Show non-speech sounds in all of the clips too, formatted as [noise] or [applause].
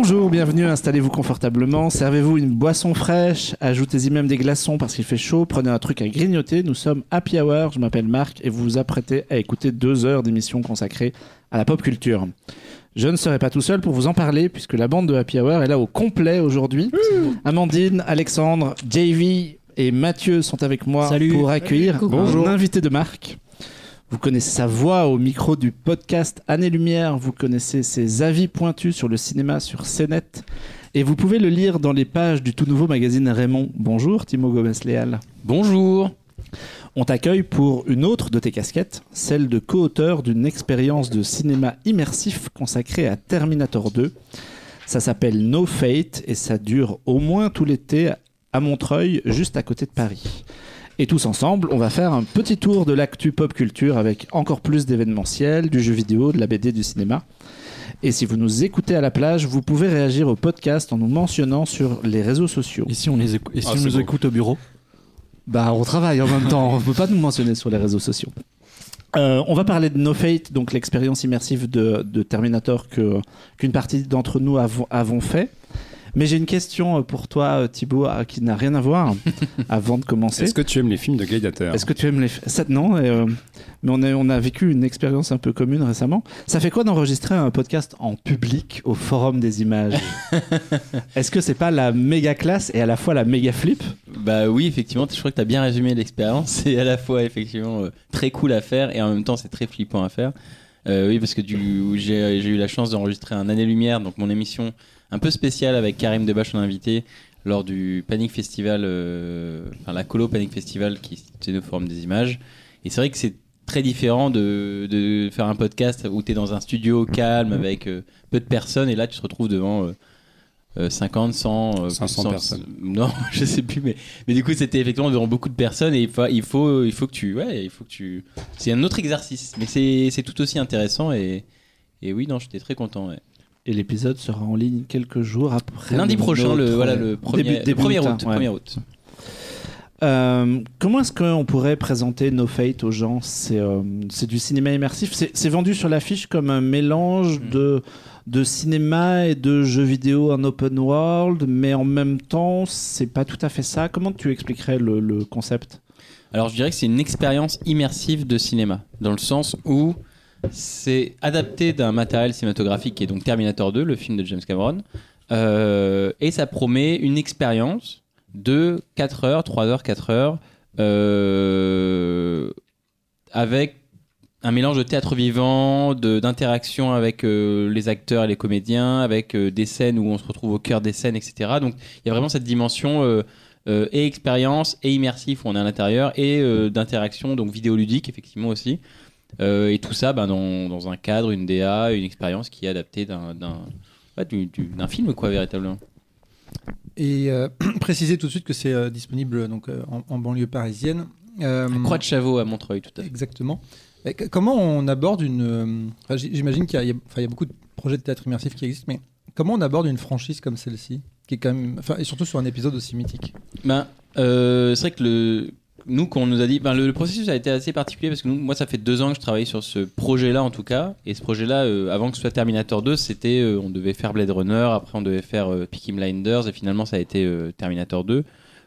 Bonjour, bienvenue, installez-vous confortablement, servez-vous une boisson fraîche, ajoutez-y même des glaçons parce qu'il fait chaud, prenez un truc à grignoter, nous sommes Happy Hour, je m'appelle Marc et vous vous apprêtez à écouter deux heures d'émission consacrée à la pop culture. Je ne serai pas tout seul pour vous en parler puisque la bande de Happy Hour est là au complet aujourd'hui. Amandine, Alexandre, JV et Mathieu sont avec moi Salut. pour accueillir Coucou. mon invité de marque. Vous connaissez sa voix au micro du podcast Année Lumière, vous connaissez ses avis pointus sur le cinéma sur CNET, et vous pouvez le lire dans les pages du tout nouveau magazine Raymond. Bonjour Timo Gomez-Léal. Bonjour. On t'accueille pour une autre de tes casquettes, celle de co-auteur d'une expérience de cinéma immersif consacrée à Terminator 2. Ça s'appelle No Fate et ça dure au moins tout l'été à Montreuil, juste à côté de Paris. Et tous ensemble, on va faire un petit tour de l'actu pop culture avec encore plus d'événementiel, du jeu vidéo, de la BD, du cinéma. Et si vous nous écoutez à la plage, vous pouvez réagir au podcast en nous mentionnant sur les réseaux sociaux. Et si on, les écou- et si Ah, on nous beau. écoute au bureau? Bah, on travaille en même temps. On peut pas nous mentionner sur les réseaux sociaux. Euh, on va parler de No Fate, donc l'expérience immersive de, de Terminator que qu'une partie d'entre nous avons, avons fait. Mais j'ai une question pour toi, euh, Thibaut, euh, qui n'a rien à voir [laughs] avant de commencer. Est-ce que tu aimes les films de Gladiator Est-ce que tu aimes les ça, Non, euh, mais on a, on a vécu une expérience un peu commune récemment. Ça fait quoi d'enregistrer un podcast en public au Forum des images [laughs] Est-ce que c'est pas la méga classe et à la fois la méga flip? Bah oui, effectivement, je crois que tu as bien résumé l'expérience. C'est à la fois effectivement euh, très cool à faire et en même temps c'est très flippant à faire. Euh, oui, parce que j'ai eu la chance d'enregistrer un Année-Lumière, donc mon émission un peu spéciale avec Karim Debache en invité lors du Panic Festival, euh, enfin la colo Panic Festival qui était au Forum des Images. Et c'est vrai que c'est très différent de, de faire un podcast où tu es dans un studio calme avec euh, peu de personnes et là tu te retrouves devant euh, euh, 50, 100, euh, 500 100 personnes. [laughs] Non, [laughs] je sais plus, mais, mais du coup c'était effectivement devant beaucoup de personnes et il faut, il faut, il faut que tu, ouais, il faut que tu. C'est un autre exercice, mais c'est c'est tout aussi intéressant et, et oui, non, j'étais très content. ouais. Et l'épisode sera en ligne quelques jours après. Lundi le prochain, le voilà le premier, début- début 1er août, août, ouais. 1er août. Euh, comment est-ce qu'on pourrait présenter No Fate aux gens? C'est euh, c'est du cinéma immersif. C'est vendu sur l'affiche comme un mélange Mm. de, de cinéma et de jeux vidéo en open world, mais en même temps, c'est pas tout à fait ça. Comment tu expliquerais le, le concept? Alors je dirais que c'est une expérience immersive de cinéma, dans le sens où c'est adapté d'un matériel cinématographique qui est donc Terminator 2, le film de James Cameron, euh, et ça promet une expérience de 4 heures, 3 heures, 4 heures, euh, avec un mélange de théâtre vivant, d'interaction avec euh, les acteurs et les comédiens, avec des scènes où on se retrouve au cœur des scènes, etc. Donc il y a vraiment cette dimension et expérience et immersif où on est à l'intérieur et d'interaction, donc vidéoludique effectivement aussi. Euh, et tout ça ben, dans, dans un cadre, une DA, une expérience qui est adaptée d'un d'un ouais, du- du- d'un film quoi véritablement. Et euh, [clears throat] préciser tout de suite que c'est euh, disponible donc, en, en banlieue parisienne. Croix de Chavaux à Montreuil tout à fait. Exactement. Et comment on aborde une. J'imagine qu'il y, a- il y a enfin, il y a beaucoup de projets de théâtre immersif qui existent, mais comment on aborde une franchise comme celle-ci qui est quand même, enfin, Et surtout sur un épisode aussi mythique? Ben, euh, c'est vrai que le, nous, quand on nous a dit, ben, le, processus a été assez particulier parce que moi, ça fait deux ans que je travaille sur ce projet-là en tout cas. Et ce projet-là, euh, avant que ce soit Terminator 2, c'était, euh, on devait faire Blade Runner, après on devait faire euh, Peaky Blinders et finalement ça a été euh, Terminator 2.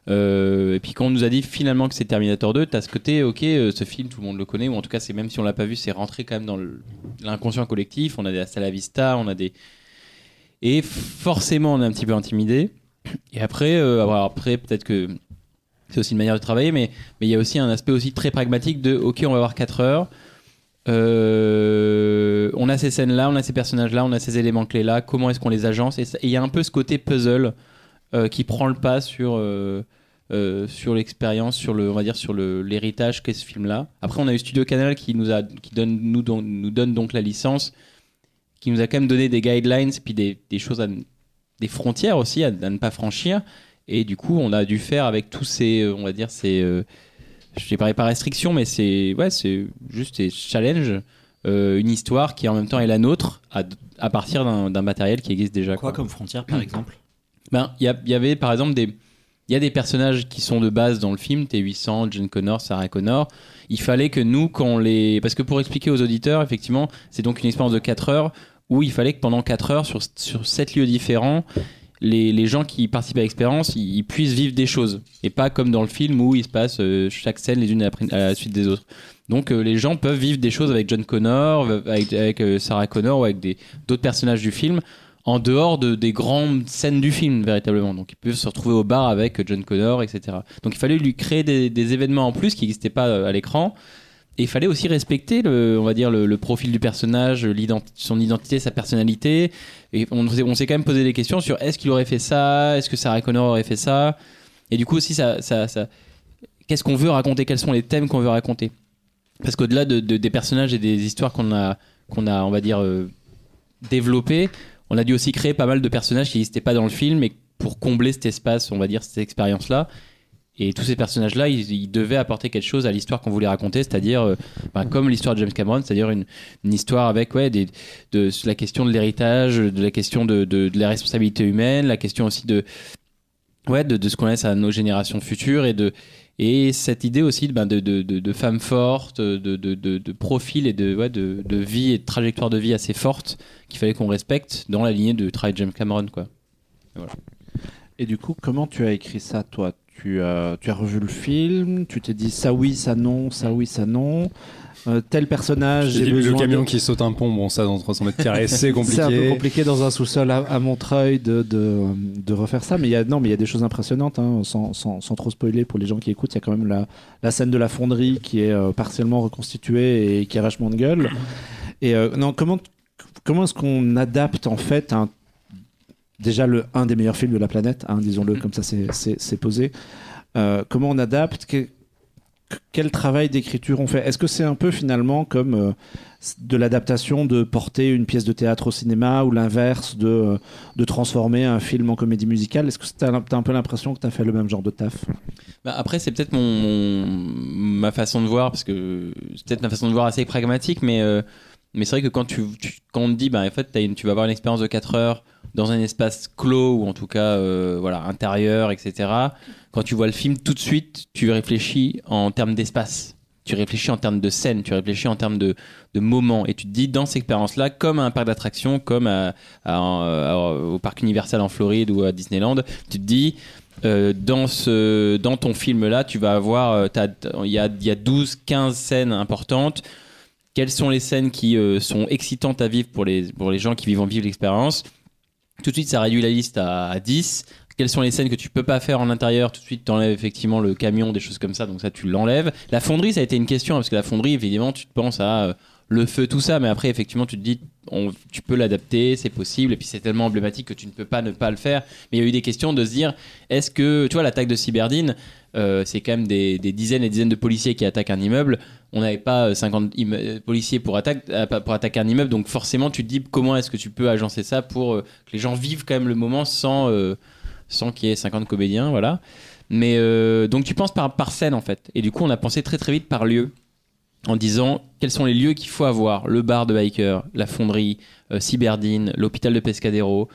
Euh, et puis quand on nous a dit finalement que c'est Terminator 2, t'as ce côté, ok, ce film, tout le monde le connaît, ou en tout cas, même si on l'a pas vu, c'est rentré quand même dans l'inconscient collectif. On a des Hasta on a des. Et forcément, on est un petit peu intimidé. Et après, après peut-être que c'est aussi une manière de travailler, mais mais il y a aussi un aspect aussi très pragmatique de, ok, on va avoir 4 heures. Euh, on a ces scènes-là, on a ces personnages-là, on a ces éléments clés-là. Comment est-ce qu'on les agence? Et il y a un peu ce côté puzzle euh, qui prend le pas sur euh, sur l'expérience, sur le, on va dire sur l'héritage qu'est ce film-là. Après, on a eu Studio Canal qui nous a, qui donne nous don- nous donne donc la licence, qui nous a quand même donné des guidelines puis des, des choses à, des frontières aussi à ne pas franchir. Et du coup, on a dû faire avec tous ces, euh, on va dire, ces, euh, je ne parle pas restriction, mais c'est, ouais, c'est juste des challenges, euh, une histoire qui en même temps est la nôtre à, à partir d'un matériel qui existe déjà. Quoi quoi. comme frontière, par exemple? Ben, il y, avait par exemple des. Il y a des personnages qui sont de base dans le film, T800, John Connor, Sarah Connor. Il fallait que nous, quand on les. Parce que pour expliquer aux auditeurs, effectivement, c'est donc une expérience de 4 heures où il fallait que pendant 4 heures, sur, sur 7 lieux différents, les, gens qui participent à l'expérience, ils, puissent vivre des choses. Et pas comme dans le film où il se passe euh, chaque scène les unes après, à la suite des autres. Donc euh, les gens peuvent vivre des choses avec John Connor, avec, avec euh, Sarah Connor ou avec d'autres personnages du film en dehors de, des grandes scènes du film véritablement. Donc ils peuvent se retrouver au bar avec euh, John Connor, etc. Donc il fallait lui créer des, des événements en plus qui n'existaient pas euh, à l'écran. Il fallait aussi respecter le, on va dire le, profil du personnage, son identité, sa personnalité. On, s'est- quand même posé des questions sur est-ce qu'il aurait fait ça, est-ce que Sarah Connor aurait fait ça? Et du coup aussi ça, qu'est-ce qu'on veut raconter, quels sont les thèmes qu'on veut raconter? Parce qu'au-delà de, de- des personnages et des histoires qu'on a, qu'on a, on va dire, euh, développées, on a dû aussi créer pas mal de personnages qui n'existaient pas dans le film et pour combler cet espace, on va dire, cette expérience-là. Et tous ces personnages-là, ils, devaient apporter quelque chose à l'histoire qu'on voulait raconter, c'est-à-dire, euh, ben, comme l'histoire de James Cameron, c'est-à-dire une, histoire avec ouais, de, la question de l'héritage, de la question de, de, de la responsabilité humaine, la question aussi de, ouais, de, ce qu'on laisse à nos générations futures et de, et cette idée aussi de, ben, de, femmes fortes, de, de, de, de profil et de, ouais, de vie et de trajectoire de vie assez forte qu'il fallait qu'on respecte dans la lignée de travail de James Cameron. Quoi. Et du coup, comment tu as écrit ça, toi? Tu, as- tu as revu le film, tu t'es dit ça oui, ça non, ça oui, ça non. Euh, tel personnage, J'ai le camion de- qui saute un pont, bon, ça dans 300 mètres carrés, c'est [laughs] C'est un peu compliqué. compliqué dans un sous-sol à, à Montreuil de, de, de refaire ça, mais il y a non, mais il y a des choses impressionnantes, hein, sans, sans, sans trop spoiler pour les gens qui écoutent. Il y a quand même la, la scène de la fonderie qui est euh, partiellement reconstituée et qui a vachement de gueule. Et euh, non, comment comment est-ce qu'on adapte en fait un déjà le un des meilleurs films de la planète, hein, disons-le comme ça, c'est- posé. Euh, comment on adapte que- quel travail d'écriture on fait? Est-ce que c'est un peu finalement comme euh, de l'adaptation de porter une pièce de théâtre au cinéma ou l'inverse de, euh, de transformer un film en comédie musicale? Est-ce que tu as, un peu l'impression que tu as fait le même genre de taf? Bah, après, c'est peut-être mon, ma façon de voir, parce que c'est peut-être ma façon de voir assez pragmatique, mais, mais c'est vrai que quand, tu, quand on te dit, bah, en fait, tu vas avoir une expérience de 4 heures dans un espace clos, ou en tout cas euh, voilà, intérieur, etc., quand tu vois le film, tout de suite, tu réfléchis en termes d'espace. Tu réfléchis en termes de scène, tu réfléchis en termes de, de moments, et tu te dis, dans cette expérience-là, comme à un parc d'attractions, comme à- au parc Universal en Floride ou à Disneyland, tu te dis, euh, dans, ce, dans ton film là, tu vas avoir, euh, il y a, y a 12, 15 scènes importantes. Quelles sont les scènes qui euh, sont excitantes à vivre pour les, pour les gens qui vivent en vivre l'expérience? Tout de suite, ça réduit la liste à, à 10. Quelles sont les scènes que tu peux pas faire en intérieur? Tout de suite, t'enlèves effectivement le camion, des choses comme ça, donc ça, tu l'enlèves. La fonderie, ça a été une question, hein, parce que la fonderie, évidemment, tu te penses à euh, le feu, tout ça, mais après, effectivement, tu te dis, on- tu peux l'adapter, c'est possible, et puis c'est tellement emblématique que tu ne peux pas ne pas le faire. Mais il y a eu des questions de se dire, est-ce que, tu vois, l'attaque de Cyberdine, euh, c'est quand même des, dizaines et dizaines de policiers qui attaquent un immeuble. On n'avait pas euh, 50 imme- euh, policiers pour, euh, attaquer un immeuble, donc forcément, tu te dis comment est-ce que tu peux agencer ça pour euh, que les gens vivent quand même le moment sans, euh, sans qu'il y ait 50 comédiens, voilà. Mais euh, donc tu penses par, par scène en fait. Et du coup, on a pensé très très vite par lieu en disant quels sont les lieux qu'il faut avoir? Le bar de biker, la fonderie, euh, Cyberdine, l'hôpital de Pescadero,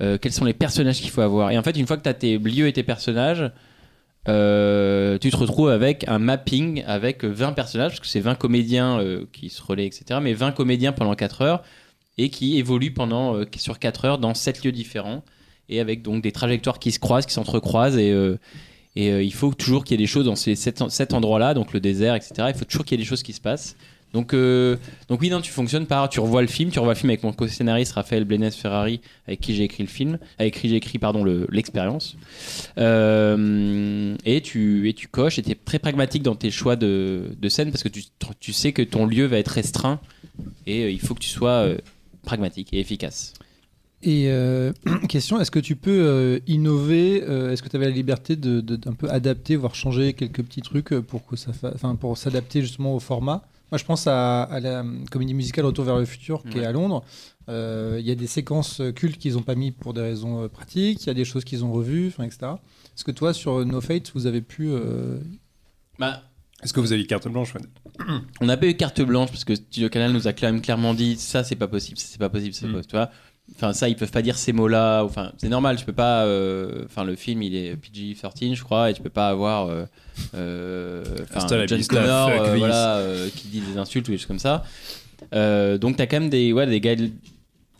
euh, quels sont les personnages qu'il faut avoir? Et en fait, une fois que tu as tes lieux et tes personnages, euh, tu te retrouves avec un mapping avec 20 personnages, parce que c'est 20 comédiens qui se relaient, etc. Mais 20 comédiens pendant 4 heures et qui évoluent pendant, sur 4 heures dans 7 lieux différents et avec donc des trajectoires qui se croisent, qui s'entrecroisent et. Et euh, il faut toujours qu'il y ait des choses dans sept endroits-là, donc le désert, etc. Il faut toujours qu'il y ait des choses qui se passent. Donc, euh, donc oui, non, tu fonctionnes par, tu revois le film, tu revois le film avec mon co-scénariste Raphaël Blenes Ferrari, avec qui j'ai écrit le film, avec qui j'ai écrit pardon le- l'expérience. Euh, et tu et tu coches, et es très pragmatique dans tes choix de, de scène parce que tu, tu sais que ton lieu va être restreint et il faut que tu sois pragmatique et efficace. Et euh, [clears throat] question, est-ce que tu peux euh, innover euh, Est-ce que tu avais la liberté de, de- d'un peu adapter, voire changer quelques petits trucs pour que ça, enfin pour s'adapter justement au format? Moi, je pense à, à la comédie musicale Retour vers le futur qui Ouais. est à Londres. Euh, Il y a des séquences cultes qu'ils n'ont pas mis pour des raisons pratiques. Il y a des choses qu'ils ont revues, enfin, etc. Est-ce que toi, sur No Fate, vous avez pu euh, Bah, Est-ce que vous avez carte blanche On n'a pas eu carte blanche parce que Studio Canal nous a quand même clairement dit ça c'est pas possible, ça c'est pas possible, c'est Mm. pas possible. Tu vois Enfin ça ils peuvent pas dire ces mots-là. Enfin c'est normal, tu peux pas. euh, Enfin le film il est PG-13 je crois et tu peux pas avoir. euh, euh, enfin, Connor euh, this. voilà, euh, qui dit des insultes ou des choses comme ça. Euh, donc t'as quand même des ouais des guide-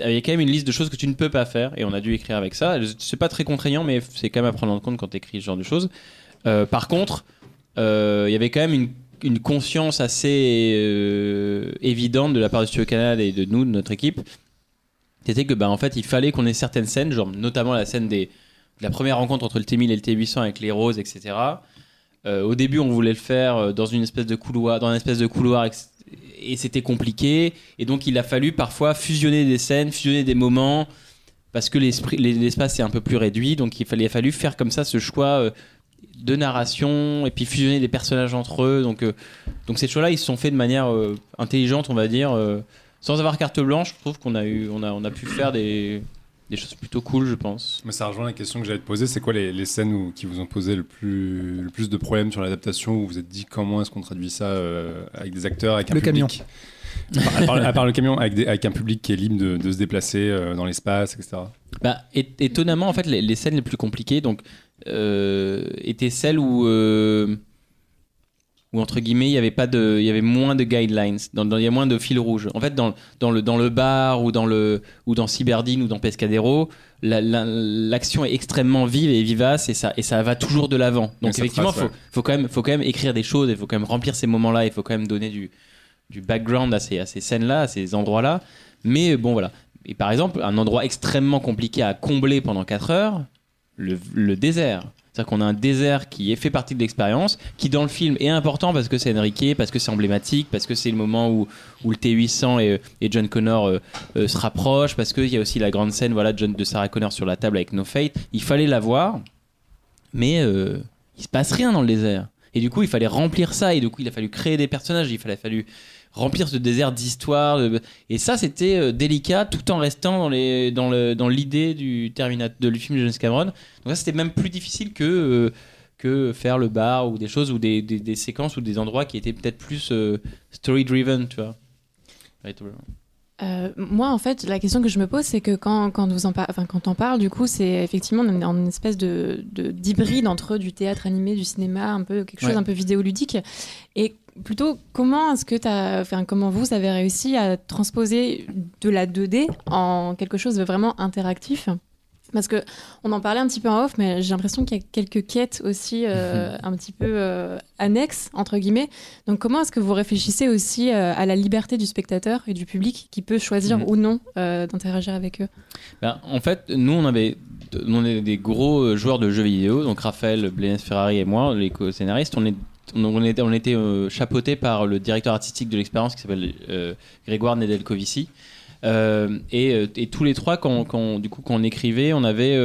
il y a quand même une liste de choses que tu ne peux pas faire et on a dû écrire avec ça. C'est pas très contraignant, mais c'est quand même à prendre en compte quand tu écris ce genre de choses. Euh, par contre, euh, il y avait quand même une, une conscience assez euh, évidente de la part du Studio Canal et de nous, de notre équipe. C'était que, bah, en fait, il fallait qu'on ait certaines scènes, genre notamment la scène des, de la première rencontre entre le T1000 et le T800 avec les roses, etc. Euh, au début, on voulait le faire euh, dans une espèce de couloir, dans une espèce de couloir, et c'était compliqué. Et donc, il a fallu parfois fusionner des scènes, fusionner des moments, parce que l'espace est un peu plus réduit. Donc, il fallait, il a fallu faire comme ça ce choix euh, de narration, et puis fusionner des personnages entre eux. Donc, donc ces choix-là, ils se sont faits de manière intelligente, on va dire, sans avoir carte blanche. Je trouve qu'on a eu, on a, on a pu faire des, des choses plutôt cool, je pense. Mais ça rejoint la question que j'allais te poser. C'est quoi les, les scènes où- qui vous ont posé le plus, le plus de problèmes sur l'adaptation où vous vous êtes dit comment est-ce qu'on traduit ça euh, avec des acteurs, avec un Le public à, part, à part- à part le camion, avec, des- avec un public qui est libre de, de se déplacer euh, dans l'espace, etc. Bah, étonnamment, en fait, les, les scènes les plus compliquées donc, euh, étaient celles où, euh, où, entre guillemets, il y avait, pas de, il y avait moins de guidelines, dans, dans- il y a moins de fil rouge. En fait, dans, dans, le, dans le bar ou dans, le, ou dans Cyberdine ou dans Pescadero, la- la- l'action est extrêmement vive et vivace et ça, et ça va toujours de l'avant. Donc, effectivement, il trace, faut, faut, quand même, faut quand même écrire des choses, il faut quand même remplir ces moments-là, il faut quand même donner du, du background à ces, à ces scènes-là, à ces endroits-là. Mais bon, voilà. Et par exemple, un endroit extrêmement compliqué à combler pendant 4 heures, le, le désert. C'est-à-dire qu'on a un désert qui est fait partie de l'expérience, qui dans le film est important parce que c'est Enrique, parce que c'est emblématique, parce que c'est le moment où, où le T800 et, John Connor euh, euh, se rapprochent, parce qu'il y a aussi la grande scène voilà, John, de Sarah Connor sur la table avec No Fate. Il fallait la voir, mais euh, il se passe rien dans le désert. Et du coup, il fallait remplir ça, et du coup, il a fallu créer des personnages, il fallait remplir ce désert d'histoire. de- Et ça, c'était euh, délicat, tout en restant dans les dans le dans l'idée du Terminator, de, du film de James Cameron. Donc ça, c'était même plus difficile que euh, que faire le bar ou des choses ou des, des, des séquences ou des endroits qui étaient peut-être plus euh, story driven, tu vois. Moi, en fait, la question que je me pose, c'est que quand, quand, vous en par- enfin, quand on parle, du coup, c'est effectivement en une espèce de de- d'hybride entre du théâtre animé, du cinéma, un peu quelque chose Ouais. un peu vidéoludique. Et plutôt, comment est-ce que enfin, comment vous avez réussi à transposer de la 2D en quelque chose de vraiment interactif? Parce que on en parlait un petit peu en off, mais j'ai l'impression qu'il y a quelques quêtes aussi euh, un petit peu euh, annexes entre guillemets. Donc comment est-ce que vous réfléchissez aussi euh, à la liberté du spectateur et du public qui peut choisir Mhm. ou non d'interagir avec eux? Ben, en fait, nous, on avait on est des gros joueurs de jeux vidéo, donc Raphaël, Blaise Ferrari et moi, les co-scénaristes, on est on on était, on euh, chapeautés par le directeur artistique de l'expérience qui s'appelle euh, Grégoire Nedelkovici. Euh, et, tous les trois, quand, du coup, quand on écrivait, on avait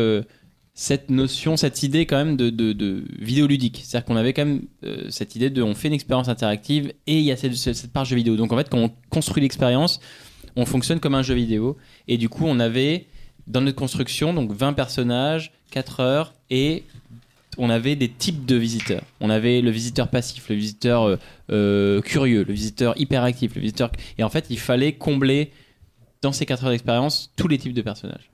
cette notion, cette idée quand même de, de, de vidéoludique. C'est-à-dire qu'on avait quand même cette idée de on fait une expérience interactive et il y a cette, cette part jeu vidéo. Donc en fait, quand on construit l'expérience, on fonctionne comme un jeu vidéo. Et du coup, on avait dans notre construction donc 20 personnages, 4 heures et on avait des types de visiteurs. On avait le visiteur passif, le visiteur euh, euh, curieux, le visiteur hyperactif, le visiteur et en fait, il fallait combler dans ces 4 heures d'expérience tous les types de personnages.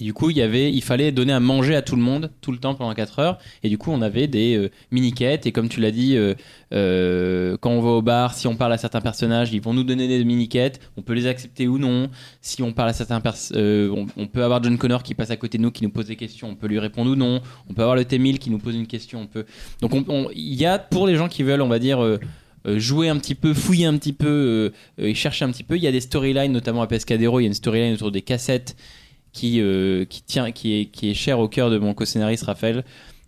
Et du coup, il y avait, il fallait donner à manger à tout le monde tout le temps pendant 4 heures. Et du coup, on avait des euh, mini-quêtes. Et comme tu l'as dit, euh, euh, quand on va au bar, si on parle à certains personnages, ils vont nous donner des mini-quêtes. On peut les accepter ou non. Si on parle à certains personnages, on, on peut avoir John Connor qui passe à côté de nous, qui nous pose des questions. On peut lui répondre ou non. On peut avoir le T-1000 qui nous pose une question. On peut... Donc, on- on- il y a pour les gens qui veulent, on va dire. euh, euh, jouer un petit peu, fouiller un petit peu euh, euh, et chercher un petit peu. Il y a des storylines, notamment à Pescadero, il y a une storyline autour des cassettes qui, euh, qui, tient, qui, est, qui est chère au cœur de mon co-scénariste Raphaël,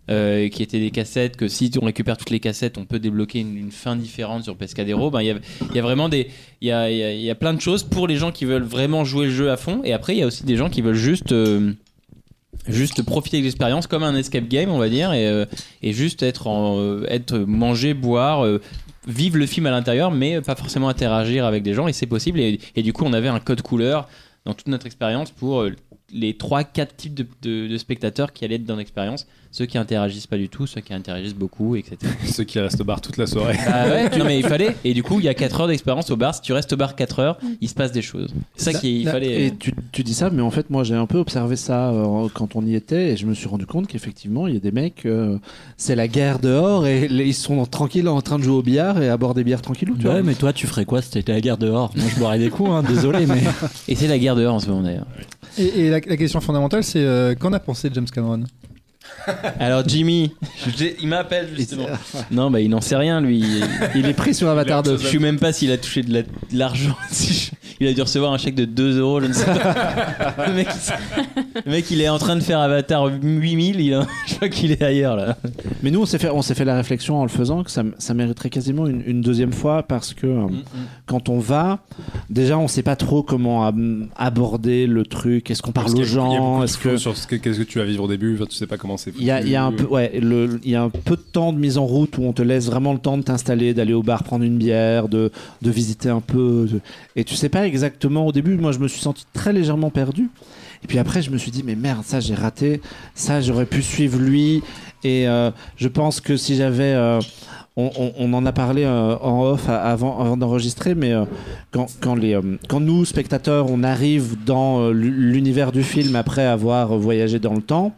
euh, qui étaient des cassettes que si on récupère toutes les cassettes, on peut débloquer une, fin différente sur Pescadero. Ben, il y, y a vraiment des, y a, y y a plein de choses pour les gens qui veulent vraiment jouer le jeu à fond. Et après, il y a aussi des gens qui veulent juste. euh, Juste profiter de l'expérience comme un escape game, on va dire, et, et juste être, en, être manger, boire, vivre le film à l'intérieur, mais pas forcément interagir avec des gens, et c'est possible. Et, et du coup, on avait un code couleur dans toute notre expérience pour les 3-4 types de, spectateurs qui allaient être dans l'expérience. Ceux qui interagissent pas du tout, ceux qui interagissent beaucoup, etc. [laughs] Ceux qui restent au bar toute la soirée. Ah ouais, non mais il fallait. Et du coup, il y a 4 heures d'expérience au bar. Si tu restes au bar 4 heures, il se passe des choses. C'est ça qu'il fallait. Et tu, tu dis ça, mais en fait, moi, j'ai un peu observé ça euh, quand on y était, et je me suis rendu compte qu'effectivement, il y a des mecs, euh, c'est la guerre dehors, et les- ils sont tranquilles en train de jouer au billard et à boire des bières tranquillou, tu Ouais, vois. mais toi, tu ferais quoi si t'étais à la guerre dehors? Moi, je boirais des coups, hein, désolé, mais. Et c'est la guerre dehors en ce moment d'ailleurs. Et, et la, la question fondamentale, c'est euh, qu'en a pensé James Cameron? [laughs] Alors Jimmy, il m'appelle justement. Non, bah il n'en sait rien lui. Il est pris sur Avatar 2. Je sais même pas s'il a touché de la- de l'argent. [laughs] Il a dû recevoir un chèque de 2 euros, je ne sais pas. [laughs] Le mec, il, s- le mec, il est en train de faire Avatar 8000, il a- je crois qu'il est ailleurs là. Mais nous, on s'est fait, on s'est fait la réflexion en le faisant que ça, ça mériterait quasiment une, une deuxième fois parce que euh, quand on va, déjà, on sait pas trop comment ab- aborder le truc. Est-ce qu'on parle aux gens? Est-ce flou que sur ce que- qu'est-ce que tu vas vivre au début? Enfin, tu sais pas comment il y a, un peu, ouais, y a un peu de temps de mise en route où on te laisse vraiment le temps de t'installer, d'aller au bar prendre une bière, de, de visiter un peu. et tu sais pas exactement au début. Moi, je me suis senti très légèrement perdu. Et puis après, je me suis dit, mais merde, ça j'ai raté. Ça, j'aurais pu suivre lui. Et euh, je pense que si j'avais. euh, on, en a parlé euh, en off avant, d'enregistrer, mais euh, quand, euh, quand nous, spectateurs, on arrive dans l'univers du film après avoir voyagé dans le temps,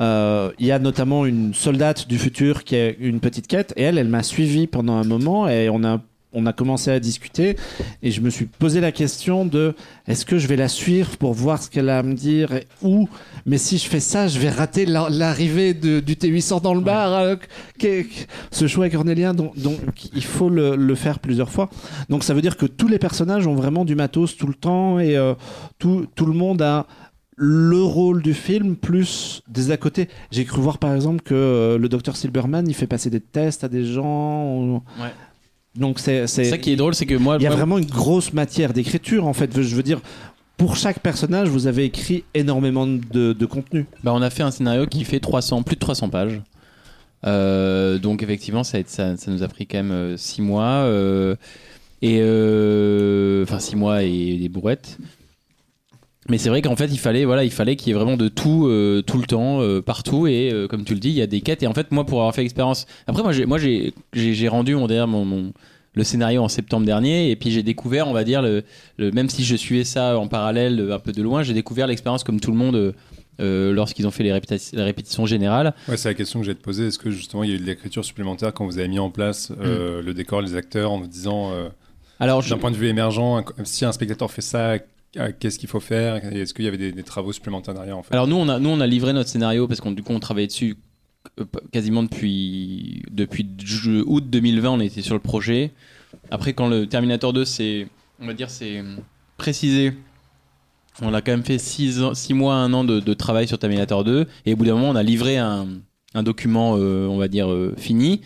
il y a notamment une soldate du futur qui a une petite quête et elle, elle m'a suivi pendant un moment et on a, on a commencé à discuter et je me suis posé la question de est-ce que je vais la suivre pour voir ce qu'elle a à me dire et où? Mais si je fais ça, je vais rater la- l'arrivée du T800 dans le bar. euh, ce choix cornélien, donc, donc il faut le, le faire plusieurs fois. Donc ça veut dire que tous les personnages ont vraiment du matos tout le temps et euh, tout, tout le monde a le rôle du film plus des à côté. J'ai cru voir par exemple que euh, le docteur Silberman il fait passer des tests à des gens. Ouais. Donc c'est ça qui est drôle, c'est que moi, il y a moi- vraiment une grosse matière d'écriture en fait. Je veux dire pour chaque personnage vous avez écrit énormément de, de contenu. Bah, on a fait un scénario qui fait 300, plus de 300 pages. Euh, donc effectivement, ça, ça, ça nous a pris quand même 6 mois. euh, et euh, enfin 6 mois et des brouettes. Mais c'est vrai qu'en fait, il fallait, voilà, il fallait qu'il y ait vraiment de tout, euh, tout le temps, euh, partout. Et euh, comme tu le dis, il y a des quêtes. Et en fait, moi, pour avoir fait l'expérience, après, moi, j'ai, moi, j'ai, rendu mon, d'ailleurs, mon, mon- le scénario en septembre dernier. Et puis, j'ai découvert, on va dire, le, le- même si je suivais ça en parallèle, un peu de loin, j'ai découvert l'expérience comme tout le monde. euh, lorsqu'ils ont fait les, répéta- les répétitions générales. Ouais, c'est la question que j'ai te poser. Est-ce que justement il y a eu de l'écriture supplémentaire quand vous avez mis en place euh, le décor, les acteurs, en vous disant, euh, Alors, je- d'un point de vue émergent, si un spectateur fait ça, qu'est-ce qu'il faut faire Est-ce qu'il y avait des, travaux supplémentaires derrière en fait Alors nous on a nous on a livré notre scénario parce qu'on du coup on travaillait dessus euh, quasiment depuis depuis août 2020 on était sur le projet. Après quand le Terminator 2 c'est on va dire c'est précisé on a quand même fait 6 mois, un an de, de travail sur Terminator 2 et au bout d'un moment on a livré un, un document euh, on va dire euh, fini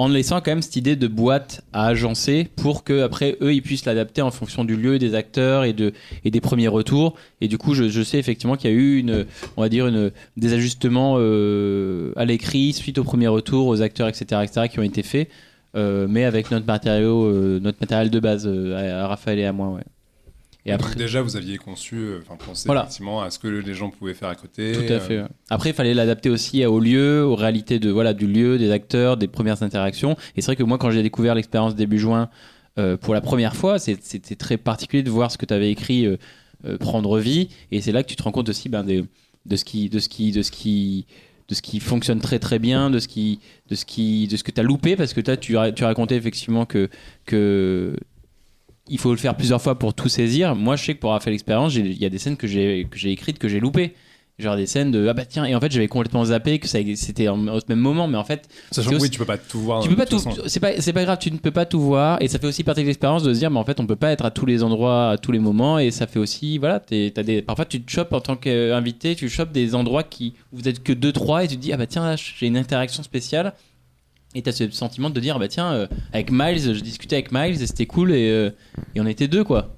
en laissant quand même cette idée de boîte à agencer pour que après eux ils puissent l'adapter en fonction du lieu, des acteurs et de et des premiers retours. Et du coup, je, sais effectivement qu'il y a eu une, on des ajustements euh, à l'écrit suite aux premiers retours, aux acteurs, etc., etc., qui ont été faits, euh, mais avec notre matériau, euh, notre matériel de base à, à Raphaël et à moi, ouais. Et Donc après, déjà vous aviez conçu, euh, enfin pensé Voilà. effectivement à ce que les gens pouvaient faire à côté. Tout à euh, fait. ouais. Après, il fallait l'adapter aussi au lieu, aux réalités de voilà du lieu, des acteurs, des premières interactions. Et c'est vrai que moi, quand j'ai découvert l'expérience début juin euh, pour la première fois, c'était très particulier de voir ce que tu avais écrit euh, euh, prendre vie. Et c'est là que tu te rends compte aussi ben, des- de ce qui, de ce qui, de ce qui de ce qui fonctionne très très bien, de ce qui, de ce qui, de ce que tu as loupé, parce que toi, tu, tu racontais effectivement que, que il faut le faire plusieurs fois pour tout saisir. Moi, je sais que pour avoir fait l'expérience, il y a des scènes que j'ai que j'ai écrites que j'ai loupées. Genre des scènes de ah bah tiens et en fait j'avais complètement zappé que ça c'était au même moment mais en fait Sachant que oui, tu peux pas tout voir. tu peux pas tout c'est pas c'est pas grave tu ne peux pas tout voir et ça fait aussi partie de l'expérience de se dire mais en fait on peut pas être à tous les endroits à tous les moments et ça fait aussi voilà t'es- t'as des parfois tu te chopes en tant qu'invité tu chopes des endroits qui où vous êtes que deux trois et tu te dis ah bah tiens là j'ai une interaction spéciale et t'as ce sentiment de dire ah bah tiens euh, avec Miles je discutais avec Miles et c'était cool et, euh, et on était deux quoi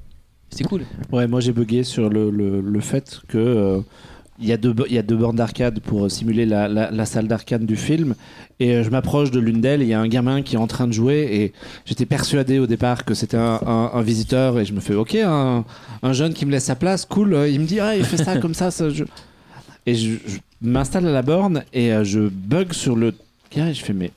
c'était cool Ouais, moi j'ai bugué sur le, le, le fait que euh, il y a deux, il y a deux bornes d'arcade pour euh, simuler la, la- salle d'arcade du film. Et je m'approche de l'une d'elles. Il y a un gamin qui est en train de jouer. Et j'étais persuadé au départ que c'était un, un- visiteur. Et je me fais OK, un, un jeune qui me laisse sa place, cool. Il me dit ah, il fait ça comme ça. ça je- Et je, m'installe à la borne et je bug sur le gars. Et je fais mais.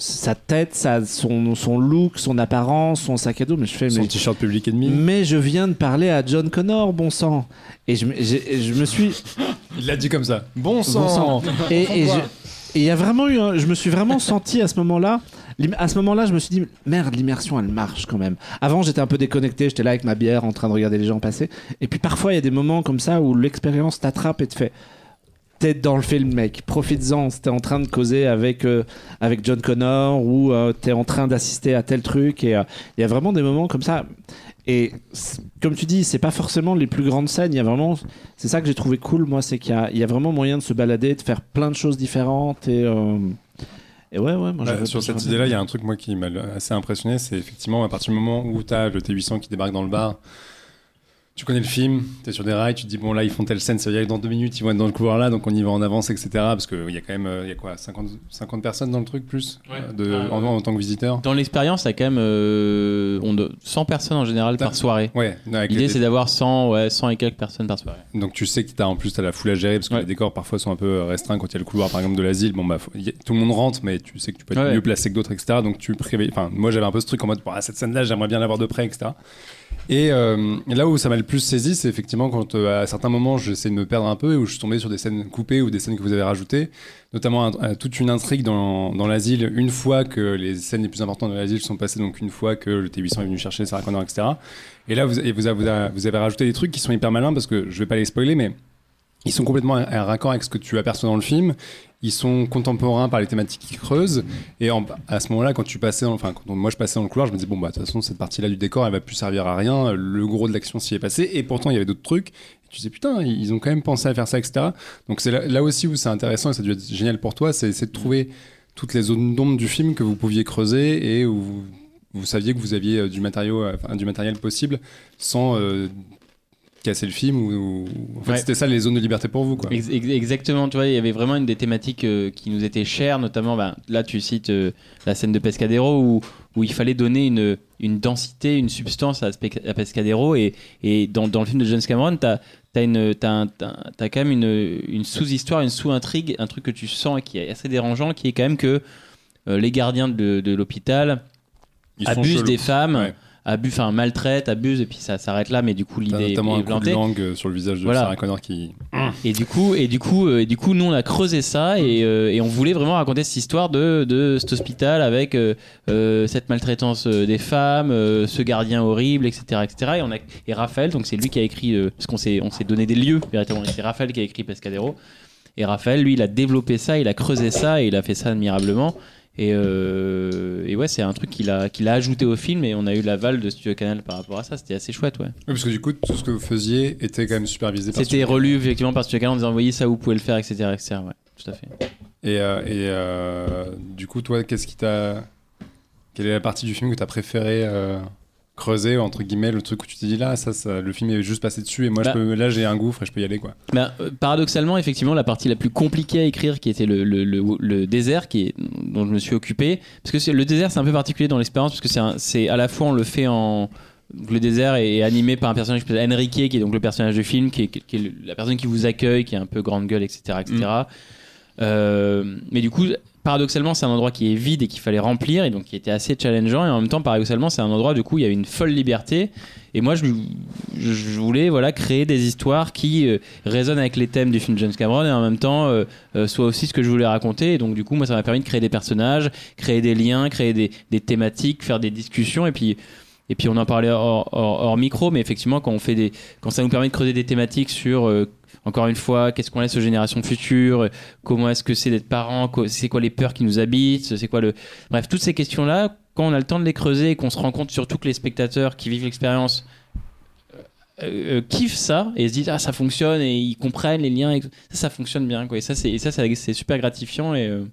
Sa tête, sa, son, son look, son apparence, son sac à dos, mais je fais Son mais t-shirt public ennemi. mais je viens de parler à John Connor, bon sang. Et je, me- je suis. [laughs] Il l'a dit comme ça. Bon Bon sang. Et et je- et il y a vraiment eu. un- je me suis vraiment senti à ce moment-là. À ce moment-là, je me suis dit, merde, l'immersion, elle marche quand même. Avant, j'étais un peu déconnecté, j'étais là avec ma bière en train de regarder les gens passer. Et puis parfois, il y a des moments comme ça où l'expérience t'attrape et te fait. T'es dans le film, mec. Profites-en. T'es en train de causer avec, euh, avec John Connor ou euh, t'es en train d'assister à tel truc. Et euh, il y a vraiment des moments comme ça. Et comme tu dis, c'est pas forcément les plus grandes scènes. Il y a vraiment, c'est ça que j'ai trouvé cool, moi, c'est qu'il y y a vraiment moyen de se balader, de faire plein de choses différentes. Et, euh, et ouais, ouais, moi Bah, sur cette idée-là, il y a un truc moi qui m'a assez impressionné, c'est effectivement à partir du moment où tu as le T800 qui débarque dans le bar, tu connais le film, tu es sur des rails, tu te dis bon là ils font telle scène, ça veut dire que dans deux minutes ils vont être dans le couloir là, donc on y va en avance, etc. Parce qu'il y a quand même, euh, il y a quoi, 50, 50 personnes dans le truc plus euh, de, Ah, en, en tant que visiteur Dans l'expérience, il y a quand même euh, on de- 100 personnes en général par soirée. Ouais, L'idée, les- c'est d'avoir 100, ouais, 100 et quelques personnes par soirée. donc tu sais que tu as en plus t'as la foule à gérer parce que Ouais. les décors parfois sont un peu restreints quand il y a le couloir par exemple de l'asile. Bon bah faut- y a- tout le monde rentre, mais tu sais que tu peux être Ouais. mieux placé que d'autres, etc. Donc tu préveilles. Enfin moi j'avais un peu ce truc en mode bah, cette scène-là j'aimerais bien l'avoir de près, etc. Et euh, là où ça m'a le plus saisi, c'est effectivement quand euh, à certains moments j'essaie de me perdre un peu et où je suis tombé sur des scènes coupées ou des scènes que vous avez rajoutées, notamment un- toute une intrigue dans, l'asile une fois que les scènes les plus importantes de l'asile sont passées, donc une fois que le T800 est venu chercher Sarah Connor, etc. Et là vous, et vous, vous avez rajouté des trucs qui sont hyper malins parce que je vais pas les spoiler, mais ils sont complètement en en raccord avec ce que tu aperçois dans le film. Ils sont contemporains par les thématiques qu'ils creusent. Et à ce moment-là, quand tu passais, dans- enfin, quand moi je passais dans le couloir, je me disais bon bah de toute façon cette partie-là du décor, elle va plus servir à rien. Le gros de l'action s'y est passé. Et pourtant il y avait d'autres trucs. Et tu disais putain, ils ont quand même pensé à faire ça, etc. Donc c'est là, aussi où c'est intéressant et ça a dû être génial pour toi, c'est de trouver toutes les zones d'ombre du film que vous pouviez creuser et où vous, saviez que vous aviez euh, du matériau, euh, du matériel possible sans euh, casser le film ou, ou- en fait Ouais. c'était ça les zones de liberté pour vous quoi. Ex- ex- exactement, tu vois, il y avait vraiment une des thématiques euh, qui nous étaient chères, notamment, bah, là tu cites euh, la scène de Pescadero où, où il fallait donner une, une densité, une substance à, Pescadero et, et dans, dans le film de James Cameron, tu as, quand même une, une sous-histoire, une sous-intrigue, un truc que tu sens et qui est assez dérangeant, qui est quand même que euh, les gardiens de, de l'hôpital abusent des femmes, Ouais. Abusent, enfin maltraitent, abusent et puis ça s'arrête là, mais du coup l'idée est, notamment est un coup de plantée. langue euh, sur le visage de Voilà. Sarah Connor qui Et du coup, et du coup, euh, et du coup, nous on a creusé ça et, euh, et on voulait vraiment raconter cette histoire de, de cet hôpital avec euh, cette maltraitance des femmes, euh, ce gardien horrible, etc., etc. Et on a et Raphaël, donc c'est lui qui a écrit, parce qu'on s'est on s'est donné des lieux véritablement. C'est Raphaël qui a écrit Pescadero. Et Raphaël, lui, il a développé ça, il a creusé ça et il a fait ça admirablement. Et, euh, et ouais, c'est un truc qu'il a, qu'il a ajouté au film et on a eu l'aval de Studio Canal par rapport à ça. C'était assez chouette, ouais. Oui, parce que du coup tout ce que vous faisiez était quand même supervisé par C'était relu effectivement par Studio Canal en disant voyez ça, vous pouvez le faire, etc. etc. Ouais, tout à fait. Et, euh, et euh, du coup, toi, qu'est-ce qui t'a. Quelle est la partie du film que t'as préféré euh, creuser, entre guillemets, le truc où tu t'es dit là, ça, ça, le film est juste passé dessus et moi, Bah. je peux, là, j'ai un gouffre et je peux y aller, quoi. Ben, euh, paradoxalement, effectivement, la partie la plus compliquée à écrire, qui était le, le, le- le désert, qui est, dont je me suis occupé, parce que le désert, c'est un peu particulier dans l'expérience, parce que c'est à la fois on le fait en le désert est animé par un personnage qui s'appelle Enrique, qui est donc le personnage de film, qui est, qui est le- la personne qui vous accueille, qui est un peu grande gueule, etc., etc. Euh, mais du coup, paradoxalement, c'est un endroit qui est vide et qu'il fallait remplir, et donc qui était assez challengeant. Et en même temps, paradoxalement, c'est un endroit du coup, il y a une folle liberté. Et moi, je, voulais voilà créer des histoires qui euh, résonnent avec les thèmes du film James Cameron et en même temps euh, euh, soit aussi ce que je voulais raconter. Et donc, du coup, moi, ça m'a permis de créer des personnages, créer des liens, créer des, thématiques, faire des discussions. Et puis, et puis, on en parlait hors, micro, mais effectivement, quand on fait des, quand ça nous permet de creuser des thématiques sur encore une fois, qu'est-ce qu'on laisse aux générations futures? Comment est-ce que c'est d'être parent C'est quoi les peurs qui nous habitent? C'est quoi le Bref, toutes ces questions-là, quand on a le temps de les creuser et qu'on se rend compte surtout que les spectateurs qui vivent l'expérience euh, euh, kiffent ça et se disent ah ça fonctionne et ils comprennent les liens et ça fonctionne bien quoi. Et ça c'est ça c'est super gratifiant et euh,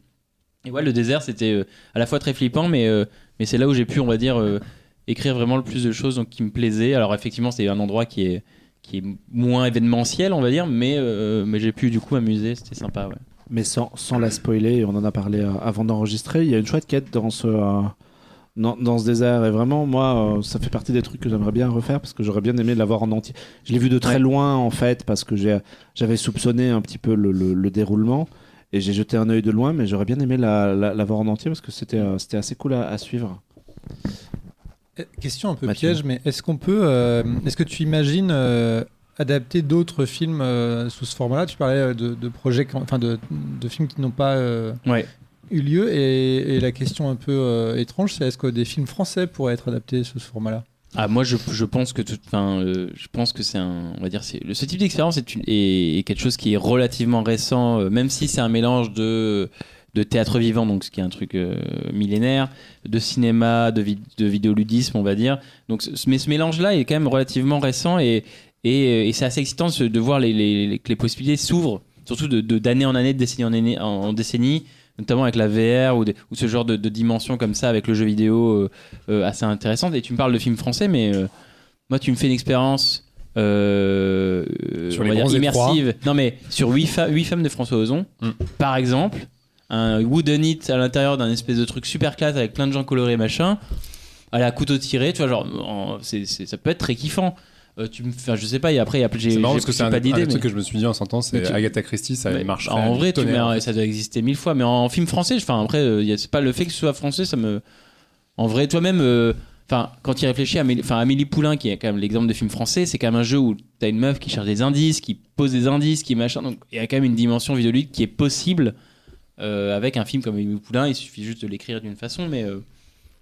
et ouais le désert c'était euh, à la fois très flippant mais euh, mais c'est là où j'ai pu on va dire euh, écrire vraiment le plus de choses donc qui me plaisaient. Alors effectivement c'est un endroit qui est qui est moins événementiel, on va dire, mais, euh, mais j'ai pu du coup m'amuser, c'était sympa. Ouais. Mais sans, sans la spoiler, on en a parlé euh, avant d'enregistrer, il y a une chouette quête dans ce, euh, dans, dans ce désert. Et vraiment, moi, euh, ça fait partie des trucs que j'aimerais bien refaire parce que j'aurais bien aimé l'avoir en entier. Je l'ai vu de très Ouais. loin, en fait, parce que j'avais soupçonné un petit peu le, le- le déroulement. Et j'ai jeté un œil de loin, mais j'aurais bien aimé la, la, la voir en entier parce que c'était c'était assez cool à, à suivre. Euh, Question un peu Mathieu. piège, mais est-ce qu'on peut, euh, est-ce que tu imagines euh, adapter d'autres films euh, sous ce format-là? Tu parlais de, de projets, enfin de, de films qui n'ont pas Ouais. eu lieu, et, et la question un peu étrange, c'est est-ce que des films français pourraient être adaptés sous ce format-là? Ah, moi, je, je pense que tout, enfin, euh, je pense que c'est un, on va dire, c'est, ce type d'expérience est, une- est- est quelque chose qui est relativement récent, euh, même si c'est un mélange de de théâtre vivant, donc ce qui est un truc euh, millénaire, de cinéma, de, vid- de vidéoludisme, on va dire. Donc, ce- mais ce mélange-là est quand même relativement récent et et, et c'est assez excitant de, voir les, les- les- que les possibilités s'ouvrent, surtout de, de- d'année en année, de décennie en, année- en, en décennie, notamment avec la VR ou, des- ou ce genre de, de dimension comme ça avec le jeu vidéo euh, euh, assez intéressante. Et tu me parles de films français, mais euh, moi, tu me fais une expérience. Euh, Sur les immersive. Non, mais sur 8, femmes de François Ozon, Mm. par exemple, un wooden it à l'intérieur d'un espèce de truc super classe avec plein de gens colorés machin, à la couteau tiré, tu vois, genre, en- c'est, c'est- ça peut être très kiffant. Euh, tu me, enfin, je sais pas, et après, après j'ai, C'est marrant j'ai- parce que j'ai c'est un, pas un d'idée. des mais- trucs que je me suis dit en s'entendant, c'est Mais tu- Agatha Christie, ça mais marche. En vrai, tu mets- ça doit exister mille fois, mais en film français, enfin après, euh, y a- c'est pas le fait que ce soit français, ça me. En vrai, toi-même, euh, enfin, quand tu y réfléchis, Amélie, enfin, Amélie Poulain, qui est quand même l'exemple de film français, c'est quand même un jeu où t'as une meuf qui cherche des indices, qui pose des indices, qui machin. Donc il y a quand même une dimension vidéoludique qui est possible avec un film comme Amélie Poulain. Il suffit juste de l'écrire d'une façon, mais euh,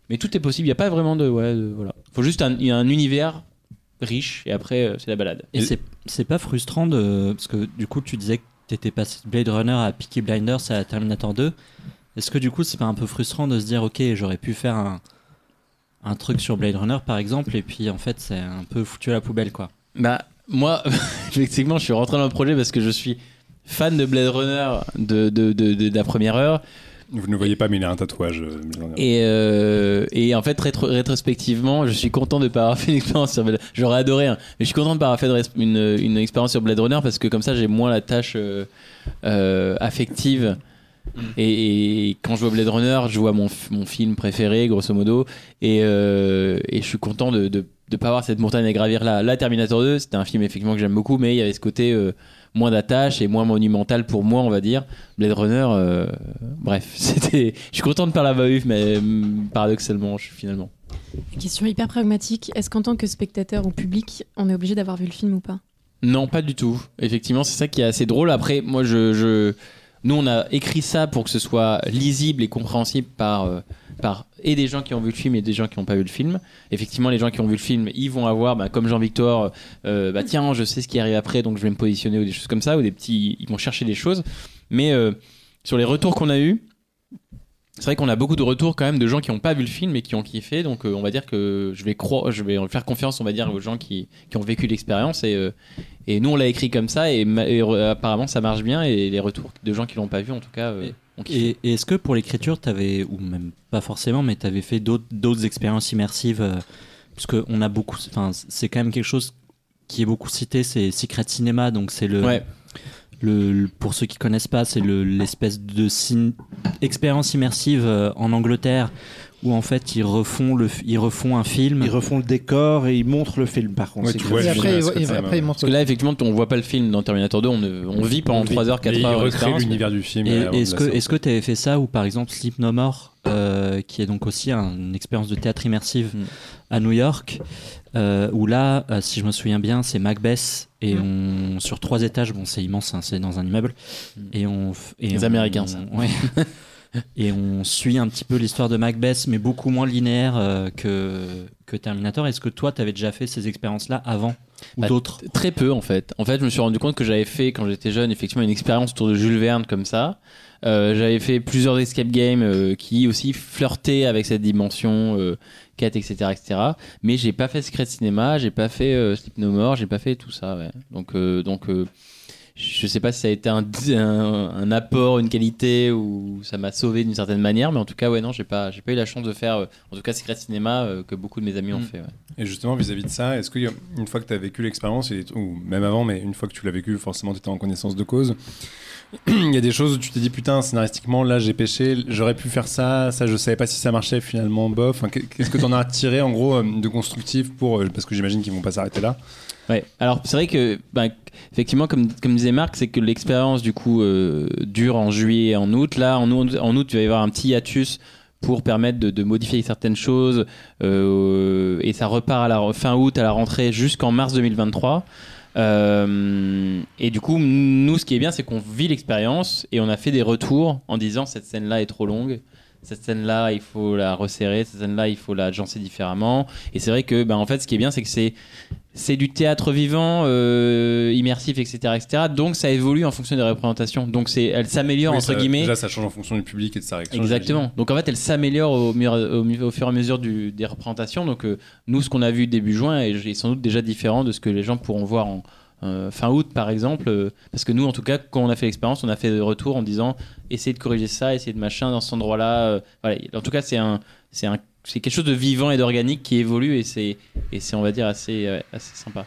mais tout est possible. Il y a pas vraiment de ouais, de- voilà. Faut juste un, y a un univers riche et après euh, c'est la balade. Et c'est c'est pas frustrant de. Parce que du coup, tu disais que t'étais passé de Blade Runner à Peaky Blinders à Terminator 2. Est-ce que du coup, c'est pas un peu frustrant de se dire, ok, j'aurais pu faire un, un truc sur Blade Runner par exemple, et puis en fait, c'est un peu foutu à la poubelle quoi. Bah, moi, [laughs] effectivement, je suis rentré dans le projet parce que je suis fan de Blade Runner de, de, de, de- de la première heure. Vous ne voyez pas, mais il a un tatouage. euh, Et, euh, et en fait, rétro- rétrospectivement, je suis content de ne pas avoir fait une expérience sur Blade J'aurais adoré, hein, mais je suis content de ne pas avoir fait une, une expérience sur Blade Runner parce que comme ça, j'ai moins la tâche euh, euh, affective. Et, et quand je vois Blade Runner, je vois mon, mon film préféré, grosso modo. Et, euh, et je suis content de ne de, pas avoir cette montagne à gravir là. Là, Terminator 2, c'était un film effectivement que j'aime beaucoup, mais il y avait ce côté euh, moins d'attache et moins monumental pour moi, on va dire. Blade Runner, euh, bref, [laughs] c'était. Je suis content de pas l'avoir vu, mais hum, paradoxalement, je, finalement. Question hyper pragmatique. Est-ce qu'en tant que spectateur ou public, on est obligé d'avoir vu le film ou pas? Non, pas du tout. Effectivement, c'est ça qui est assez drôle. Après, moi, je, je- nous, on a écrit ça pour que ce soit lisible et compréhensible par, euh, et des gens qui ont vu le film et des gens qui n'ont pas vu le film. Effectivement, les gens qui ont vu le film, ils vont avoir, bah, comme Jean-Victor, euh, bah tiens, je sais ce qui arrive après, donc je vais me positionner ou des choses comme ça, ou des petits, ils vont chercher des choses. Mais euh, sur les retours qu'on a eus, c'est vrai qu'on a beaucoup de retours quand même de gens qui n'ont pas vu le film et qui ont kiffé. Donc, euh, on va dire que je vais croire, je vais faire confiance, on va dire, aux gens qui, qui ont vécu l'expérience et euh, et nous, on l'a écrit comme ça, et, apparemment, ça marche bien, et les retours de gens qui l'ont pas vu, en tout cas, euh, ont kiffé. Et, et est-ce que pour l'écriture, t'avais, ou même pas forcément, mais t'avais fait d'autres, expériences immersives Parce qu'on a beaucoup. Enfin, c'est quand même quelque chose qui est beaucoup cité, c'est Secret Cinema, donc c'est le. Ouais. Le, pour ceux qui connaissent pas, c'est le- l'espèce de expérience immersive euh, en Angleterre où en fait ils refont, le, ils refont un film. Ils refont le décor et ils montrent le film par contre. Ouais, tu vois et le après, film, et c'est et ça, après, ouais. il montre Parce que là, effectivement, on voit pas le film dans Terminator 2, on, ne- on vit pendant 3 heures, 4 Mais heures. Il recrée d'expérience, l'univers du film. Et est-ce que la est-ce que tu avais fait ça ou par exemple Sleep No More euh, qui est donc aussi un- une expérience de théâtre immersive Mm. à New York euh, où là euh, si je me souviens bien c'est Macbeth et on sur trois étages bon c'est immense hein, c'est dans un immeuble Mm. et on et Les on- Américains, ça. [laughs] ouais. et on suit un petit peu l'histoire de Macbeth mais beaucoup moins linéaire euh, que que Terminator est-ce que toi tu avais déjà fait ces expériences là avant ou Bah, d'autres? Très peu en fait. En fait, je me suis rendu compte que j'avais fait quand j'étais jeune effectivement une expérience autour de Jules Verne comme ça. Euh, j'avais fait plusieurs escape games euh, qui aussi flirtaient avec cette dimension quête, etc., etc. Mais j'ai pas fait Secret Cinéma, j'ai pas fait euh, Sleep No More, j'ai pas fait tout ça. ouais. Donc, euh, donc, euh, je sais pas si ça a été un, un, un apport, une qualité ou ça m'a sauvé d'une certaine manière, mais en tout cas, ouais, non, j'ai pas, j'ai pas eu la chance de faire, euh, en tout cas, Secret Cinéma euh, que beaucoup de mes amis ont Mm. fait. ouais. Et justement, vis-à-vis de ça, est-ce qu'une fois que tu as vécu l'expérience, ou même avant, mais une fois que tu l'as vécu, forcément, tu étais en connaissance de cause, [clears throat] il y a des choses où tu t'es dit, putain, scénaristiquement, là, j'ai pêché, j'aurais pu faire ça, ça, je savais pas si ça marchait, finalement, bof. Qu'est-ce que tu en as tiré, en gros, euh, de constructif pour. euh, Parce que j'imagine qu'ils vont pas s'arrêter là. Ouais. Alors c'est vrai que, bah, effectivement, comme, comme disait Marc, c'est que l'expérience du coup euh, dure en juillet et en août. Là, en août, en août, tu vas y avoir un petit hiatus pour permettre de, modifier certaines choses et ça repart à la fin août à la rentrée jusqu'en mars 2023. Euh, et du coup, nous, ce qui est bien, c'est qu'on vit l'expérience et on a fait des retours en disant cette scène-là est trop longue, cette scène-là, il faut la resserrer, cette scène-là, il faut la agencer différemment. Et c'est vrai que, ben, en fait, ce qui est bien, c'est que c'est c'est du théâtre vivant, euh, immersif, etc., etc. Donc ça évolue en fonction des représentations. Donc c'est, elle s'améliore Oui, entre ça- guillemets. Déjà, ça change en fonction du public et de sa réaction. Exactement. Donc en fait, elle s'améliore au, fur et à mesure du- des représentations. Donc euh, nous, ce qu'on a vu début juin est, est sans doute déjà différent de ce que les gens pourront voir en euh, fin août, par exemple. parce que nous, en tout cas, quand on a fait l'expérience, on a fait des retours en disant essayez de corriger ça, essayez de machin dans cet endroit-là. voilà. En tout cas, c'est un, c'est un, c'est quelque chose de vivant et d'organique qui évolue et c'est, et c'est, on va dire, assez, euh, assez sympa.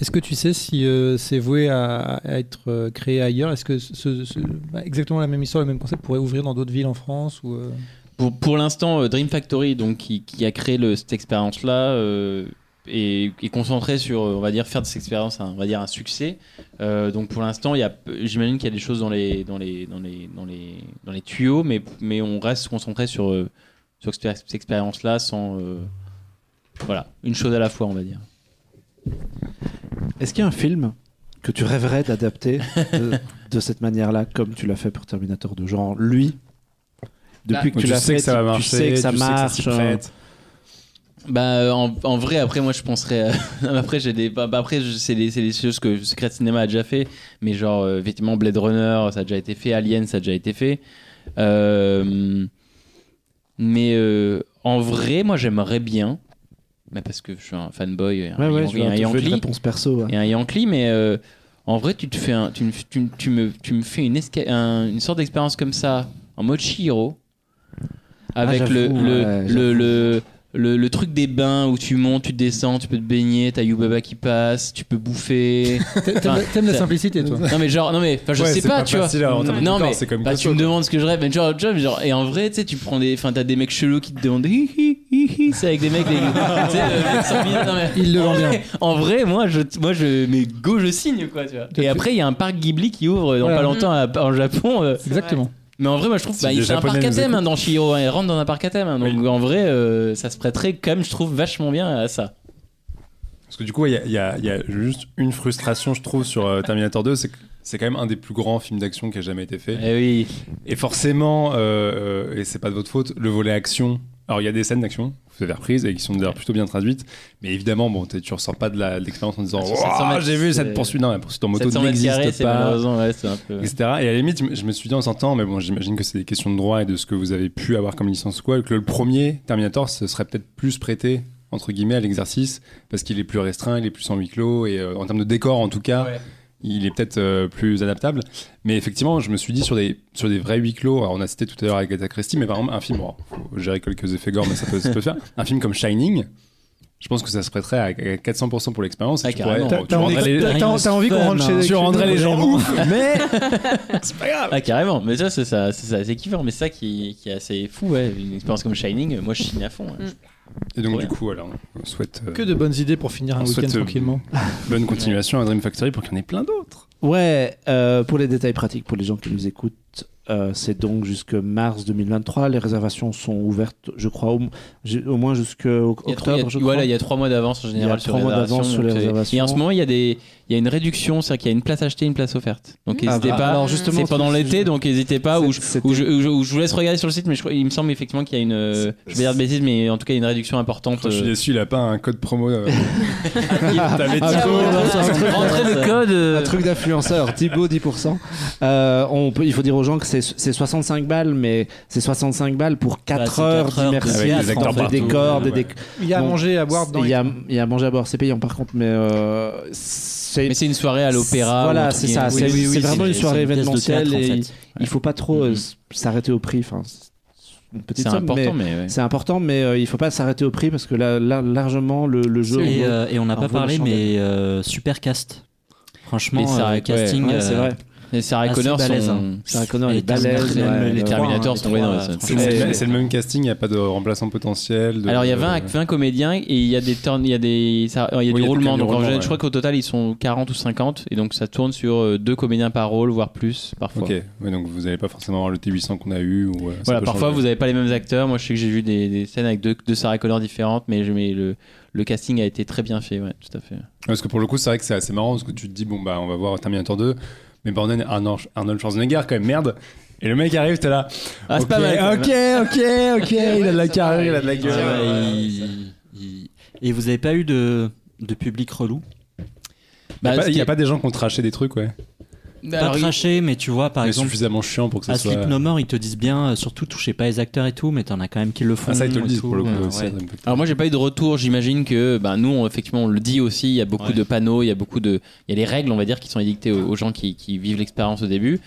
Est-ce que tu sais si euh, c'est voué à, à être euh, créé ailleurs? Est-ce que ce- ce- bah, exactement la même histoire, le même concept pourrait ouvrir dans d'autres villes en France ou, euh, Pour, pour l'instant, Dream Factory, donc, qui, qui a créé le- cette expérience-là, est, est concentré sur, on va dire, faire de cette expérience, un, on va dire, un succès. Donc pour l'instant, il y a, j'imagine qu'il y a des choses dans les, dans les, dans les, dans les, dans les tuyaux, mais, mais on reste concentré sur, sur cette expérience-là, sans, euh, voilà, une chose à la fois, on va dire. Est-ce qu'il y a un film que tu rêverais d'adapter de, [laughs] de cette manière-là, comme tu l'as fait pour Terminator 2 Genre, lui, depuis Bah, que tu tu l'as sais fait, que ça va tu- marcher, tu sais que ça tu sais que ça marche. prête. Bah en, en vrai après moi je penserais à- [laughs] après j'ai des bah, bah, après c'est des, c'est des choses que Secret Cinema a déjà fait mais genre euh, effectivement Blade Runner ça a déjà été fait Alien ça a déjà été fait Euh, mais euh, en vrai moi j'aimerais bien mais parce que je suis un fanboy et un, Ouais, ouais, Yan- je et un Yankee réponse perso. ouais. et un Yankee mais euh, en vrai tu te fais un, tu, me- tu, tu me tu me fais une esca- un- une sorte d'expérience comme ça en mode avec Ah, le, j'avoue, le, le, le, le- le truc des bains où tu montes, tu descends, tu peux te baigner, t'as Yubaba qui passe, tu peux bouffer. [laughs] T'a- T'aimes la simplicité, toi? Non mais genre, non mais, enfin je Ouais, sais pas, tu vois. à- Non mais, comme bah, tu me demandes ce que je rêve, mais genre, tu vois, genre, et en vrai, tu sais, tu prends des, enfin t'as des mecs chelous qui te demandent, hi hi hi hi, c'est avec des mecs, des, [laughs] sais, le mec sans billet, non, mais- Il le vend bien. en vrai, moi, je, moi, je, mais go, je signe, quoi, tu vois. Et après, il y a un parc Ghibli qui ouvre dans Voilà. pas longtemps à- en Japon. euh, Exactement. Mais en vrai, moi je trouve bah, il fait un parc à thème hein, dans Chihiro. hein, il rentre dans un parc à thème. hein, donc en vrai, euh, ça se prêterait quand même, je trouve, vachement bien à ça. Parce que du coup, il y, y y a juste une frustration, je trouve, sur euh, Terminator 2, c'est que c'est quand même un des plus grands films d'action qui a jamais été fait. Eh oui. Et forcément, euh, euh, et c'est pas de votre faute, le volet action. Alors, il y a des scènes d'action, vous avez reprises et qui sont d'ailleurs plutôt bien traduites. Mais évidemment, bon, tu ressors pas de l'expérience en disant sur 700 Ouah, mètres, J'ai vu cette poursuite. Non, la poursuite en moto 700 mètres carrés, n'existe pas. ouais, un peu. etc. Et à la limite, je me- suis dit en s'entendant, mais bon, j'imagine que c'est des questions de droit et de ce que vous avez pu avoir comme licence quoi, que le premier Terminator, ce serait peut-être plus prêté, entre guillemets, à l'exercice, parce qu'il est plus restreint, il est plus en huis clos, et euh, en termes de décor, en tout cas, Ouais. Il est peut-être euh, plus adaptable. Mais effectivement, je me suis dit sur des, sur des vrais huis clos, alors on a cité tout à l'heure Agatha Christie, mais par exemple, un film, bon, faut gérer quelques effets gore, mais ça peut, ça peut faire, un film comme Shining, je pense que ça se prêterait à à 400% pour l'expérience. Ah, tu pourrais- carrément. tu T'as envie, rendrais les- t'as- t'as- t'as envie qu'on rentre chez tu rendrais les gens ouf, mais [laughs] c'est pas grave. Ah carrément, mais ça c'est ça, c'est ça, c'est kiffant, mais c'est ça qui, qui est assez fou, ouais. Une expérience comme Shining, moi je signe à fond. ouais. Et donc, Ouais. du coup, voilà, on souhaite euh, Que de bonnes idées pour finir un On week-end souhaite, euh, tranquillement. [laughs] bonne continuation à Dream Factory pour qu'il y en ait plein d'autres. Ouais, euh, pour les détails pratiques, pour les gens qui nous écoutent, euh, c'est donc jusque mars 2023. Les réservations sont ouvertes, je crois, au, j'ai- au moins jusqu'au Il y a trois- octobre, il y a- je voilà, il y a trois mois d'avance en Il y a général sur trois les mois d'avance sur les donc réservations. Et en ce moment, il y a des, il y a une réduction, c'est-à-dire qu'il y a une place achetée, une place offerte. Donc Ah, n'hésitez bah, pas. alors, justement, c'est pendant l'été, donc n'hésitez pas. Ou je, ou je, ou je- ou je vous laisse regarder sur le site, mais il me semble effectivement qu'il y a une, euh, je vais dire de bêtises, mais en tout cas une réduction importante. Je suis euh, déçu, il a pas un code promo. euh, [laughs] T'avais Ah, Rentrez le code. euh, Un truc d'influenceur, Thibaut 10%. Euh, on peut, il faut dire aux gens que c'est c'est c'est 65 balles, mais c'est 65 balles pour 4 Bah, heures quatre heures de d'immersion, des décors, Il y a à manger à boire dedans. Il y a, il y a à manger à boire, c'est payant par contre, mais Mais c'est une soirée à l'opéra. Voilà, c'est ça, oui, c'est oui, oui, vraiment une soirée une événementielle théâtre, en et fait. il faut pas trop euh, Mhm. s- s'arrêter au prix. Enfin, c'est important, mais mais. ouais. c'est important, mais euh, il faut pas s'arrêter au prix parce que là, là, largement le, le jeu. Et, euh, et on n'a pas parlé, mais euh, super cast. Franchement, casting. C'est vrai. Et Sarah Connor balèze, sont. hein. Sarah Connor est balèze. Ouais, les. Terminators sont- ça- C'est le, c'est- c'est le même casting, il n'y a pas de remplaçant potentiel. de- Alors il y a 20, 20 comédiens et il y a des turns, il y a des, ça- il y a Oui, il y du a roulement. du Donc roulement, ouais. je crois qu'au total ils sont 40 ou 50 et donc ça tourne sur euh, deux comédiens par rôle, voire plus parfois. Ok, ouais, donc vous n'allez pas forcément avoir le T800 qu'on a eu. Ou, euh, Voilà, parfois changer. vous n'avez pas les mêmes acteurs. Moi je sais que j'ai vu des, des scènes avec deux, deux Sarah Connor différentes, mais, je- mais le, le casting a été très bien fait, ouais, tout à fait. Parce que pour le coup, c'est vrai que c'est assez marrant parce que tu te dis, bon, bah, on va voir Terminator 2, mais bordel, Arnold, Arnold Schwarzenegger, quand même, merde. Et le mec arrive, t'es là. Ah, c'est pas mal. Ok, ok, ok, [laughs] il a de la carrure, il a de la gueule. ouais, il- il- Et vous avez pas eu de, de public relou? Il Bah, n'y a, qui pas est- des gens qui ont traché des trucs, ouais. Alors, Pas il- craché, mais tu vois, par mais exemple, suffisamment chiant pour que ça à soit. Sleep No More, ils te disent bien, euh, surtout touchez pas les acteurs et tout, mais t'en as quand même qui le font. Ah, ça, ils te le disent pour le coup Ouais, aussi. ouais. Alors moi j'ai pas eu de retour, j'imagine que bah, nous on- effectivement on le dit aussi, il y a beaucoup Ouais. de panneaux, il y a beaucoup de il y a des règles on va dire qui sont édictées aux, aux gens qui, qui vivent l'expérience au début.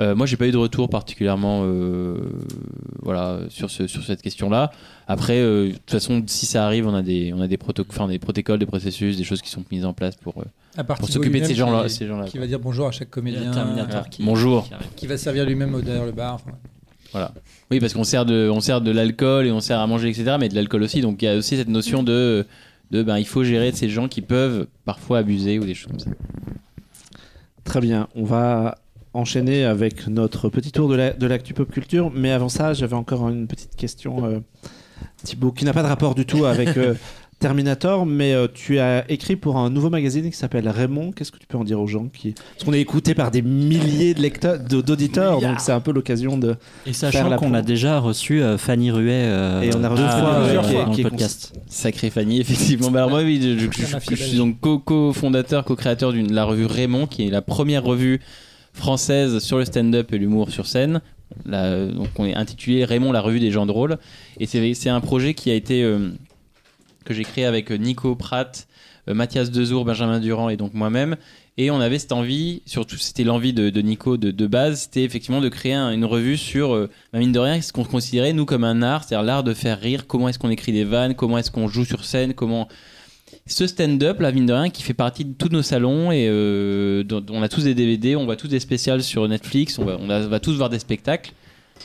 Euh, moi j'ai pas eu de retour particulièrement euh, voilà sur ce sur cette question-là. Après euh, de toute façon si ça arrive on a des on a des protocoles enfin, des protocoles, des processus, des choses qui sont mises en place pour euh, pour s'occuper de ces gens-là, qui- ces gens-là. Qui va dire bonjour à chaque a comédien. Terminator Voilà. qui- Bonjour. qui va servir lui-même au- derrière le bar. enfin, Oui, parce qu'on sert de, on sert de l'alcool et on sert à manger, etc. Mais de l'alcool aussi. Donc il y a aussi cette notion de, de ben, il faut gérer ces gens qui peuvent parfois abuser ou des choses comme ça. Très bien, on va enchaîner avec notre petit tour de la- de l'actu pop culture. Mais avant ça, j'avais encore une petite question, euh, Thibaut, qui n'a pas de rapport du tout avec euh, [laughs] Terminator, mais euh, tu as écrit pour un nouveau magazine qui s'appelle Raymond. Qu'est-ce que tu peux en dire aux gens qui... Parce qu'on est écouté par des milliers de lecteurs, de- d'auditeurs, donc c'est un peu l'occasion de... Et Faire sachant la qu'on a déjà reçu euh, Fanny Ruet euh, Et on a reçu deux fois euh, qui qui podcast. Sacré Fanny, effectivement. Bah, alors moi, oui, je, je- je- La je- fille je suis donc co- co-fondateur, co-créateur de la revue Raymond, qui est la première revue française sur le stand-up et l'humour sur scène. La- donc on est intitulé Raymond, la revue des gens drôles. Et c'est un projet qui a été euh, que j'ai créé avec Nico Pratt, euh, Mathias Dezour, Benjamin Durand et donc moi-même. Et on avait cette envie, surtout c'était l'envie de, Nico de, base, c'était effectivement de créer un- une revue sur, euh, bah, mine de rien, ce qu'on considérait nous comme un art, c'est-à-dire l'art de faire rire, comment est-ce qu'on écrit des vannes, comment est-ce qu'on joue sur scène, comment... Ce stand-up, la mine de rien, qui fait partie de tous nos salons et euh, on a tous des DVD, on voit tous des spéciales sur Netflix, on va, tous voir des spectacles.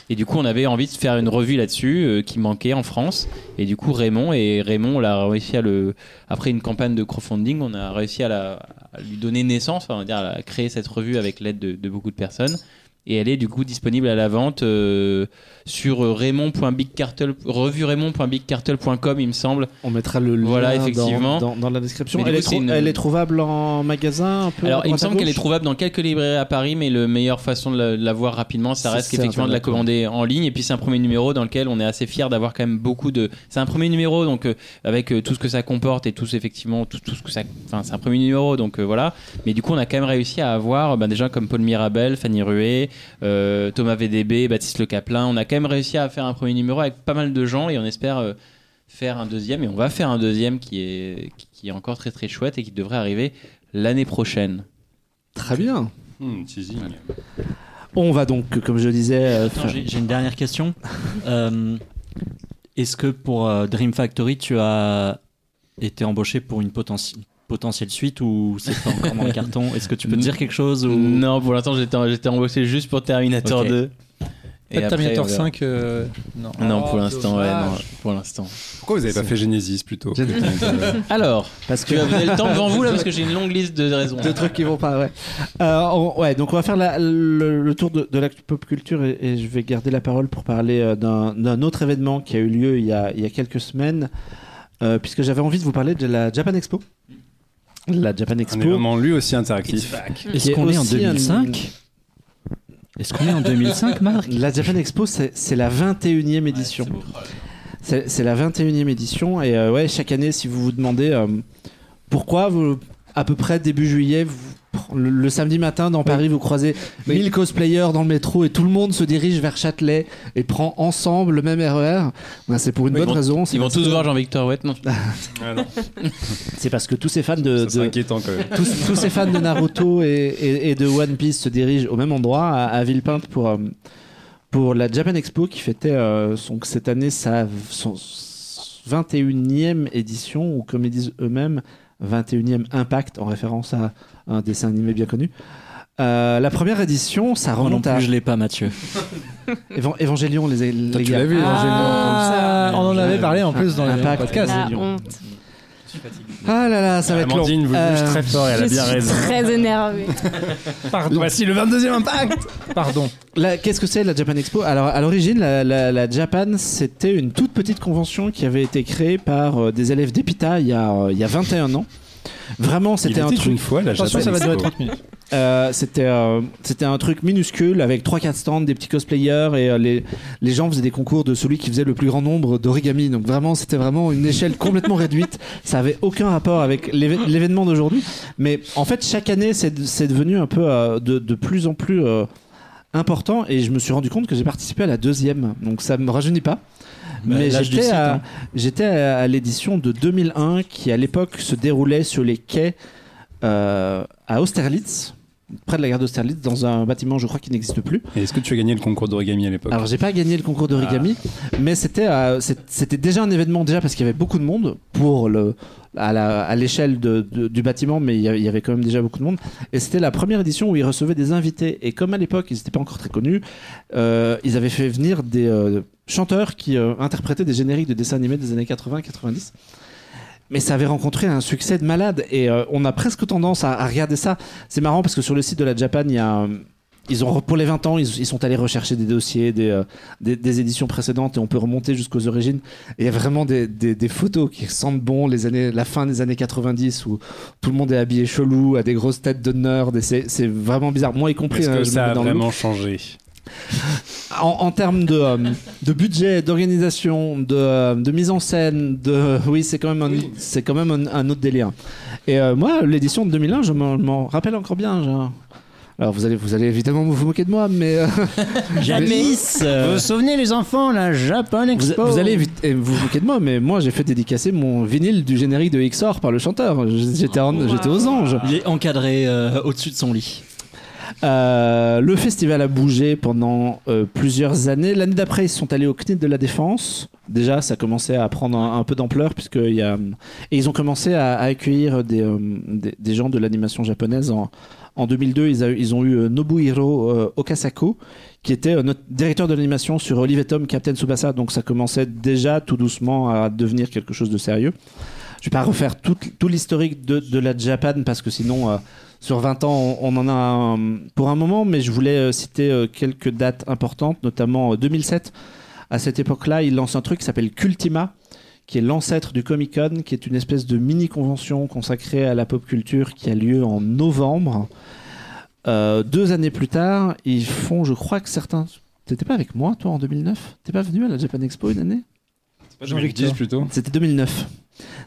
Et du coup, on avait envie de faire une revue là-dessus euh, qui manquait en France. Et du coup, Raymond et Raymond, on a réussi à le après une campagne de crowdfunding, on a réussi à, la, lui donner naissance, on va dire à créer cette revue avec l'aide de, de beaucoup de personnes. Et elle est du coup disponible à la vente euh, sur euh, raymond.bigcartel, revue raymond.bigcartel.com, il me semble. On mettra le lien Voilà, dans- effectivement. Dans, dans la description. Elle est, coup, c'est trou- une- elle est trouvable en magasin un peu à Alors, il me semble qu'elle est trouvable dans quelques librairies à Paris, mais la meilleure façon de la, de la voir rapidement, ça reste c'est qu'effectivement de la commander en ligne. Et puis, c'est un premier numéro dans lequel on est assez fier d'avoir quand même beaucoup de. C'est un premier numéro, donc euh, avec euh, tout ce que ça comporte et tout effectivement tout, tout ce que ça. Enfin, c'est un premier numéro, donc voilà. Mais du coup, on a quand même réussi à avoir ben, des gens comme Paul Mirabel, Fanny Ruet, euh, Thomas VDB, Baptiste Le Caplin. On a quand même réussi à faire un premier numéro avec pas mal de gens et on espère. euh, faire un deuxième et on va faire un deuxième qui est, qui- est encore très très chouette et qui devrait arriver l'année prochaine. Très bien. Hmm. On va donc, comme je disais, euh, Attends, j'ai j'ai une dernière question. [laughs] Euh, Est-ce que pour euh, Dream Factory, tu as été embauché pour une potenti- potentielle suite ou c'est pas encore dans le [laughs] carton? Est-ce que tu peux te dire quelque chose ou... Non, pour l'instant, j'étais j'étais embauché juste pour Terminator Ok. 2. Pas de après, Terminator on verra. 5. euh, Non, Non, Oh, pour l'instant, ouais, non, pour l'instant. Pourquoi vous avez pas fait Genesis plutôt Alors, parce que vous avez le temps devant vous là [laughs] parce que j'ai une longue liste de raisons. deux trucs qui vont pas. Ouais. Euh, on- ouais. Donc on va faire la- le, le tour de, de l'actu pop culture et, et je vais garder la parole pour parler euh, d'un d'un autre événement qui a eu lieu il y a, il y a quelques semaines, euh, puisque j'avais envie de vous parler de la Japan Expo. La Japan Un Expo. événement lui aussi interactif. Est-ce est qu'on est en aussi un- 2005 Est-ce qu'on est en 2005, [laughs] Marc La Japan Expo, c'est la 21e édition. C'est c'est la 21e édition et euh, ouais, chaque année, si vous vous demandez euh, pourquoi vous à peu près début juillet, vous- le, le samedi matin dans Paris, vous croisez 1000 cosplayers dans le métro et tout le monde se dirige vers Châtelet et prend ensemble le même RER. Ben, c'est pour une Oui, bonne ils vont- raison. c'est Ils vont tous voir Jean-Victor Ouette, non [laughs] Ah non, [laughs] C'est parce que tous ces fans de, ça, c'est de- inquiétant quand même. tous, tous ces fans de Naruto et, et- et de One Piece se dirigent au même endroit, à, à Villepinte, pour, euh, pour la Japan Expo qui fêtait euh, son- cette année sa son 21e édition, ou comme ils disent eux-mêmes, 21e Impact, en référence à un dessin animé bien connu. Euh, la première édition, ça Moi non remonte plus, à je l'ai pas, Mathieu. [laughs] Évan- Évangélion, les, les Toi, tu gars. l'as vu, Ah, on en avait parlé en plus dans les Impact. podcasts. La honte. Ah là là, ça va être long. Amandine vous Euh, très fort et elle Je a bien suis raison. très énervée. Pardon. Voici le 22e impact Pardon. Qu'est-ce que c'est la Japan Expo? Alors à l'origine, la, la- la Japan, c'était une toute petite convention qui avait été créée par euh, des élèves d'EPITA il, y a, euh, il y a 21 ans. Vraiment, C'était un une truc. fois la Attention, ça va durer Expo. 30 minutes. euh, c'était euh, c'était un truc minuscule avec 3-4 stands, des petits cosplayers et euh, les, les gens faisaient des concours de celui qui faisait le plus grand nombre d'origami. Donc vraiment, c'était vraiment une échelle complètement [laughs] réduite. Ça avait aucun rapport avec l'événement d'aujourd'hui. Mais en fait, chaque année, c'est devenu un peu de, de plus en plus important. Et je me suis rendu compte que j'ai participé à la deuxième. Donc ça me rajeunit pas. Bah, Mais j'étais à, hein. j'étais à, l'édition de 2001 qui à l'époque se déroulait sur les quais euh, à Austerlitz, près de la gare d'Austerlitz, dans un bâtiment je crois qui n'existe plus. Est-ce que tu as gagné le concours d'origami à l'époque? Alors j'ai pas gagné le concours d'origami, mais c'était euh, c'était déjà un événement déjà parce qu'il y avait beaucoup de monde pour le à l'échelle de- de- du bâtiment, mais il y, avait, il y avait quand même déjà beaucoup de monde. Et c'était la première édition où ils recevaient des invités. Et comme à l'époque ils n'étaient pas encore très connus, euh, ils avaient fait venir des euh, chanteurs qui euh, interprétaient des génériques de dessins animés des années 80-90. Mais ça avait rencontré un succès de malade et euh, on a presque tendance à, à regarder ça. C'est marrant parce que sur le site de la Japan, il y a, euh, ils ont pour les 20 ans, ils, ils sont allés rechercher des dossiers, des, euh, des, des éditions précédentes et on peut remonter jusqu'aux origines. Et il y a vraiment des, photos qui sentent bon les années, la fin des années 90 où tout le monde est habillé chelou, a des grosses têtes de nerds et c'est vraiment bizarre. Moi y compris. Est-ce hein, que ça a vraiment changé? En, en termes de, euh, de budget, d'organisation, de, euh, de mise en scène, de oui, c'est quand même un, c'est quand même un, un autre délire. Et euh, moi, l'édition de 2001, je m'en rappelle encore bien. genre. Alors vous allez, vous allez évidemment vous moquer de moi, mais euh, [laughs] Jadis euh, Vous vous souvenez les enfants, la Japan Expo vous allez eh, vous moquer de moi, mais moi j'ai fait dédicacer mon vinyle du générique de XOR par le chanteur. J'étais aux anges. Il est encadré euh, au-dessus de son lit. Euh, le festival a bougé pendant euh, plusieurs années. L'année d'après, ils sont allés au CNIT de la Défense. Déjà, ça commençait à prendre un, peu d'ampleur puisque il y a et ils ont commencé à, accueillir des, euh, des, gens de l'animation japonaise. En, en 2002, ils, ont eu Nobuhiro Okasako, qui était notre directeur de l'animation sur Olive et Tom, Captain Tsubasa. Donc ça commençait déjà tout doucement à devenir quelque chose de sérieux. Je vais pas refaire tout, l'historique de, la Japan parce que sinon, sur 20 ans, on, on en a un- pour un moment, mais je voulais euh, citer euh, quelques dates importantes, notamment euh, 2007. À cette époque-là, il lance un truc qui s'appelle Cultima, qui est l'ancêtre du Comic Con, qui est une espèce de mini-convention consacrée à la pop culture qui a lieu en novembre. Euh, deux années plus tard, ils font, je crois que certains. T'étais pas avec moi, toi, en 2009 T'es pas venu à la Japan Expo une année? Jean-Victor plutôt C'était 2009.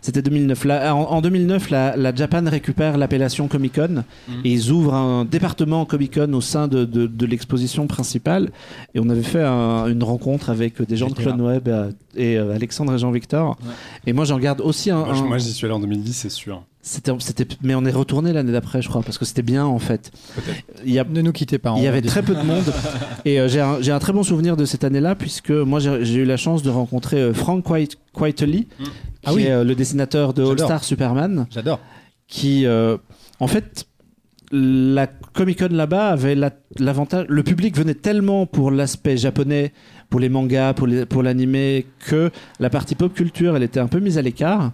C'était 2009. Là, en, en 2009, la, la Japan récupère l'appellation Comic Con et ils ouvrent un département Comic Con au sein de, de- de l'exposition principale. Et on avait fait un- une rencontre avec des gens de Clone Web euh, et euh, Alexandre et Jean-Victor. Et moi, j'en regarde aussi un. Moi, un- Moi, j'y suis allé en 2010, c'est sûr. C'était, c'était, mais on est retourné l'année d'après, je crois, parce que c'était bien en fait. Il y a, Ne nous quittez pas. il y avait dit. très peu de monde [laughs] et euh, j'ai un, j'ai un très bon souvenir de cette année-là puisque moi j'ai j'ai eu la chance de rencontrer euh, Frank White, Quitely, qui Ah oui. est euh, le dessinateur de All J'adore. Star Superman, J'adore. qui euh, en fait la Comic Con là-bas avait la- l'avantage, le public venait tellement pour l'aspect japonais, pour les mangas, pour les- pour l'animé que la partie pop culture elle était un peu mise à l'écart.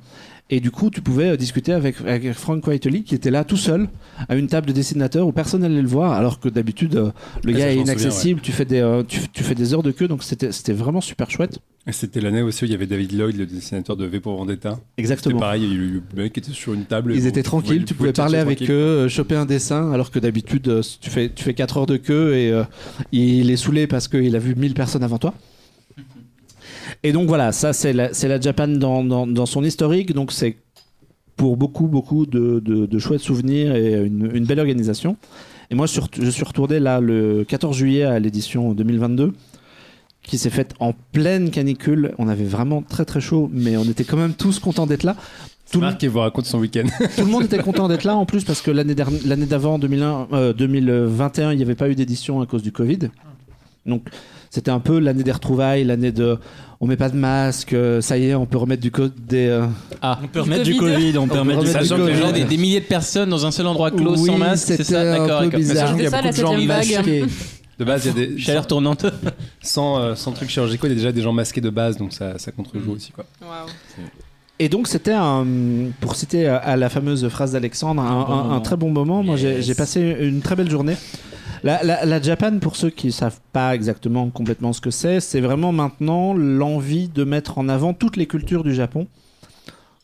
Et du coup, tu pouvais euh, discuter avec, avec Frank Whiteley qui était là tout seul à une table de dessinateur où personne n'allait le voir, alors que d'habitude euh, le Ouais, gars est souviens, inaccessible. Tu fais des euh, tu, tu fais des heures de queue, donc c'était c'était vraiment super chouette. Et c'était l'année aussi où il y avait David Lloyd, le dessinateur de V pour Vendetta. Exactement. pareil, le mec qui était sur une table. Ils étaient tranquilles, tu pouvais parler avec tranquille. eux, choper un dessin, alors que d'habitude tu fais tu fais 4 heures de queue et euh, il est saoulé parce qu'il a vu 1000 personnes avant toi. Et donc voilà, ça c'est la, Japan dans, dans, dans son historique, donc c'est pour beaucoup, beaucoup de, de- de chouettes souvenirs et une, une belle organisation. Et moi, je suis ret- je suis retourné là le 14 juillet à l'édition 2022 qui s'est faite en pleine canicule. On avait vraiment très très chaud, mais on était quand même tous contents d'être là. Tout le, Marc qui vous raconte son week-end. [laughs] tout le monde était content d'être là en plus parce que l'année d'avant, 2001, euh, 2021, il n'y avait pas eu d'édition à cause du Covid. Donc c'était un peu l'année des retrouvailles, l'année de on met pas de masque, euh, ça y est, on peut remettre du code des. euh, On peut remettre du Covid, on peut remettre du Sachant que des, des milliers de personnes dans un seul endroit clos Oui, sans masque, c'est c'était ça un D'accord, peu d'accord. bizarre. Sachant qu'il y a ça, beaucoup de gens masqués. De base, il y a des. [laughs] Chaleur tournante. Sans, euh, sans trucs chirurgicaux, il y a déjà des gens masqués de base, donc ça, ça contre-joue aussi. Quoi. Et donc c'était un, pour citer à, à la fameuse phrase d'Alexandre, un, très bon moment. Moi Yes. j'ai passé une très belle journée. La, Japan, pour ceux qui savent pas exactement complètement ce que c'est, c'est vraiment maintenant l'envie de mettre en avant toutes les cultures du Japon.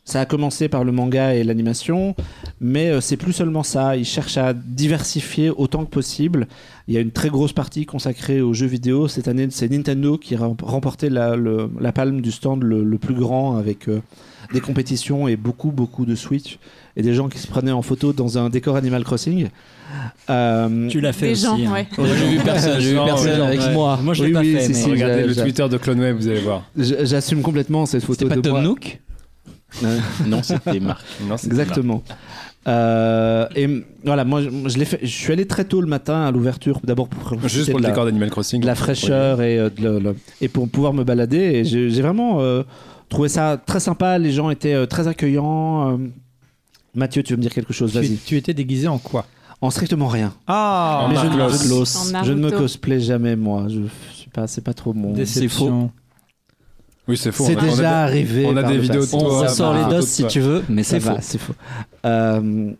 Ça a commencé par le manga et l'animation, mais euh, c'est plus seulement ça. Ils cherchent à diversifier autant que possible. Il y a une très grosse partie consacrée aux jeux vidéo. Cette année, c'est Nintendo qui a rem- remporté la, le- la palme du stand le, le plus grand avec euh, des compétitions et beaucoup, beaucoup de Switch et des gens qui se prenaient en photo dans un décor Animal Crossing. Euh, Tu l'as fait Des aussi. gens, hein. ouais. J'ai vu personne, j'ai vu personne avec ouais. moi, Moi, je l'ai Oui, pas oui, fait, si, mais si, Regardez le Twitter de Cloneweb, vous allez voir. j'a- J'assume complètement cette photo C'était pas de Tom moi. Nook. [laughs] Non, c'était Marc. Non, Exactement. Euh, et voilà, moi je, fait. Je suis allé très tôt le matin à l'ouverture, d'abord pour Juste pour le la, décor d'Animal Crossing. de la fraîcheur et, euh, de le- le- et pour pouvoir me balader. Et j'ai vraiment euh, trouvé ça très sympa. Les gens étaient euh, très accueillants. Euh, Mathieu, tu veux me dire quelque chose? Vas-y. tu étais déguisé en quoi? En strictement rien. Ah Mais je, je je ne me cosplay jamais moi. Je, je sais pas, c'est pas trop mon. Déception. C'est faux. Oui, c'est faux. C'est déjà arrivé. On a des vidéos de. On bah, les doses si tu veux, mais C'est c'est faux. C'est faux. Euh,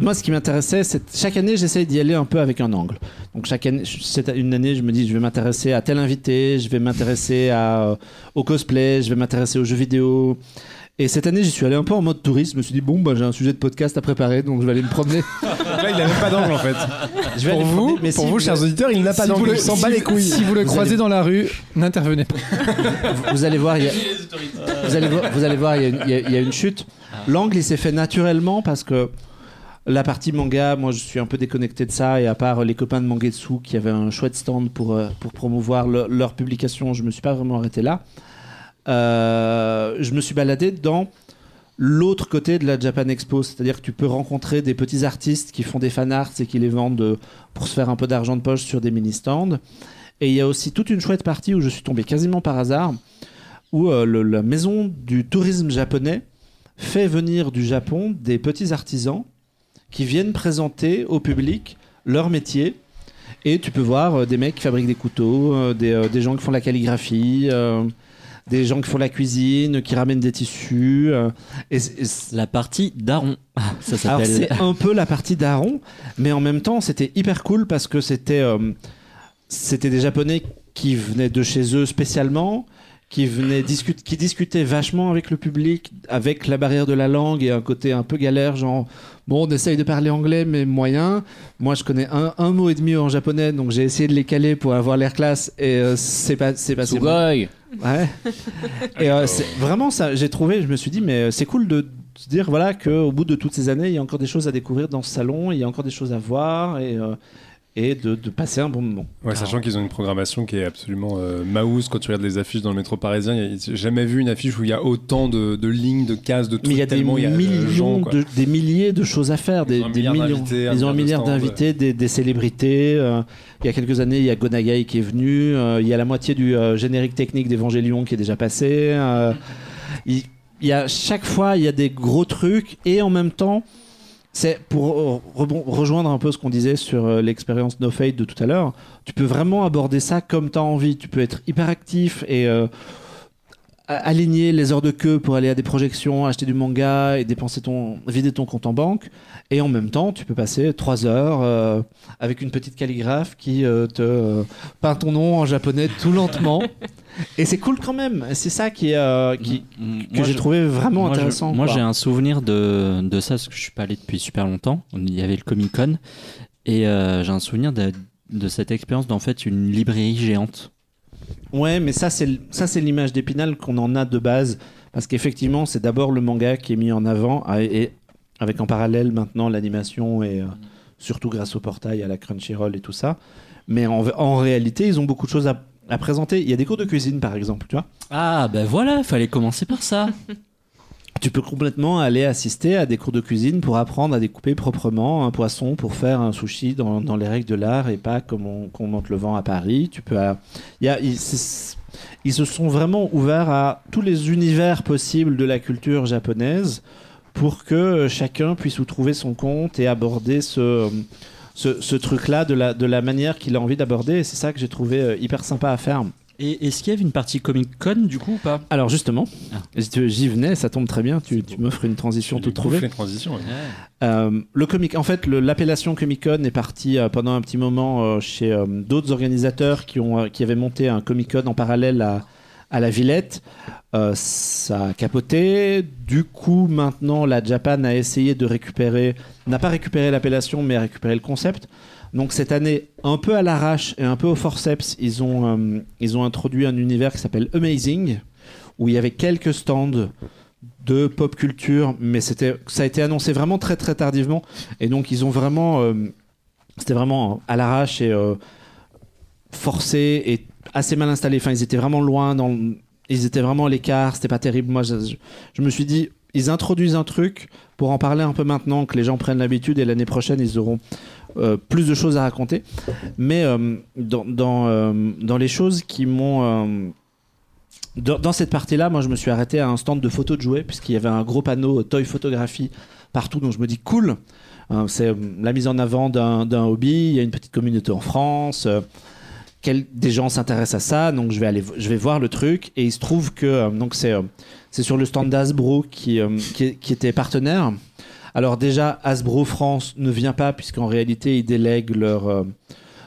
moi, ce qui m'intéressait, c'est chaque année, j'essaye d'y aller un peu avec un angle. Donc chaque année, cette une année, je me dis, je vais m'intéresser à tel invité, je vais m'intéresser à euh, au cosplay, je vais m'intéresser aux jeux vidéo. Et cette année, j'y suis allé un peu en mode touriste. Je me suis dit, bon, bah, j'ai un sujet de podcast à préparer, donc je vais aller me promener. [laughs] Là, il a même pas d'angle en fait. Je vais Pour vous, promener. Mais pour si vous, chers auditeurs, il n'a pas Si d'angle. le- Il s'en si- bat les couilles. Si vous le Vous croisez allez- dans la rue, n'intervenez pas. vous allez voir, il y a, vous allez voir, vous allez voir, il y a une- il y a- il y a une chute. L'angle, il s'est fait naturellement parce que la partie manga, moi, je suis un peu déconnecté de ça. Et à part les copains de Mangetsu qui avaient un chouette stand pour, euh, pour promouvoir le- leur publication, je me suis pas vraiment arrêté là. Euh, je me suis baladé dans l'autre côté de la Japan Expo, c'est-à-dire que tu peux rencontrer des petits artistes qui font des fan arts et qui les vendent euh, pour se faire un peu d'argent de poche sur des mini-stands. Et il y a aussi toute une chouette partie où je suis tombé quasiment par hasard, où euh, la maison du tourisme japonais fait venir du Japon des petits artisans qui viennent présenter au public leur métier. Et tu peux voir des mecs qui fabriquent des couteaux, des, des gens qui font la calligraphie, des gens qui font la cuisine, qui ramènent des tissus. euh, et et La partie daron. Ah, Ça s'appelle. c'est un peu la partie d'Aaron, mais en même temps c'était hyper cool parce que c'était euh, c'était des Japonais qui venaient de chez eux spécialement, qui venaient discuter, qui discutaient vachement avec le public, avec la barrière de la langue et un côté un peu galère, genre bon on essaye de parler anglais mais moyen. Moi je connais un, un mot et demi en japonais donc j'ai essayé de les caler pour avoir l'air classe et euh, c'est pas c'est pas Sugoi. Ouais. Et euh, c'est- vraiment, ça, j'ai trouvé, je me suis dit, mais euh, c'est cool de se dire voilà, qu'au bout de toutes ces années, il y a encore des choses à découvrir dans ce salon, il y a encore des choses à voir et, euh, et de, de passer un bon moment. Ouais, sachant qu'ils ont une programmation qui est absolument euh, mouse. Quand tu regardes les affiches dans le métro parisien, il y a- j'ai jamais vu une affiche où il y a autant de, de lignes, de cases, de tout. Mais il y a des de millions, gens, quoi. de, des milliers de choses à faire, des, Ils ont un des milliard millions. Ils ont un milliard d'invités, des, des célébrités. euh, il y a quelques années, il y a Gonagai qui est venu. euh, il y a la moitié du euh, générique technique d'Evangélion qui est déjà passé. euh, il, il y a chaque fois, il y a des gros trucs et en même temps, c'est pour rejoindre un peu ce qu'on disait sur euh, l'expérience No Fate de tout à l'heure. Tu peux vraiment aborder ça comme tu as envie. Tu peux être hyper actif et euh, aligner les heures de queue pour aller à des projections, acheter du manga et dépenser ton, vider ton compte en banque. Et en même temps, tu peux passer trois heures euh, avec une petite calligraphe qui euh, te euh, peint ton nom en japonais tout lentement. et c'est cool quand même. C'est ça qui, est, qui que j'ai trouvé vraiment moi, je- intéressant. Moi, j'ai un souvenir de, de ça, parce que je suis pas allé depuis super longtemps. Il y avait le Comic Con. Et j'ai un souvenir de, de cette expérience d'en fait une librairie géante. Ouais, mais ça c'est l- ça c'est l'image d'Épinal qu'on en a de base Parce qu'effectivement, c'est d'abord le manga qui est mis en avant, ah, et, et avec en parallèle maintenant l'animation, et euh, surtout grâce au portail, à la Crunchyroll et tout ça. Mais en, en réalité, ils ont beaucoup de choses à, à présenter. Il y a des cours de cuisine, par exemple, tu vois. Ah, ben voilà, fallait commencer par ça. [laughs] Tu peux complètement aller assister à des cours de cuisine pour apprendre à découper proprement un poisson pour faire un sushi dans, dans les règles de l'art et pas comme on, comme on te le vend à Paris. Tu peux, ils se sont vraiment ouverts à tous les univers possibles de la culture japonaise pour que chacun puisse trouver son compte et aborder ce, ce, ce truc-là de la, de la manière qu'il a envie d'aborder. Et c'est ça que j'ai trouvé euh, hyper sympa à faire. Et est-ce qu'il y avait une partie Comic Con du coup ou pas Alors justement, Ah. j'y venais, ça tombe très bien, tu, tu m'offres une transition Tu toute trouvée. les transitions. ouais. Euh, le comic, en fait, l'appellation Comic Con est partie euh, pendant un petit moment euh, chez euh, d'autres organisateurs qui ont euh, qui avaient monté un Comic Con en parallèle à, à la Villette. Euh, ça a capoté. Du coup, maintenant, la Japan a essayé de récupérer, n'a pas récupéré l'appellation, mais a récupéré le concept. Donc cette année, un peu à l'arrache et un peu au forceps, ils ont, euh, ils ont introduit un univers qui s'appelle Amazing, où il y avait quelques stands de pop culture, mais c'était, ça a été annoncé vraiment très très tardivement, et donc ils ont vraiment, euh, c'était vraiment à l'arrache et euh, forcé et assez mal installé. Enfin, ils étaient vraiment loin, dans, ils étaient vraiment à l'écart, c'était pas terrible. Moi, je, me suis dit, ils introduisent un truc pour en parler un peu maintenant, que les gens prennent l'habitude, et l'année prochaine, ils auront euh, plus de choses à raconter. Mais euh, dans, dans, euh, dans les choses qui m'ont... dans, cette partie-là, moi, je me suis arrêté à un stand de photos de jouets, puisqu'il y avait un gros panneau toy photographie partout, donc je me dis cool. Euh, c'est la mise en avant d'un hobby. Il y a une petite communauté en France. quel- des gens s'intéressent à ça, donc je vais aller, je vais voir le truc. Et il se trouve que donc c'est c'est sur le stand d'Asbro qui, qui était partenaire. Alors déjà, Hasbro France ne vient pas puisqu'en réalité ils délèguent leur euh,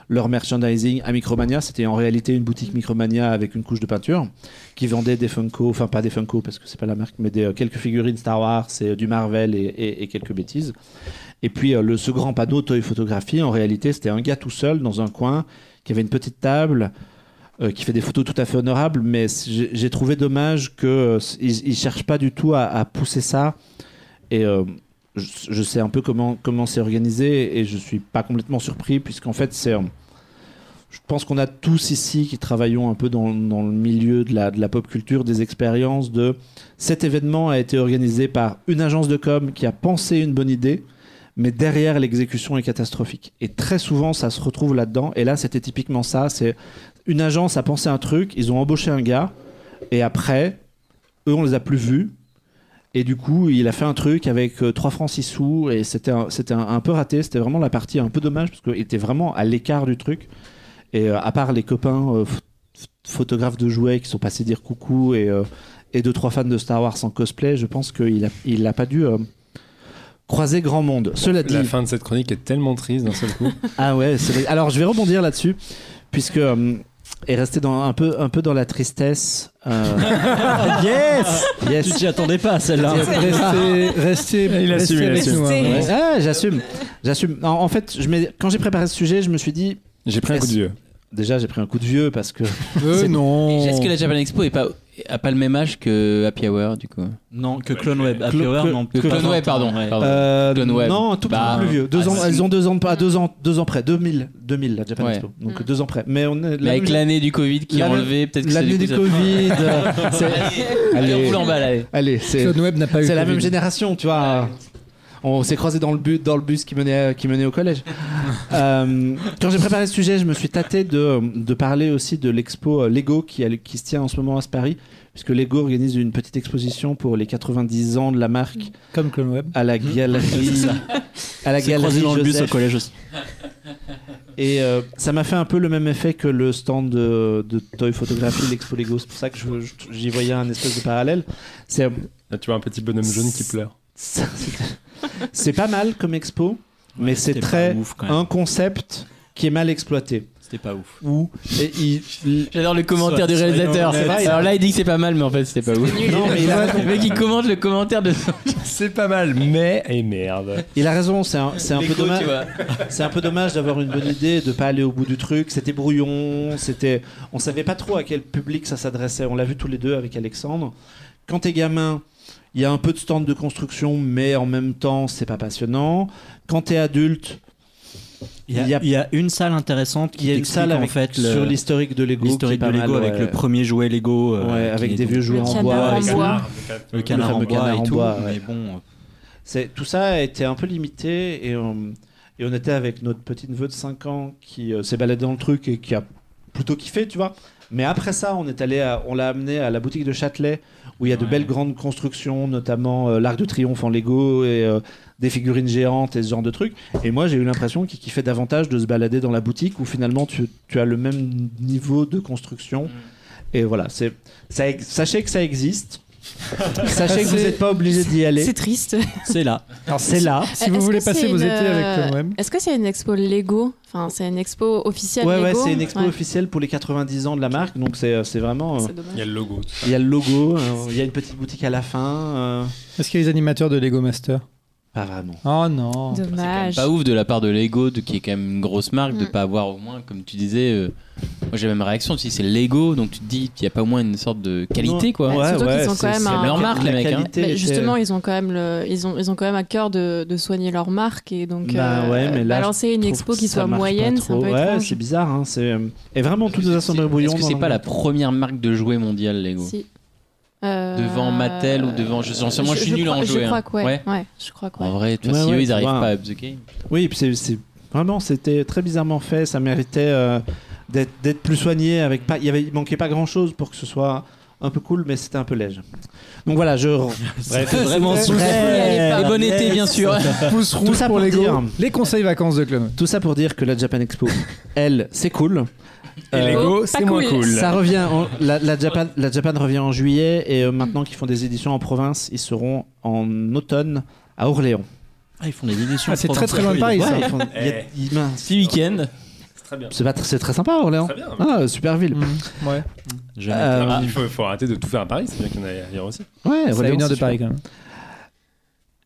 leur merchandising à Micromania. C'était en réalité une boutique Micromania avec une couche de peinture qui vendait des Funko, enfin pas des Funko parce que c'est pas la marque, mais euh, quelques figurines Star Wars et euh, du Marvel et, quelques bêtises. Et puis le, ce grand panneau Toy Photographie, en réalité, c'était un gars tout seul dans un coin qui avait une petite table. qui fait des photos tout à fait honorables, mais j'ai trouvé dommage qu'ils ne cherchent pas du tout à, pousser ça. Et je, sais un peu comment comment c'est organisé et je suis pas complètement surpris puisqu'en fait c'est euh, je pense qu'on a tous ici qui travaillons un peu dans, dans le milieu de la, de la pop culture des expériences de cet événement a été organisé par une agence de com qui a pensé une bonne idée mais derrière l'exécution est catastrophique. Et très souvent ça se retrouve là-dedans. Et là c'était typiquement ça. C'est une agence a pensé un truc ils ont embauché un gars et après eux on les a plus vus et du coup, il a fait un truc avec euh, 3 francs 6 sous et c'était un, c'était un, un peu raté. C'était vraiment la partie un peu dommage parce qu'il était vraiment à l'écart du truc. Et euh, à part les copains euh, ph- ph- photographes de jouets qui sont passés dire coucou et, euh, et deux, trois fans de Star Wars en cosplay, je pense qu'il a, il a pas dû croiser grand monde. Cela dit, La fin de cette chronique est tellement triste d'un seul coup. [laughs] ah ouais, c'est vrai. Alors je vais rebondir là-dessus, puisque et rester dans un peu un peu dans la tristesse. euh, [laughs] yes yes. Tu t'y attendais pas celle-là. Restez, restez, Il assume, hein. Ouais. Ah, j'assume, j'assume. En, en fait, je quand j'ai préparé ce sujet, je me suis dit, J'ai pris un coup de vieux. déjà, j'ai pris un coup de vieux parce que Euh, non. Est-ce que la Japan Expo est pas, a pas le même âge que Happy Hour du coup Non, que Clone Web. Happy Clo- Hour, non. Que pas Clone Web, 20 ans, pardon. ouais. pardon. Euh, Clone Web. non, un tout petit Bah, peu plus vieux. Deux ah, ans, si. elles ont deux ans, pas deux ans, deux ans près. 2000, 2000 la Japan Ouais. Expo. Donc Mm. deux ans près. Mais on est Mais avec l'année du Covid qui a enlevé, peut-être que c'est l'année du du coup, ça- Covid. euh, [laughs] c'est- Allez, on allez, vous l'emballe, allez. allez, c'est Clone Web n'a pas eu. c'est la même génération, tu vois. On s'est croisés dans le bus, dans le bus qui menait, qui menait au collège. [laughs] Euh, quand j'ai préparé ce sujet, je me suis tâté de, de parler aussi de l'expo euh, Lego qui, se tient en ce moment à Paris, puisque Lego organise une petite exposition pour les 90 ans de la marque Comme Clone Web. à la galerie, [laughs] à la galerie dans le bus au Joseph. collège aussi. Et euh, ça m'a fait un peu le même effet que le stand de, de Toy Photographie, l'expo Lego. C'est pour ça que je- je- j'y voyais un espèce de parallèle. C'est Là, tu vois un petit bonhomme jaune qui pleure. C'est pas mal comme expo, mais c'est très ouf, un concept qui est mal exploité. C'était pas ouf. Où et il, il- J'adore le commentaire du réalisateur. vrai, Alors là, il dit que c'est pas mal, mais en fait, c'était pas ouf. non mais il a, Le mec, il commente le commentaire de [laughs] C'est pas mal, mais. Et merde. il a raison. C'est un, un peu dommage. C'est un peu dommage d'avoir une bonne idée, de pas aller au bout du truc. C'était brouillon, c'était, on savait pas trop à quel public ça s'adressait. On l'a vu tous les deux avec Alexandre quand t'es gamin, il y a un peu de stand de construction, mais en même temps, c'est pas passionnant. Quand t'es adulte, Il y, a, Il y a- il y a une salle intéressante qui il y a une salle en avec, fait le- sur l'historique de Lego, est l'historique de Lego mal, avec ouais. le premier jouet Lego. euh, Ouais, avec est des vieux jouets Le en bois, en avec bois. Le canard fameux en bois et en tout. bois, Mais ouais. bon, euh, C'est tout ça a été un peu limité et on, et on était avec notre petit neveu de 5 ans qui euh, s'est baladé dans le truc et qui a plutôt kiffé, tu vois. Mais après ça, on est allé, à- on l'a amené à la boutique de Châtelet où il y a de belles grandes constructions, notamment euh, l'Arc de Triomphe en Lego et euh, des figurines géantes et ce genre de trucs. Et moi, j'ai eu l'impression qu'il kiffait davantage de se balader dans la boutique où finalement tu, tu as le même niveau de construction. Et voilà, c'est ça, ex- sachez que ça existe. [laughs] Sachez que vous C'est- n'êtes pas obligé d'y aller. C'est triste. c'est là. Alors c'est là. Si vous voulez passer vos étés avec euh, moi-même. Est-ce que c'est une expo Lego Enfin, c'est une expo officielle Ouais, ouais, Lego c'est une expo Ouais. officielle pour les 90 ans de la marque, donc c'est c'est vraiment. euh, Il y dommage. a le logo. Il y a le logo, euh, il y a une petite boutique à la fin. euh, Est-ce qu'il y a les animateurs de Lego Master? Pas vraiment. Oh non. C'est quand même Dommage. pas ouf de la part de Lego, de, qui est quand même une grosse marque, de Mm. pas avoir au moins, comme tu disais, euh, moi j'ai la même réaction, si c'est Lego, donc tu te dis, il n'y a pas au moins une sorte de qualité quoi. Ouais, surtout ouais, qu'ils ont c'est- quand même c'est un- leur marque, les mecs, hein. qualité Bah, était- justement, ils ont quand même le, ils ont, ils ont quand même à cœur de, de soigner leur marque et donc Bah ouais, mais là, balancer une je trouve expo que qui ça soit marche pas moyenne, c'est un trop. peu Ouais, étrange. c'est bizarre. Hein, c'est euh, et vraiment tous les assemblées. Est-ce que c'est pas la première marque de jouets mondiale Lego? Si. Euh, Devant Mattel ou devant- je- moi, je suis nul crois- en jouets, Je crois hein. que ouais. Ouais. ouais, je crois que ouais. En vrai, vois, si ouais, eux ils tu arrivent vois. pas à up the game. Oui, puis c'est vraiment c'était très bizarrement fait. Ça méritait euh, d'être plus soigné. Avec pas, il y avait, il manquait pas grand chose pour que ce soit un peu cool, mais c'était un peu léger. Donc voilà, je. [laughs] Bref, vraiment sous- Et bon été, bien sûr. [laughs] Pouce Tout ça pour Lego. dire. Les conseils vacances de Club. Tout ça pour dire que la Japan Expo, [laughs] elle, c'est cool. Et Euh, Lego, c'est moins cool. cool. Ça revient. en- la, la Japan, la Japan revient en juillet et euh, maintenant qu'ils font des éditions en province, ils seront en automne à Orléans. Ah, ils font des éditions. Ah, c'est très très loin de Paris Ouais, ça. ils font- il y a- il- mince. Petit week-end. C'est très bien. C'est pas tr- c'est très sympa Orléans. Très bien. Ah, super ville. Mm, Ouais. Euh, Ah, il faut, faut arrêter de tout faire à Paris, c'est bien qu'il y en ait ailleurs aussi. Ouais, C'est à Orléans, une heure de Paris quand même.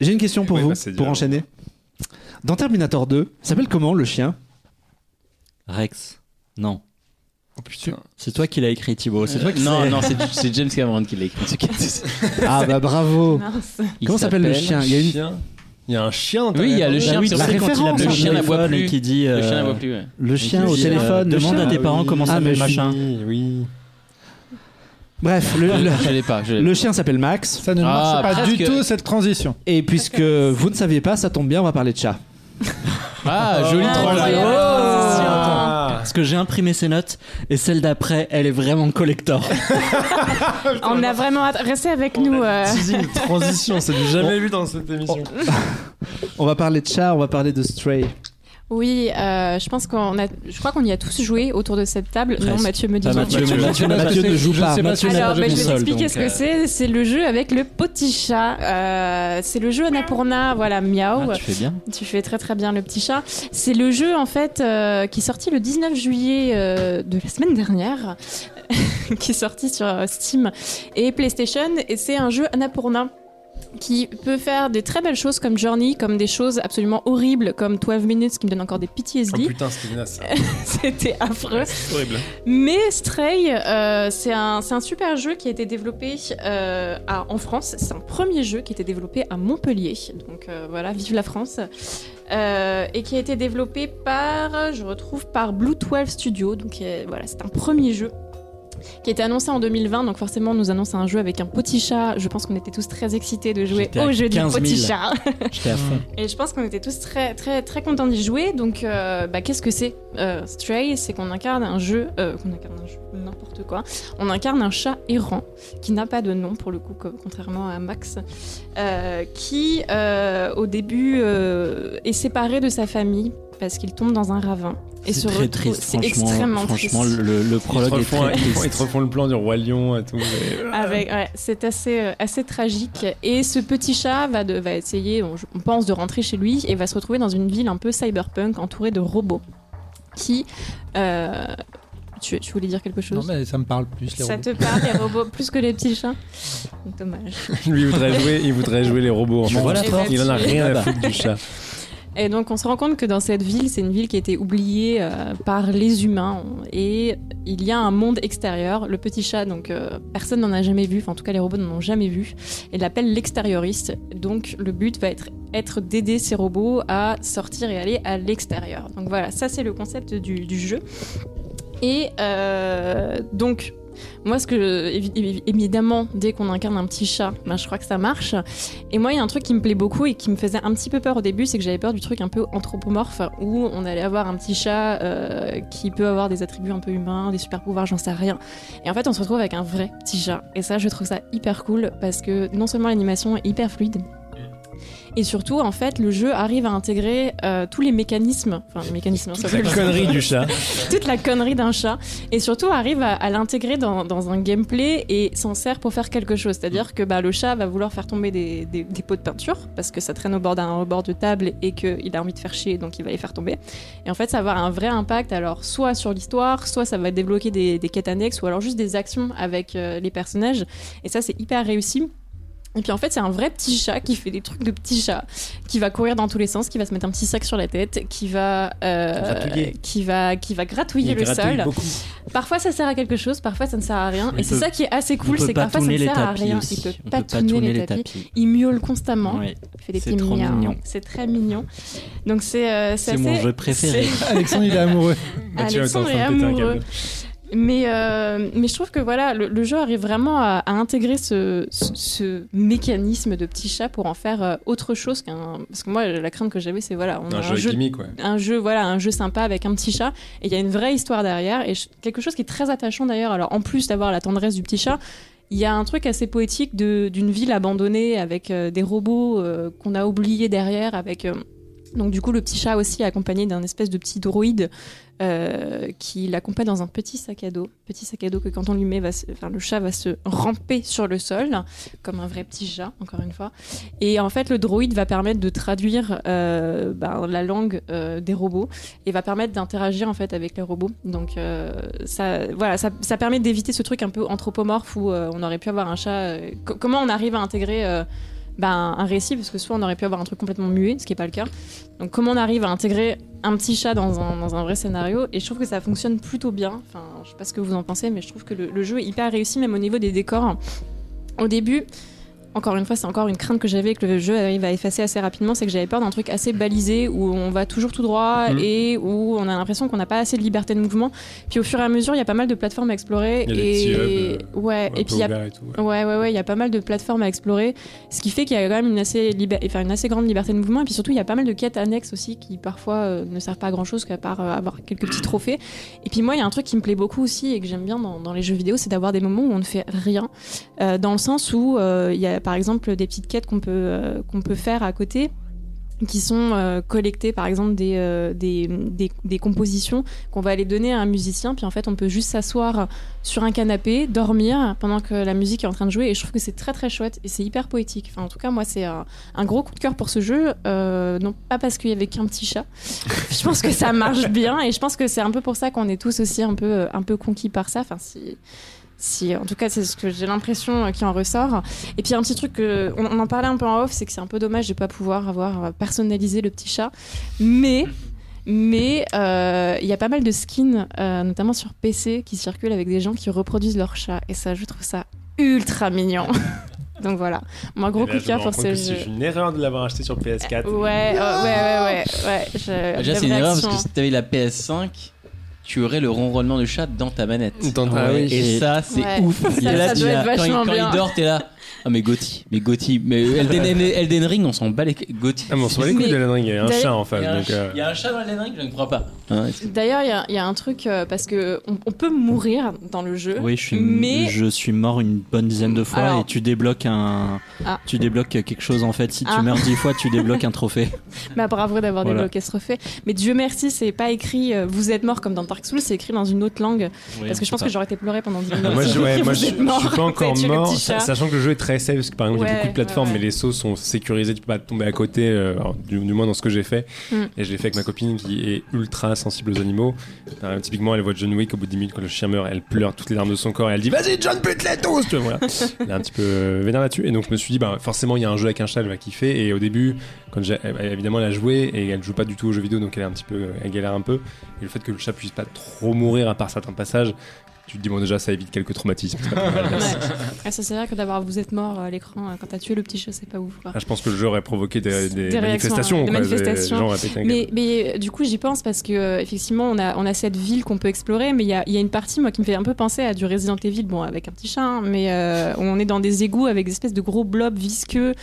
J'ai une question pour vous, bah, c'est pour enchaîner. Dans Terminator 2, s'appelle comment le chien? Rex. Non. Oh putain. C'est toi qui l'as écrit, Thibaut. C'est toi qui Non, non, c'est- c'est James Cameron qui l'a écrit. [laughs] Ah bah bravo. Il Comment s'appelle le chien? Il y a une Chien. Il y a un chien Oui, il y a le chien, oui, c'est tu la sais, quand il référence, appelle le chien téléphone plus. qui dit. Le euh, chien n'aboie plus. ouais. le chien au dit, téléphone. euh, demande à tes parents comment Ah, s'appelle machin. Oui, oui. Bref, le, le- pas. le chien s'appelle Max. Ça ne Ah, marche pas presque. du tout cette transition. Et puisque vous ne saviez pas, ça tombe bien, on va parler de chat. Ah, joli Ah, transition. Parce que j'ai imprimé ces notes et celle d'après, elle est vraiment collector. [laughs] On a vraiment hâte. Restez avec nous. euh. Teasing, une transition, c'est du jamais vu dans cette émission. [laughs] On va parler de chat, on va parler de Stray. Oui, euh, je pense qu'on a. Je crois qu'on y a tous joué autour de cette table. Non, Presque. Mathieu me dit. Pas non. Mathieu, Mathieu Mathieu pas ne joue pas. Mathieu Alors, pas bah, je vais seul, expliquer donc, ce euh, que c'est. C'est le jeu avec le petit chat. Euh, c'est le jeu Annapurna, voilà, Miaou. Ah, tu fais bien. Tu fais très très bien le petit chat. C'est le jeu en fait euh, qui est sorti le 19 juillet euh, de la semaine dernière, [laughs] qui est sorti sur euh, Steam et PlayStation. Et c'est un jeu Annapurna qui peut faire des très belles choses comme Journey, comme des choses absolument horribles comme 12 Minutes qui me donne encore des Oh PTSD. putain, c'était naze. [laughs] C'était affreux. C'est horrible. Mais Stray, euh, c'est un, un super jeu qui a été développé euh, à- en France. C'est un premier jeu qui a été développé à Montpellier. Donc euh, voilà, vive la France. Euh, et qui a été développé par, je retrouve, par Blue 12 Studio. Donc voilà, c'est un premier jeu qui a été annoncé en 2020. Donc forcément, on nous annonce un jeu avec un petit chat. Je pense qu'on était tous très excités de jouer au jeu du 15 000. petit chat. [laughs] J'étais à fond. Et je pense qu'on était tous très très très contents d'y jouer. Donc, euh, bah, qu'est-ce que c'est euh, Stray? C'est qu'on incarne un jeu, euh, qu'on incarne un jeu, n'importe quoi. On incarne un chat errant qui n'a pas de nom pour le coup, co- contrairement à Max, euh, qui euh, au début euh, est séparé de sa famille parce qu'il tombe dans un ravin. Et se C'est très retrouve- triste, C'est franchement. extrêmement franchement, triste. le, le Ils prologue est très ils, te triste. refont le plan du roi lion et tout. mais- Avec, ouais, c'est assez, euh, assez tragique. Et ce petit chat va, de, va essayer, on, on pense, de rentrer chez lui et va se retrouver dans une ville un peu cyberpunk entourée de robots. Qui. euh, tu, tu voulais dire quelque chose Non, mais ça me parle plus. Les Ça robots. te parle, les [laughs] robots, plus que les petits chats Dommage. [laughs] Lui, il voudrait jouer, il voudrait jouer les robots. en Tu fait. vois la Et porte bah, Il en a rien Ah à bah. foutre du chat. [laughs] Et donc on se rend compte que dans cette ville, c'est une ville qui a été oubliée euh, par les humains et il y a un monde extérieur. Le petit chat, donc euh, personne n'en a jamais vu, enfin en tout cas les robots n'en ont jamais vu. Il l'appelle l'extérioriste. Donc le but va être, être d'aider ces robots à sortir et aller à l'extérieur. Donc voilà, ça c'est le concept du, du jeu. Et euh, donc moi, ce que évi- évi- évidemment, dès qu'on incarne un petit chat, ben, je crois que ça marche. Et moi, il y a un truc qui me plaît beaucoup et qui me faisait un petit peu peur au début, c'est que j'avais peur du truc un peu anthropomorphe où on allait avoir un petit chat euh, qui peut avoir des attributs un peu humains, des super pouvoirs, j'en sais rien. Et en fait, on se retrouve avec un vrai petit chat. Et ça, je trouve ça hyper cool parce que non seulement l'animation est hyper fluide. Et surtout, en fait, le jeu arrive à intégrer euh, tous les mécanismes, enfin les mécanismes, ça La connerie du chat. [laughs] toute la connerie d'un chat et surtout arrive à, à l'intégrer dans, dans un gameplay et s'en sert pour faire quelque chose. C'est-à-dire que bah, le chat va vouloir faire tomber des, des- des pots de peinture parce que ça traîne au bord d'un au bord de table et qu'il a envie de faire chier donc il va les faire tomber. Et en fait, ça va avoir un vrai impact alors soit sur l'histoire, soit ça va débloquer des, des quêtes annexes ou alors juste des actions avec euh, les personnages. Et ça, c'est hyper réussi. Et puis en fait, c'est un vrai petit chat qui fait des trucs de petit chat, qui va courir dans tous les sens, qui va se mettre un petit sac sur la tête, qui va, euh, Gratouiller. qui va, qui va gratouiller Il le gratouille sol. beaucoup. Parfois ça sert à quelque chose, parfois ça ne sert à rien. Il et c'est ça qui est assez cool, c'est que parfois ça ne sert à rien. aussi. Il peut On pas peut patouner les les tapis. tapis. Il miaule constamment. Il fait des C'est petits trop miaou. C'est très mignon. Donc c'est euh, C'est assez- mon jeu préféré. Alexandre, il est amoureux. Alexandre train est amoureux. Mais, euh, mais je trouve que voilà, le, le jeu arrive vraiment à, à intégrer ce, ce, ce mécanisme de petit chat pour en faire euh, autre chose qu'un. Parce que moi, la crainte que j'avais, c'est voilà, on a Un un jeu gimmick, ouais. un jeu voilà un jeu sympa avec un petit chat et il y a une vraie histoire derrière et quelque chose qui est très attachant d'ailleurs alors en plus d'avoir la tendresse du petit chat il y a un truc assez poétique d'une ville abandonnée avec euh, des robots euh, qu'on a oubliés derrière avec euh, donc du coup le petit chat aussi est accompagné d'un espèce de petit droïde euh, qui l'accompagne dans un petit sac à dos petit sac à dos que quand on lui met enfin, le chat va se ramper sur le sol comme un vrai petit chat encore une fois et en fait, le droïde va permettre de traduire euh, ben, la langue euh, des robots et va permettre d'interagir en fait avec les robots. Donc ça, voilà, ça, permet d'éviter ce truc un peu anthropomorphe où on aurait pu avoir un chat. co- comment on arrive à intégrer ben, un récit parce que soit on aurait pu avoir un truc complètement muet, ce qui est pas le cas. Donc comment on arrive à intégrer un petit chat dans un, dans un vrai scénario? Et je trouve que ça fonctionne plutôt bien. Enfin, je sais pas ce que vous en pensez, mais je trouve que le, le jeu est hyper réussi même au niveau des décors. Au début, encore une fois, c'est encore une crainte que j'avais que le jeu arrive à effacer assez rapidement, c'est que j'avais peur d'un truc assez balisé où on va toujours tout droit Mhm. et où on a l'impression qu'on n'a pas assez de liberté de mouvement. Puis au fur et à mesure, il y a pas mal de plateformes à explorer Il y a des et petits hubs, euh, ouais, et puis il y a tout, ouais. Ouais, ouais, ouais, il y a pas mal de plateformes à explorer, ce qui fait qu'il y a quand même une assez, liber- enfin, une assez grande liberté de mouvement, et puis surtout il y a pas mal de quêtes annexes aussi qui parfois euh, ne servent pas à grand chose qu'à part euh, avoir quelques petits trophées. Et puis moi, il y a un truc qui me plaît beaucoup aussi et que j'aime bien dans, dans les jeux vidéo, c'est d'avoir des moments où on ne fait rien, euh, dans le sens où il y a par exemple des petites quêtes qu'on peut, euh, qu'on peut faire à côté qui sont euh, collectées par exemple des, euh, des, des, des compositions qu'on va aller donner à un musicien puis en fait on peut juste s'asseoir sur un canapé, dormir pendant que la musique est en train de jouer et je trouve que c'est très très chouette et c'est hyper poétique. Enfin en tout cas moi c'est un, un gros coup de cœur pour ce jeu, euh, non pas parce qu'il y avait qu'un petit chat. [laughs] je pense que ça marche bien et je pense que c'est un peu pour ça qu'on est tous aussi un peu un peu conquis par ça. Enfin si si, en tout cas, c'est ce que j'ai l'impression euh, qui en ressort. Et puis, un petit truc, que, on, on en parlait un peu en off, c'est que c'est un peu dommage de ne pas pouvoir avoir euh, personnalisé le petit chat. Mais, mais euh, il y a pas mal de skins, euh, notamment sur PC, qui circulent avec des gens qui reproduisent leur chat. Et ça, je trouve ça ultra mignon. [laughs] Donc voilà, mon gros Et là, coup de cœur pour ce jeu. C'est une erreur de l'avoir acheté sur PS4. Ouais, ouais, ouais, ouais, ouais. je- Bah, Déjà, c'est une erreur parce que si t'avais la PS5, tu aurais le ronronnement du chat dans ta manette. Dans ta- Ah ouais, oui. Et ça, c'est Ouais. ouf. Ça, Il est là, ça tu doit être quand, il, vachement quand bien. il dort, t'es là. Ah, mais Gotti, mais Gotti, mais [laughs] Elden, Elden Ring, on s'en bat les Gotti. Ah, mais on s'en bat les couilles Mais- de la dingue, il y a un chat en Il face. y, a un, donc, euh, il y a un chat dans Elden Ring, je ne crois pas. Hein, D'ailleurs, il y a- il y, a un truc, euh, parce que on, on peut mourir dans le jeu. Oui, je suis, Mais- je suis mort une bonne dizaine de fois Alors- et tu débloques un, Ah. tu débloques quelque chose en fait. Si Ah. tu meurs dix fois, tu débloques un trophée. [laughs] Bah, bravo d'avoir Voilà. débloqué ce refait. Mais Dieu merci, c'est pas écrit euh, vous êtes mort comme dans Dark Souls, c'est écrit dans une autre langue. parce que je pense que j'aurais été pleuré pendant 10 [laughs] minutes. Moi, je, ouais, moi, Vous je, êtes mort, je suis pas encore mort, sachant que le jeu est très safe parce que par exemple il y a beaucoup de plateformes ouais, ouais. mais les sauts sont sécurisés tu peux pas tomber à côté euh, alors, du, du moins dans ce que j'ai fait Mm. et je l'ai fait avec ma copine qui est ultra sensible aux animaux Euh, typiquement elle voit John Wick au bout de 10 minutes quand le chien meurt elle pleure toutes les larmes de son corps et elle dit vas-y John bute-les tous tu vois, voilà. [laughs] elle est un petit peu euh, vénère là-dessus et donc je me suis dit bah forcément il y a un jeu avec un chat elle va kiffer et au début quand j'ai évidemment elle a joué et elle joue pas du tout aux jeux vidéo donc elle est un petit peu elle galère un peu et le fait que le chat puisse pas trop mourir à part certains passages tu te dis bon déjà ça évite quelques traumatismes [laughs] merci. Ouais. Ah, ça c'est vrai que d'avoir vous êtes mort à l'écran euh, quand t'as tué le petit chat, c'est pas ouf. Quoi. Ah, je pense que le jeu aurait provoqué des, des Des réactions, manifestations. des quoi. manifestations. Mais, mais euh, du coup, j'y pense parce que euh, effectivement, on a, on a cette ville qu'on peut explorer, mais il y a, il y a une partie moi qui me fait un peu penser à du Resident Evil, bon avec un petit chat, hein, mais euh, on est dans des égouts avec des espèces de gros blobs visqueux.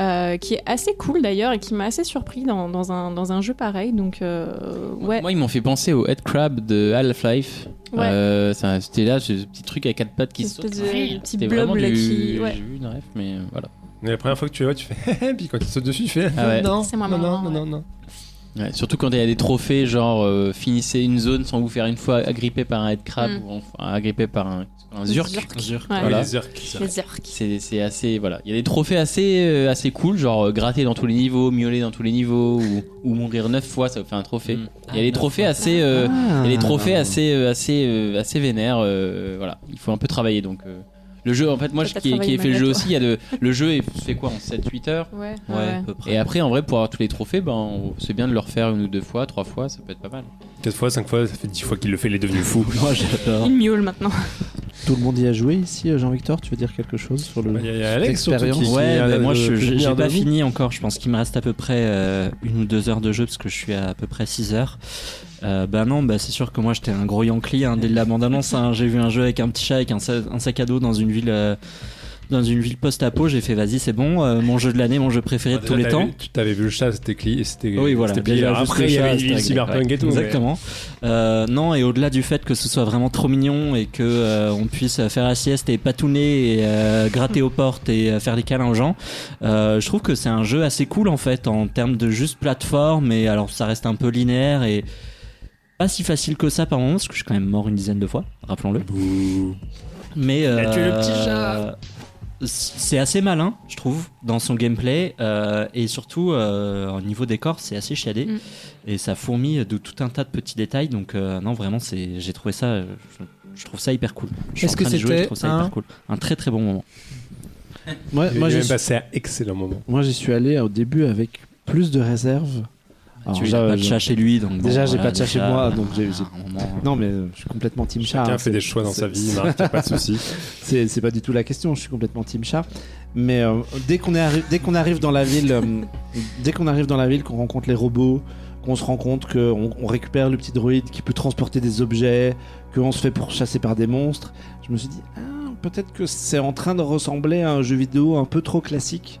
Euh, qui est assez cool d'ailleurs et qui m'a assez surpris dans, dans, un, dans un jeu pareil. Donc, euh, ouais. Moi, ils m'ont fait penser au Head Crab de Half-Life. Ouais. Euh, C'était là, ce petit truc à quatre pattes qui Une saute. petit C'était blob du... qui- ouais. J'ai vu une ref, mais euh, voilà. Mais la première fois que tu le vois, tu fais. [laughs] Puis quand tu sautes dessus, tu fais. Ah ouais. [laughs] Non, C'est moins non, non, non, non, non. Ouais, surtout quand il y a des trophées, genre euh, finissez une zone sans vous faire une fois agripper par un head crab Mm. ou enfin, agripper par un, un zurk. Zurk. Ouais. Voilà. Les orques. C'est assez voilà. Il y a des trophées assez euh, assez cool, genre euh, gratter dans tous les niveaux, miauler dans tous les niveaux ou, ou mourir neuf fois, ça vous fait un trophée. Mm. Il y a des trophées assez euh, Ah. il y a des trophées assez euh, assez euh, assez vénères. euh, voilà, il faut un peu travailler donc. euh, le jeu, en fait, moi qui, qui ai fait le jeu aussi, il y a le, le jeu est fait quoi en 7-8 heures Ouais, Ouais, ouais. à peu près. Et après, en vrai, pour avoir tous les trophées, ben, c'est bien de le refaire une ou deux fois, trois fois, ça peut être pas mal. 4 fois, 5 fois, ça fait 10 fois qu'il le fait, il est devenu fou. Moi, j'adore. Il miaule maintenant. Tout le monde y a joué ici, euh, Jean-Victor Tu veux dire quelque chose sur le. Y a- a Alex Expérience. qui- qui Ouais, bah, moi je- j'ai pas fini encore. Je pense qu'il me reste à peu près euh, une ou deux heures de jeu parce que je suis à, à peu près 6 heures. Euh, bah non, bah c'est sûr que moi j'étais un gros Yankee hein, dès la bande-annonce. hein. J'ai vu un jeu avec un petit chat avec un, sa- un sac à dos dans une ville. euh, dans une ville post-apo, j'ai fait vas-y c'est bon, euh, mon jeu de l'année, mon jeu préféré de tous les temps. Tu t'avais vu le chat, c'était cli- c'était. Oui, voilà. Déjà, Après, il y chat, avait réglé. cyberpunk Ouais, et tout. mais- Exactement. Euh, non, et au-delà du fait que ce soit vraiment trop mignon et que euh, on puisse faire la sieste et patouner et euh, gratter aux portes et euh, faire des câlins aux gens, euh, je trouve que c'est un jeu assez cool en fait en termes de juste plateforme. Et alors ça reste un peu linéaire et pas si facile que ça par moment parce que je suis quand même mort une dizaine de fois, rappelons-le. Mais a tué le euh, petit chat. C'est assez malin, je trouve, dans son gameplay euh, et surtout euh, au niveau décor, c'est assez chiadé Mm. et ça fourmille de tout un tas de petits détails. Donc euh, non, vraiment, c'est, j'ai trouvé ça, je, je trouve ça hyper cool. Je suis Est-ce en que train d'y jouer, je c'était trouve ça un- hyper cool, un très très bon moment. Moi, suis- passé à excellent moment. moi, j'y suis allé au début avec plus de réserves. Alors, n'as pas de chat chez lui, donc bon, Déjà, j'ai voilà, pas de chat chez déjà, moi, donc j'ai- moment- Non, mais euh, je suis complètement team chat. Chacun hein, fait des choix dans sa vie, Marc, pas de souci. [laughs] C'est pas du tout la question, je suis complètement team chat. Mais euh, dès qu'on dès arrive dans la ville, euh, dès qu'on arrive dans la ville, qu'on rencontre les robots, qu'on se rend compte qu'on on récupère le petit droïde qui peut transporter des objets, qu'on se fait pourchasser par des monstres, je me suis dit ah, peut-être que c'est en train de ressembler à un jeu vidéo un peu trop classique.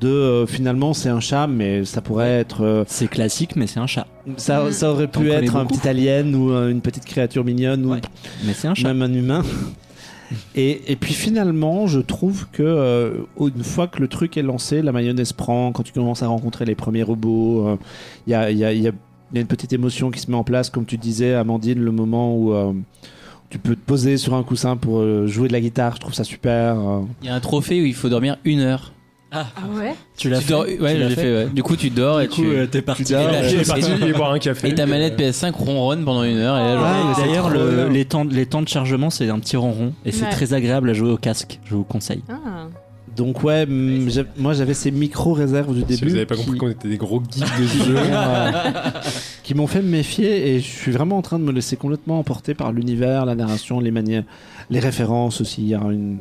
De euh, finalement c'est un chat, mais ça pourrait être euh, C'est classique, mais c'est un chat. ça, ça aurait pu être un beaucoup. petit alien ou euh, une petite créature mignonne ou Ouais. Mais c'est un chat. même un humain. Et, et puis finalement, je trouve que euh, une fois que le truc est lancé, la mayonnaise prend. Quand tu commences à rencontrer les premiers robots, euh, il y, a, y a- il y a- il y a une petite émotion qui se met en place, comme tu disais, Amandine, le moment où euh, tu peux te poser sur un coussin pour euh, jouer de la guitare. Je trouve ça super. Il y a un trophée où il faut dormir une heure. Ah ouais Tu l'as Tu fait dors- Tu Ouais, je l'ai fait. ouais. Du coup, tu dors et Du coup, tu. euh, t'es parti. dors, Et parti boire un café. Et ta manette PS5 ronronne pendant une heure. Et là, genre, Ah, c'est D'ailleurs, le- les, temps, les temps de chargement, c'est un petit ronron. Et c'est Ouais. très agréable à jouer au casque, je vous conseille. Ah. Donc ouais, mm, moi j'avais ces micro réserves du Si début. vous avez pas qui- compris qu'on était des gros geeks de ce qui jeu. m'ont, euh, qui m'ont fait me méfier et je suis vraiment en train de me laisser complètement emporter par l'univers, la narration, les manières, les références aussi. Il y a une,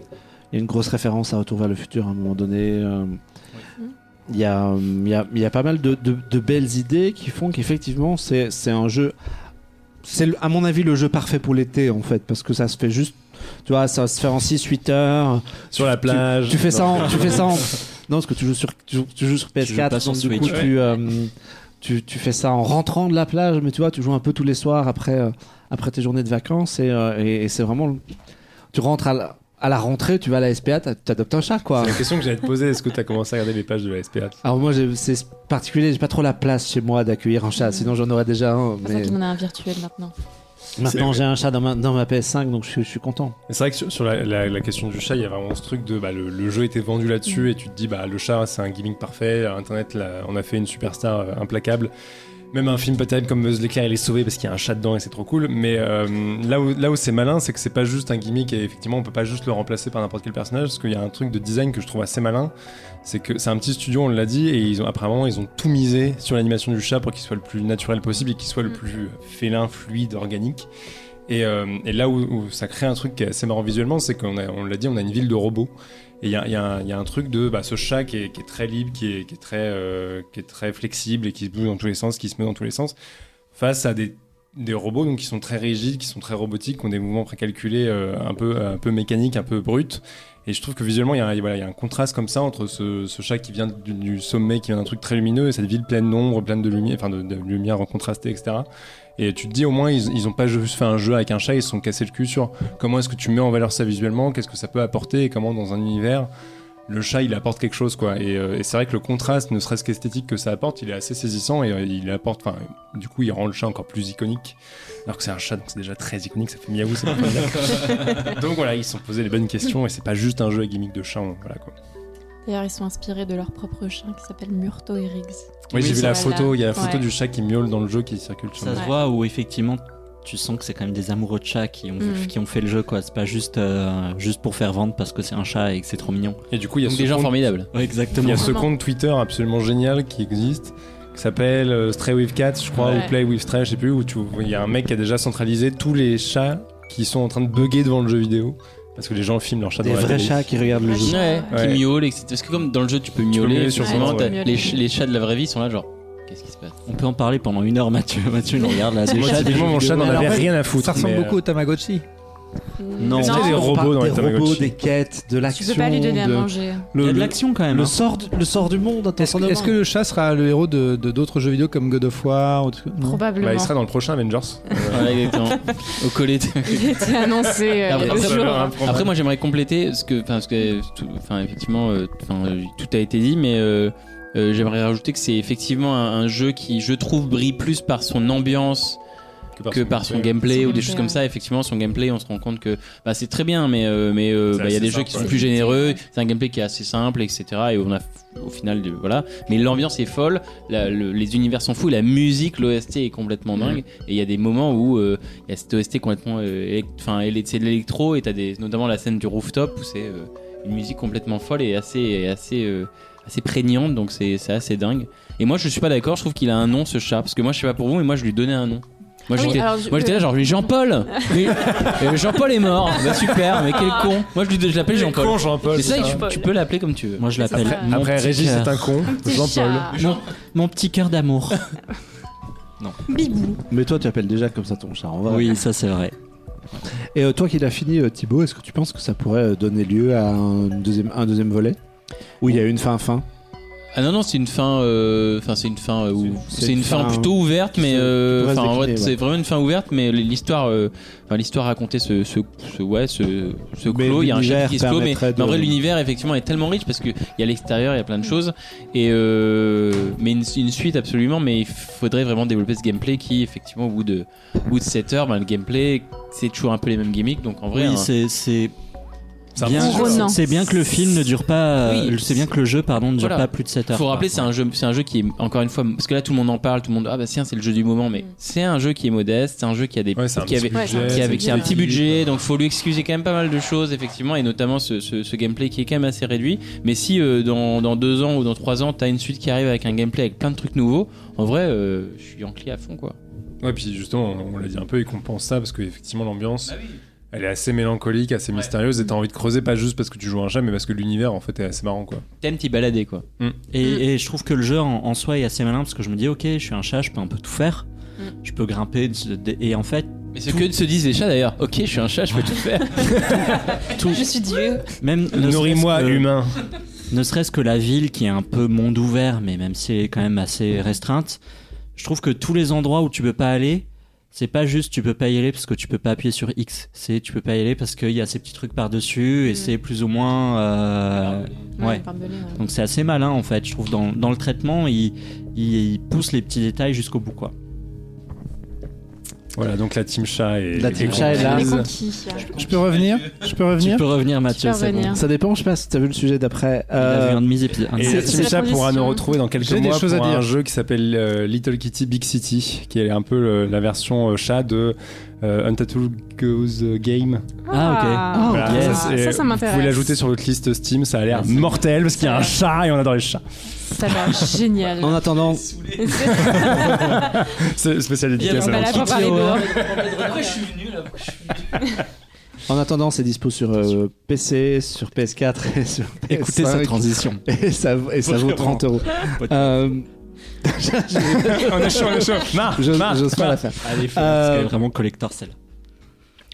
il y a une grosse référence à Retour vers le futur à un moment donné. euh, Il y, a, il, y a, il y a pas mal de, de- de belles idées qui font qu'effectivement c'est c'est un jeu. C'est à mon avis le jeu parfait pour l'été en fait parce que ça se fait juste. Tu vois, ça se fait en 6-8 heures. Sur la plage. Tu fais ça en, tu fais ça en- non parce que tu joues sur tu joues, tu joues sur joues PS4 pas sur donc du coup Ouais. tu, euh, tu tu fais ça en rentrant de la plage mais tu vois tu joues un peu tous les soirs après euh, après tes journées de vacances et, euh, et, et c'est vraiment tu rentres à la, à la rentrée tu vas à la SPA t'a- t'adoptes un chat quoi C'est la question que j'allais te poser. Est-ce que tu as commencé à regarder les pages de la SPA alors moi c'est particulier j'ai pas trop la place chez moi d'accueillir un chat sinon j'en aurais déjà un mais qu'il en a un virtuel maintenant. Maintenant, j'ai un chat dans ma, dans ma PS5, donc je, suis- je suis content. C'est vrai que sur, sur la, la- la question du chat, il y a vraiment ce truc de bah, le, le jeu était vendu là-dessus et tu te dis bah le chat c'est un gimmick parfait. Internet, là, on a fait une superstar euh, implacable. Même un film pas terrible comme Buzz l'éclair, il est sauvé parce qu'il y a un chat dedans et c'est trop cool. Mais euh, là où, là où c'est malin, c'est que c'est pas juste un gimmick et effectivement on peut pas juste le remplacer par n'importe quel personnage parce qu'il y a un truc de design que je trouve assez malin. C'est que c'est un petit studio, on l'a dit, et ils ont apparemment ils ont tout misé sur l'animation du chat pour qu'il soit le plus naturel possible et qu'il soit le Mm. plus félin, fluide, organique. Et, euh, et là où, où ça crée un truc qui est assez marrant visuellement, c'est qu'on a, on l'a dit, on a une ville de robots. Et il y a, un- truc de bah, ce chat qui est, très libre, qui est, qui, est très, euh, qui est très flexible et qui se bouge dans tous les sens, qui se met dans tous les sens, face à des, robots donc, qui sont très rigides, qui sont très robotiques, qui ont des mouvements précalculés, euh, un, peu, mécaniques, un peu bruts. Et je trouve que visuellement, il y a, un- contraste comme ça entre ce, chat qui vient du, sommet, qui vient d'un truc très lumineux, et cette ville pleine d'ombre, pleine de lumière, enfin de, de lumière contrastée, etc. Et tu te dis au moins ils, ils ont pas juste fait un jeu avec un chat, ils se sont cassés le cul sur comment est-ce que tu mets en valeur ça visuellement, qu'est-ce que ça peut apporter et comment dans un univers le chat il apporte quelque chose quoi. Et, euh, et c'est vrai que le contraste, ne serait-ce qu'esthétique que ça apporte, il est assez saisissant et euh, il apporte, enfin du coup il rend le chat encore plus iconique. Alors que c'est un chat donc c'est déjà très iconique, ça fait miaou, c'est. [laughs] Donc voilà, ils se sont posés les bonnes questions et c'est pas juste un jeu à gimmick de chat, on- voilà quoi. D'ailleurs, ils sont inspirés de leur propre chien qui s'appelle Murto et Riggs. Oui, j'ai vu la photo, il y a la photo Ouais. du chat qui miaule dans le jeu qui circule sur Ça le se Ouais. voit où effectivement tu sens que c'est quand même des amoureux de chats qui ont, Mm. qui ont fait le jeu quoi. C'est pas juste, euh, juste pour faire vendre parce que c'est un chat et que c'est trop mignon. Et du coup, il y a Donc ce des gens compte- formidables. Ouais, Il exactement. y a ce compte Twitter absolument génial qui existe, qui s'appelle euh, Stray with Cats, je crois, Ouais. ou Play with Stray, je sais plus, où tu- il y a un mec qui a déjà centralisé tous les chats qui sont en train de bugger devant le jeu vidéo. Parce que les gens filment leurs chats Des dans la vrais télé. chats qui regardent le jeu. Ouais, Ouais. qui miaulent, etc. Parce que comme dans le jeu tu peux miauler, miauler sur commande, t'as- ouais. les, ch- les chats de la vraie vie sont là genre qu'est-ce qui se passe? On peut en parler pendant une heure, Mathieu. Mathieu regarde là. [laughs] Des Moi, chats, des typiquement, jeux mon chat n'en Alors, avait en fait, rien à foutre. Ça ressemble mais, beaucoup au Tamagotchi. Non. A des robots dans les des robots, des quêtes, de Tu l'action. peux pas lui donner à de- manger. Il y a de l'action quand même. le hein. sort, du- le sort du monde. Est-ce que, est-ce que le chat sera le héros de de d'autres jeux vidéo comme God of War ou non Probablement. Bah, il sera dans le prochain Avengers. [laughs] Exactement. Au collet. de- Il était annoncé euh, Après, moi, j'aimerais compléter ce que, enfin, parce que, tout- enfin, effectivement, euh, euh, tout a été dit, mais euh, euh, j'aimerais rajouter que c'est effectivement un, un jeu qui, je trouve, brille plus par son ambiance que par son gameplay Son ou des choses gameplay, comme ça. Effectivement, son gameplay, on se rend compte que bah, c'est très bien, mais euh, mais euh, bah, il y a des jeux qui sont ouais. plus généreux. C'est un gameplay qui est assez simple, etc. Et on a au final, de- voilà. Mais l'ambiance est folle, la- le- les univers sont fous, la musique, l'OST est complètement dingue. Et il y a des moments où euh, il y a cette OST complètement, euh, enfin, c'est de l'électro et t'as des, notamment la scène du rooftop où c'est euh, une musique complètement folle et assez, et assez, euh, assez prégnante. Donc c'est c'est assez dingue. Et moi, je suis pas d'accord. Je trouve qu'il a un nom ce chat parce que moi, je sais pas pour vous, mais moi, je lui donnais un nom. Moi, Ah oui, j'étais alors, je- moi j'étais là genre mais Jean-Paul [laughs] Mais- Jean-Paul est mort [laughs] Bah super mais quel con Moi je, lui- je l'appelle Jean-Paul Con, Jean-Paul. Mais ça Jean-Paul. tu, tu peux l'appeler comme tu veux Moi je l'appelle. Après- mon Après, petit Régis, c'est un con. Jean-Paul. Mon, mon petit cœur d'amour. [laughs] Bibou. Mais toi, tu appelles déjà comme ça ton chat. En vrai. Oui, ça c'est vrai. Et euh, toi qui l'as fini, euh, Thibaut, est-ce que tu penses que ça pourrait euh, donner lieu à un deuxième, un deuxième volet? Où il y a une fin-fin Ah non non c'est une fin euh, Enfin c'est une fin euh, où- C'est- une fin plutôt ouverte mais euh, en vrai c'est vraiment une fin ouverte Mais l'histoire euh, Enfin l'histoire racontée ce, ce, ce- Ouais ce, ce clos. Il y a un chapitre qui se clôt mais, en vrai l'univers effectivement est tellement riche Parce qu'il y a l'extérieur il y a plein de choses Et euh, Mais une, suite absolument Mais il faudrait vraiment développer ce gameplay Qui effectivement au bout de, au bout de 7 heures ben, Le gameplay c'est toujours un peu les mêmes gimmicks. Donc en vrai Oui, un- c'est bien. C'est bien que le film ne dure pas. Oui. euh, C'est bien que le jeu, pardon, ne dure Voilà. pas plus de 7 heures. faut rappeler, c'est un jeu, c'est un jeu qui est encore une fois, parce que là tout le monde en parle, tout le monde, ah bah tiens, c'est le jeu du moment, mais Mm. c'est un jeu qui est modeste, c'est un jeu qui a des, Ouais, qui avait, budget, c'est qui, un avait, qui a un petit budget, donc faut lui excuser quand même pas mal de choses, effectivement, et notamment ce, ce, ce gameplay qui est quand même assez réduit. Mais si euh, dans, dans deux ans ou dans trois ans, t'as une suite qui arrive avec un gameplay avec plein de trucs nouveaux, en vrai, euh, je suis enclin à fond, quoi. Ouais, puis justement, on l'a dit un peu, il compense ça parce qu'effectivement, l'ambiance, elle est assez mélancolique, assez mystérieuse, et t'as envie de creuser pas juste parce que tu joues un chat, mais parce que l'univers en fait est assez marrant quoi. T'aimes t'y balader, quoi. Et, et je trouve que le jeu en, en soi est assez malin parce que je me dis, ok, je suis un chat, je peux un peu tout faire. Mm. Je peux grimper. Et en fait, Mais ce que se disent les chats d'ailleurs, ok, je suis un chat, je peux tout faire. [laughs] Je suis Dieu. même. Nourris-moi, que- humain. Ne serait-ce que la ville qui est un peu monde ouvert, mais même si elle est quand même assez restreinte, je trouve que tous les endroits où tu peux pas aller, c'est pas juste tu peux pas y aller parce que tu peux pas appuyer sur X. C'est tu peux pas y aller parce qu'il y a ces petits trucs par-dessus et Mm. c'est plus ou moins. euh, ouais. Donc c'est assez malin en fait, je trouve, dans, dans le traitement, il, il, il pousse les petits détails jusqu'au bout quoi. Voilà, donc la team chat est. La team est chat est là. Comprise. conquis. Je peux revenir? Je peux Tu revenir peux revenir, Tu Mathieu. peux c'est bon. revenir. Ça dépend, je sais pas si tu as vu le sujet d'après. Il a Euh, vu un de mes épisodes. un de Et la team chat pourra nous retrouver dans quelques J'ai des mois choses pour à un dire. jeu qui s'appelle euh, Little Kitty Big City, qui est un peu le- la version euh, chat de euh, Untitled Goes Game. Ah, ok. Ah, Voilà, yes. ça, c'est- ça Vous m'intéresse. pouvez l'ajouter sur votre liste Steam, ça a l'air Merci. mortel parce qu'il y a un chat et on adore les chats. Ça a l'air génial. En attendant, [laughs] C'est spécial dédicace. Bah parler dehors. Pourquoi je suis venu là [laughs] en attendant, c'est dispo sur euh, PC, sur PS4 et sur Écoutez PS5. cette transition. [laughs] Et ça, et ça vaut 30 euros. Euh, [laughs] on est chaud, on est chaud. Marc, je j'ose pas la faire. Allez, Euh, parce qu'elle est vraiment collector celle.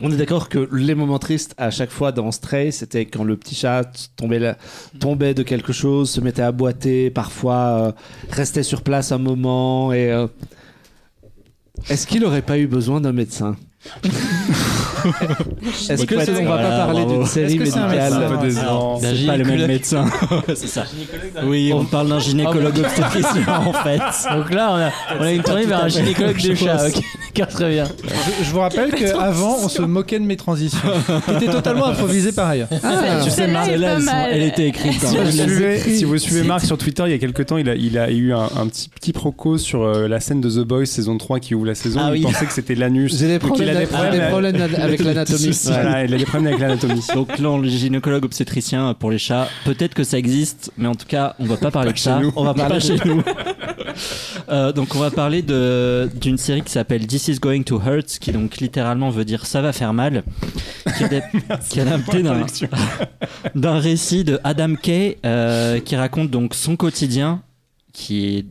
On est d'accord que les moments tristes à chaque fois dans Stray, c'était quand le petit chat tombait, là- tombait de quelque chose, se mettait à boiter, parfois euh, restait sur place un moment. Et euh, est-ce qu'il aurait pas eu besoin d'un médecin? Est-ce que c'est- on va pas parler d'une série médicale. C'est pas le même médecin. [laughs] c'est ça. Oui, on parle d'un gynécologue obstétricien en fait. [laughs] Donc là, on a, une tournée vers un gynécologue de chat. Ok, [laughs] D'accord, très bien. je, je vous rappelle qu'avant, on se moquait de mes transitions, qui étaient totalement improvisées par ailleurs. Ah, Tu sais, mal. elle était écrite. Si hein. vous, suivez, écrites. si vous suivez C'est- Marc sur Twitter, il y a quelques temps, il a, il a eu un, un petit, petit proco sur euh, la scène de The Boys saison 3 qui ouvre la saison. Ah il oui. pensait que c'était l'anus. J'ai des a des problèmes, avec l'anatomie. [laughs] Voilà, il a des problèmes avec l'anatomie. Donc le gynécologue obstétricien pour les chats, peut-être que ça existe, mais en tout cas, on va pas parler de chez ça. nous. On va parler chez nous. [laughs] Euh, donc on va parler de d'une série qui s'appelle This is going to hurt, qui donc littéralement veut dire ça va faire mal, qui est, [laughs] qui est adapté d'un d'un récit de Adam Kay euh, qui raconte donc son quotidien, qui est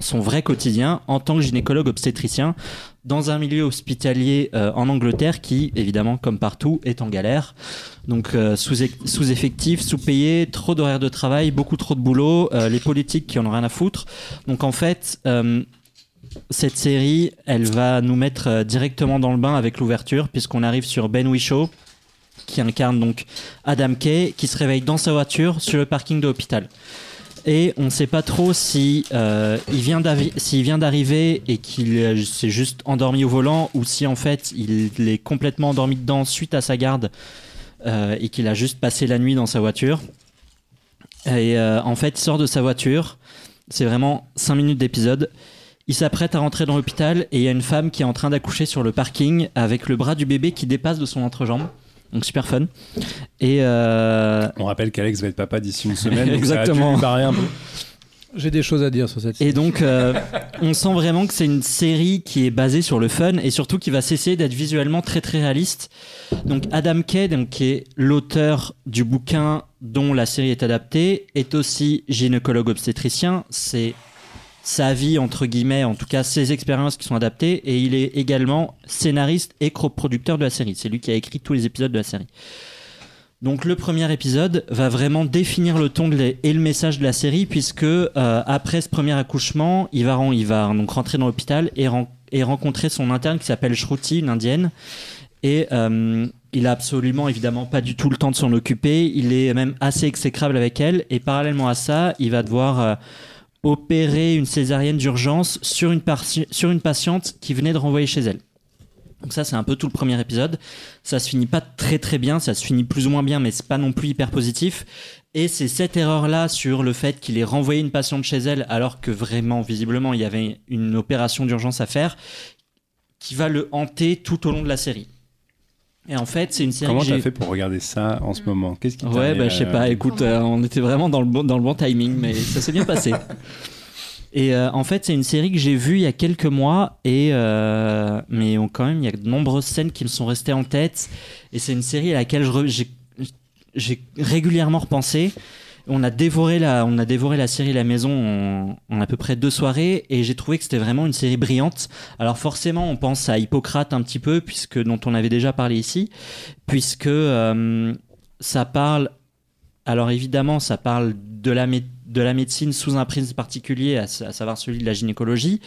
son vrai quotidien en tant que gynécologue obstétricien dans un milieu hospitalier euh, en Angleterre qui, évidemment, comme partout, est en galère. Donc euh, sous- sous-effectif, sous-payé, trop d'horaires de travail, beaucoup trop de boulot, euh, les politiques qui en ont rien à foutre. Donc en fait, cette série, elle va nous mettre directement dans le bain avec l'ouverture, puisqu'on arrive sur Ben Whishaw, qui incarne donc Adam Kay, qui se réveille dans sa voiture sur le parking de l'hôpital. Et on ne sait pas trop si euh, il vient s'il vient d'arriver et qu'il euh, s'est juste endormi au volant ou si en fait il est complètement endormi dedans suite à sa garde euh, et qu'il a juste passé la nuit dans sa voiture. Et en fait, il sort de sa voiture. C'est vraiment 5 minutes d'épisode. Il s'apprête à rentrer dans l'hôpital et il y a une femme qui est en train d'accoucher sur le parking avec le bras du bébé qui dépasse de son entrejambe. Donc super fun. Et euh, On rappelle qu'Alex va être papa d'ici une semaine. donc Exactement. Ça a dû lui barrer un peu. J'ai des choses à dire sur cette série. Et donc, euh, on sent vraiment que c'est une série qui est basée sur le fun et surtout qui va cesser d'être visuellement très très réaliste. Donc, Adam Kay, donc, qui est l'auteur du bouquin dont la série est adaptée, est aussi gynécologue obstétricien. C'est sa vie, entre guillemets, en tout cas ses expériences qui sont adaptées. Et il est également scénariste et coproducteur de la série. C'est lui qui a écrit tous les épisodes de la série. Donc le premier épisode va vraiment définir le ton et le message de la série puisque euh, après ce premier accouchement, il va, va donc rentrer dans l'hôpital et, ren- rencontrer son interne qui s'appelle Shruti, une indienne. Et euh, il a absolument évidemment pas du tout le temps de s'en occuper. Il est même assez exécrable avec elle. Et parallèlement à ça, il va devoir euh, opérer une césarienne d'urgence sur une, patiente qui venait de renvoyer chez elle. Donc ça, c'est un peu tout le premier épisode. Ça se finit pas très très bien, ça se finit plus ou moins bien, mais c'est pas non plus hyper positif. Et c'est cette erreur-là sur le fait qu'il ait renvoyé une patiente chez elle, alors que vraiment, visiblement, il y avait une opération d'urgence à faire, qui va le hanter tout au long de la série. Et en fait, c'est une série Comment t'as j'ai- fait pour regarder ça en ce moment? Qu'est-ce qui Ouais, bah je sais pas, écoute, euh, on était vraiment dans le bon, dans le bon timing, mais ça s'est bien passé. [laughs] Et euh, en fait, c'est une série que j'ai vue il y a quelques mois, et euh, mais on- quand même, il y a de nombreuses scènes qui me sont restées en tête. Et c'est une série à laquelle je re- j'ai j'ai régulièrement repensé. On a dévoré la, on a dévoré la série La Maison en, à peu près deux soirées, et j'ai trouvé que c'était vraiment une série brillante. Alors forcément, on pense à Hippocrate un petit peu, puisque dont on avait déjà parlé ici, puisque euh, ça parle. Alors évidemment, ça parle de la, mé- de la médecine sous un prisme particulier, à savoir celui de la gynécologie.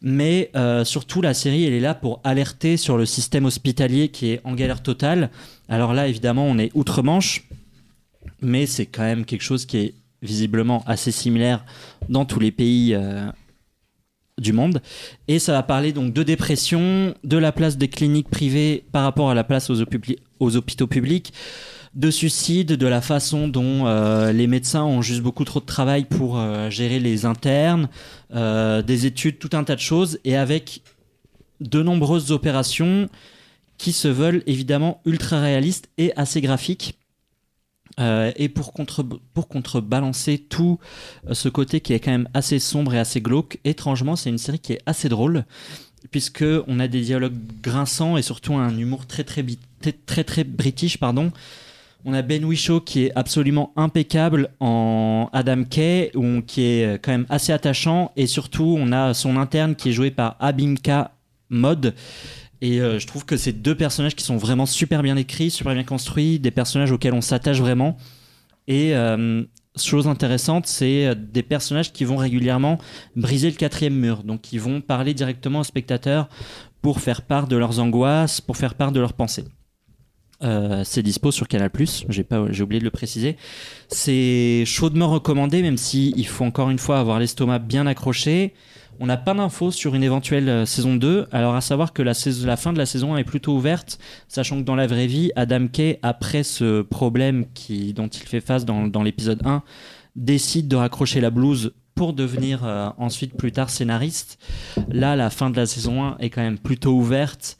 Mais euh, surtout, la série, elle est là pour alerter sur le système hospitalier qui est en galère totale. Alors là, évidemment, on est outre-Manche, mais c'est quand même quelque chose qui est visiblement assez similaire dans tous les pays euh, du monde. Et ça va parler donc de dépression, de la place des cliniques privées par rapport à la place aux, hôpitaux- aux hôpitaux publics, de suicide, de la façon dont euh, les médecins ont juste beaucoup trop de travail pour euh, gérer les internes, des études, tout un tas de choses, et avec de nombreuses opérations qui se veulent évidemment ultra réalistes et assez graphiques. Euh, et pour, contre, pour contrebalancer tout euh, ce côté qui est quand même assez sombre et assez glauque, étrangement, c'est une série qui est assez drôle, puisque on a des dialogues grinçants et surtout un humour très très, très, très, très british, pardon. On a Ben Whishaw qui est absolument impeccable en Adam Kay, où- qui est euh, quand même assez attachant, et surtout on a son interne qui est joué par Abimka Mod. Et euh, je trouve que c'est deux personnages qui sont vraiment super bien écrits, super bien construits, des personnages auxquels on s'attache vraiment. Et euh, chose intéressante, c'est euh, des personnages qui vont régulièrement briser le quatrième mur. Donc ils vont parler directement aux spectateurs pour faire part de leurs angoisses, pour faire part de leurs pensées. C'est dispo sur Canal+, j'ai oublié de le préciser. C'est chaudement recommandé, même si faut encore une fois avoir l'estomac bien accroché. On n'a pas d'infos sur une éventuelle euh, saison 2. Alors à savoir que la, fin de la saison 1 est plutôt ouverte, sachant que dans la vraie vie, Adam Kay, après ce problème qui, dont il fait face dans, l'épisode 1, décide de raccrocher la blouse pour devenir euh, ensuite plus tard scénariste. Là, la fin de la saison 1 est quand même plutôt ouverte.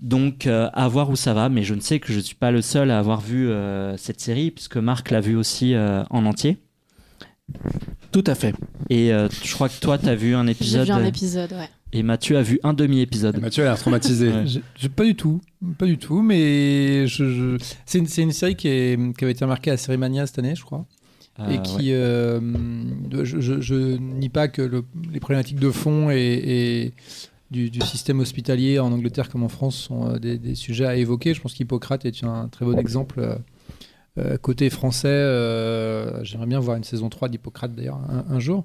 Donc euh, à voir où ça va, mais je ne sais que je ne suis pas le seul à avoir vu cette série, puisque Marc l'a vu aussi en entier. Tout à fait. Et euh, je crois que toi, tu as vu un J'ai épisode, vu un épisode, ouais. et Mathieu a vu un demi-épisode. Mathieu a l'air traumatisé. Ouais. J'ai- j'ai- pas du tout, pas du tout, mais je, je- c'est une, série qui, est, qui avait été remarquée à Série Mania cette année, je crois, Euh, et ouais. qui, euh, je, je, je nie pas que le- les problématiques de fond et, et du, du système hospitalier en Angleterre comme en France sont euh, des, des sujets à évoquer. Je pense qu'Hippocrate est un très bon exemple. Euh, côté français, euh, j'aimerais bien voir une saison 3 d'Hippocrate d'ailleurs un, un jour.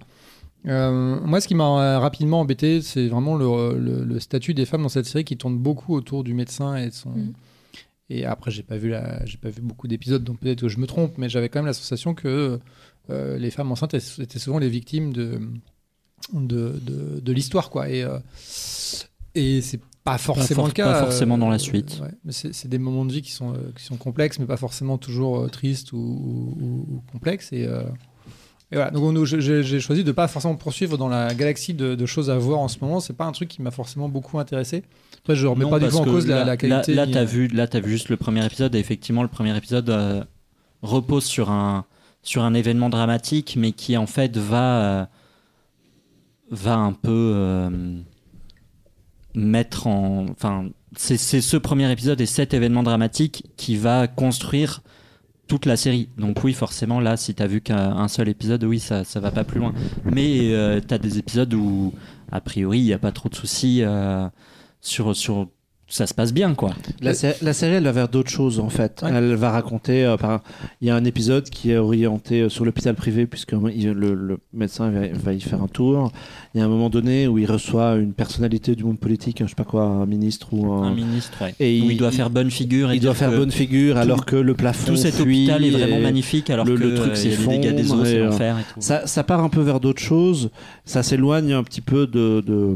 Euh, moi, ce qui m'a rapidement embêté, c'est vraiment le, le- le statut des femmes dans cette série qui tourne beaucoup autour du médecin et de son. Mhm. Et après, j'ai pas vu la, j'ai pas vu beaucoup d'épisodes, donc peut-être que je me trompe, mais j'avais quand même la sensation que les femmes enceintes étaient souvent les victimes de de, de, de l'histoire, quoi. Et et c'est pas forcément for- le cas. pas forcément dans la euh, suite. ouais. Mais c'est des moments de vie qui sont euh, qui sont complexes, mais pas forcément toujours euh, tristes ou, ou- ou- ou complexes. Et et voilà, donc j'ai choisi de pas forcément poursuivre dans la galaxie de, de choses à voir en ce moment. C'est pas un truc qui m'a forcément beaucoup intéressé. Après, je remets Non, pas du tout en cause la, la qualité. Là, là t'as vu, là, t'as vu juste le premier épisode, et effectivement, le premier épisode euh, repose sur un sur un événement dramatique, mais qui en fait va euh, va un peu euh, mettre en, enfin, c'est ce premier épisode et cet événement dramatique qui va construire toute la série. Donc oui, forcément, là, si t'as vu qu'un un seul épisode, oui, ça, ça va pas plus loin. Mais euh, t'as des épisodes où, a priori, il n'y a pas trop de soucis euh, sur, sur... Ça se passe bien, quoi. La, sé- la série, elle va vers d'autres choses en fait. Ouais. Elle va raconter. euh, par- Il y a un épisode qui est orienté euh, sur l'hôpital privé, puisque il- le, le médecin va, va y faire un tour. Il y a un moment donné où il reçoit une personnalité du monde politique, je sais pas quoi, un ministre ou un. Un ministre, ouais. Et Où il, il- doit faire bonne figure. Et il doit faire bonne figure alors que le plafond. Tout cet hôpital est vraiment magnifique alors le- que le truc euh, a des dégâts des eaux, c'est euh, l'enfer et tout. Ça, ça part un peu vers d'autres choses. Ça s'éloigne un petit peu de, de,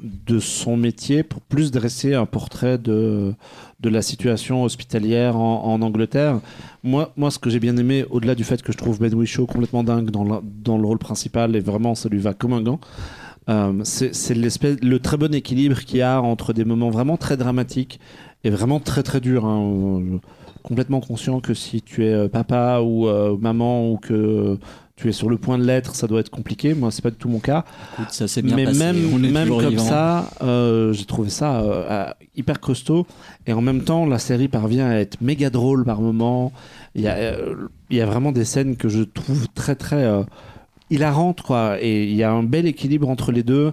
de son métier pour plus dresser un portrait de, de la situation hospitalière en, Angleterre. Moi, moi, ce que j'ai bien aimé, au-delà du fait que je trouve Ben Whishaw complètement dingue dans dans le rôle principal et vraiment ça lui va comme un gant, euh, c'est le très bon équilibre qu'il y a entre des moments vraiment très dramatiques et vraiment très très durs. hein. Complètement conscient que si tu es euh, papa ou euh, maman ou que tu es sur le point de l'être, ça doit être compliqué. Moi, c'est pas du tout mon cas. Écoute, ça s'est bien Mais passé. même, même comme ça, euh, j'ai trouvé ça euh, hyper costaud. Et en même temps, la série parvient à être méga drôle par moments. Il y a, euh, il y a vraiment des scènes que je trouve très très hilarantes, quoi. Et il y a un bel équilibre entre les deux.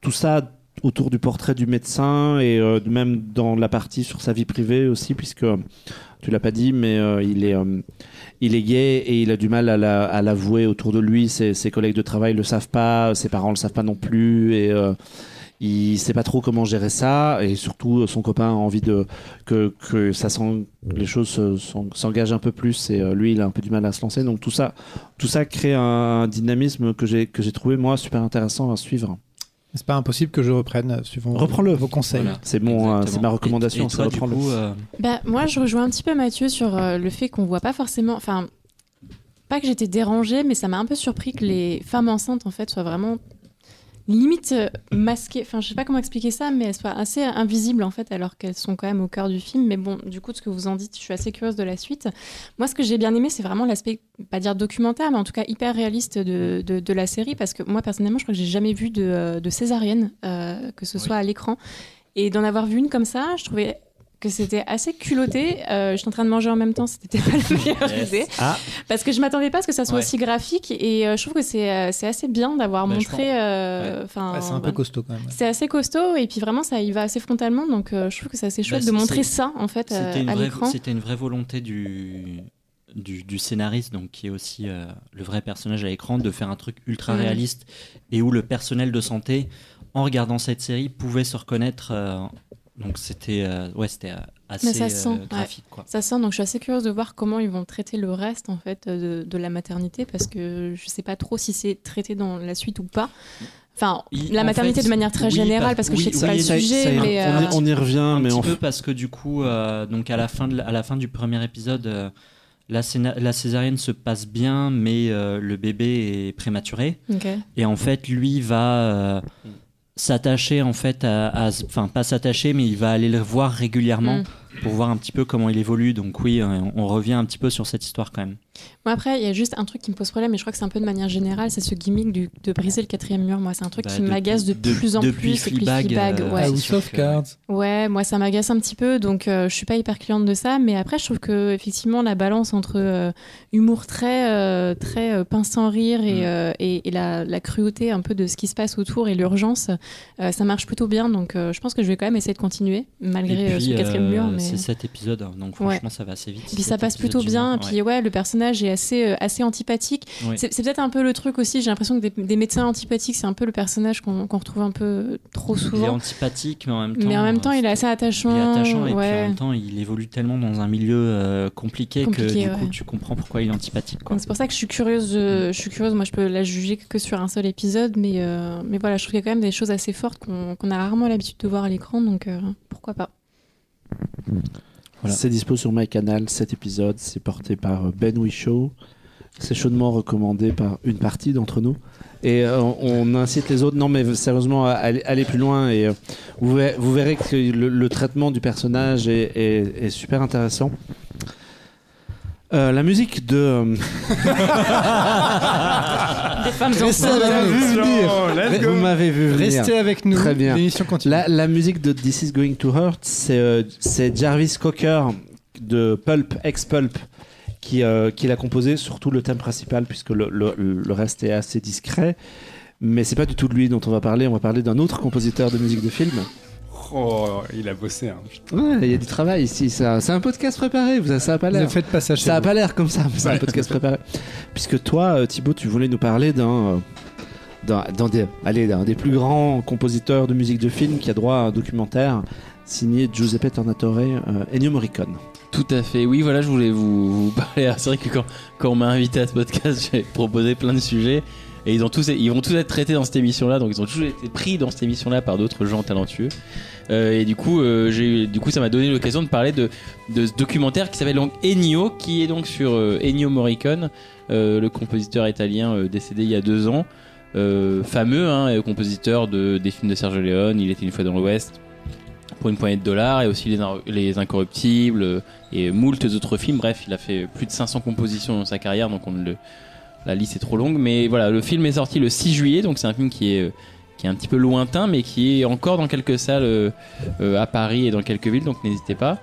Tout ça autour du portrait du médecin et euh, même dans la partie sur sa vie privée aussi, puisque tu l'as pas dit, mais euh, il est euh, il est gay et il a du mal à la- à l'avouer autour de lui. Ses, collègues de travail le savent pas, ses parents le savent pas non plus. Et euh, il sait pas trop comment gérer ça et surtout son copain a envie de que, que ça sent les choses se- s'en- s'engagent un peu plus et euh, lui il a un peu du mal à se lancer donc tout ça tout ça crée un, dynamisme que j'ai que j'ai trouvé moi super intéressant à suivre C'est pas impossible que je reprenne euh, suivant Reprends-le. vos conseils. Voilà. c'est mon Exactement. c'est ma recommandation Et, et c'est toi, du reprends-le. coup, euh, Bah, moi, je rejoins un petit peu Mathieu sur euh, le fait qu'on voit pas forcément. Enfin, pas que j'étais dérangée, mais ça m'a un peu surpris que les femmes enceintes, en fait, soient vraiment limite euh, masquées. Enfin, je sais pas comment expliquer ça, mais elles soient assez invisibles, en fait, alors qu'elles sont quand même au cœur du film. Mais bon, du coup, de ce que vous en dites, je suis assez curieuse de la suite. Moi, ce que j'ai bien aimé, c'est vraiment l'aspect, pas dire documentaire, mais en tout cas hyper réaliste de, de, de la série, parce que moi, personnellement, je crois que j'ai jamais vu de, euh, de césarienne, euh, que ce soit à l'écran. Et d'en avoir vu une comme ça, je trouvais que c'était assez culotté. Euh, J'étais en train de manger en même temps, c'était pas la meilleure Yes. idée. Ah. Parce que je m'attendais pas à ce que ça soit Ouais. aussi graphique et euh, je trouve que c'est euh, c'est assez bien d'avoir Bah, montré. euh, Ouais, c'est un peu bah, costaud quand même. c'est assez costaud et puis vraiment ça y va assez frontalement donc euh, je trouve que c'est assez chouette Bah, de montrer ça en fait euh, C'était une, à vraie- l'écran. c'était une vraie volonté du, du, du scénariste, donc qui est aussi euh, le vrai personnage à l'écran, de faire un truc ultra réaliste et où le personnel de santé, en regardant cette série, pouvait se reconnaître. euh, donc c'était euh, ouais, c'était euh, assez ça se sent, euh, ouais. graphique. Quoi. Ça sent donc je suis assez curieuse de voir comment ils vont traiter le reste en fait de, de la maternité parce que je sais pas trop si c'est traité dans la suite ou pas. Enfin, Il- la maternité fait, de manière très oui, générale parce- que je sais oui, que c'est oui, pas le ça- sujet, Ça mais on, euh, y, on y revient un mais petit on peu parce que du coup, euh, donc à la fin de à la fin du premier épisode, euh, la, céna- la césarienne se passe bien, mais euh, le bébé est prématuré. Et en fait, lui va euh, s'attacher en fait à, à- enfin pas s'attacher, mais il va aller le voir régulièrement Mm. pour voir un petit peu comment il évolue. Donc oui, euh, on revient un petit peu sur cette histoire quand même. Bon, après, il y a juste un truc qui me pose problème, et je crois que c'est un peu de manière générale, c'est ce gimmick du- de briser le quatrième mur. Moi, c'est un truc Bah, qui depuis- m'agace de, de- plus en depuis plus. et puis Fleabag, euh, ouais. House of Cards. Ouais, moi ça m'agace un petit peu, donc euh, je suis pas hyper cliente de ça. Mais après, je trouve que effectivement la balance entre euh, humour très euh, très euh, pince sans rire et, Mm. euh, et, et la, la cruauté un peu de ce qui se passe autour et l'urgence, euh, ça marche plutôt bien. Donc euh, je pense que je vais quand même essayer de continuer malgré Et puis, ce quatrième euh, mur. Mais... c'est sept épisodes, hein, donc Ouais. franchement ça va assez vite. Puis ça passe plutôt bien. Puis ouais, le personnage est assez, euh, assez antipathique. C'est peut-être un peu le truc aussi. J'ai l'impression que des, des médecins antipathiques, c'est un peu le personnage qu'on retrouve un peu trop Il est souvent. antipathique, mais en même temps. Mais en même euh, temps, il est assez attachant. Il est attachant et puis en même temps, il évolue tellement dans un milieu euh, compliqué, que du coup, ouais. tu comprends pourquoi il est antipathique. C'est pour ça que je suis curieuse. de- Je suis curieuse. Moi, je peux la juger que sur un seul épisode, mais euh, mais voilà, je trouve qu'il y a quand même des choses assez fortes qu'on a rarement l'habitude de voir à l'écran, donc euh, pourquoi pas. C'est dispo sur MyCanal, cet épisode, c'est porté par euh, Ben Wishaw. C'est chaudement recommandé par une partie d'entre nous. Et euh, on incite les autres, non mais sérieusement, à aller, plus loin. Et euh, vous, verrez, que le, traitement du personnage est super intéressant. Euh, la musique de. euh, [laughs] Des femmes Restez enceintes. avec nous. vous m'avez vu venir. Restez avec nous. Très bien. L'émission continue. La, la musique de This Is Going to Hurt, c'est euh, c'est Jarvis Cocker de Pulp, ex-Pulp, qui, euh, qui l'a composé, surtout le thème principal, puisque le, le- le reste est assez discret. Mais c'est pas du tout de lui dont on va parler, on va parler d'un autre compositeur de musique de film. Oh, il a bossé. Hein. Ouais, il y a du travail ici, ça- c'est un podcast préparé, vous- ça a pas Ne l'air. faites pas ça chez Ça a vous. pas l'air comme ça, mais c'est un podcast préparé. [laughs] Puisque toi, euh, Thibaut, tu voulais nous parler d'un. euh, d'un d'un des, allez, d'un des plus grands compositeurs de musique de film qui a droit à un documentaire signé Giuseppe Tornatore, euh, Ennio Morricone. Tout à fait. Oui, voilà, je voulais vous, vous parler. [laughs] C'est vrai que quand, quand on m'a invité à ce podcast, [laughs] j'ai proposé plein de sujets. Et ils, vont tous être traités dans cette émission-là. Donc, ils ont tous été pris dans cette émission-là par d'autres gens talentueux. Euh, et du coup, euh, du coup, ça m'a donné l'occasion de parler de, ce documentaire qui s'appelle donc Ennio, qui est donc sur euh, Ennio Morricone, le compositeur italien décédé il y a deux ans. Fameux, hein, compositeur de, des films de Sergio Leone. Il était une fois dans l'Ouest pour une poignée de dollars et aussi les, In- les Incorruptibles et moult autres films. Bref, il a fait plus de 500 compositions dans sa carrière, donc on le, la liste est trop longue. Mais voilà, le film est sorti le 6 juillet, donc c'est un film qui est, euh, qui est un petit peu lointain, mais qui est encore dans quelques salles euh, euh, à Paris et dans quelques villes, donc n'hésitez pas.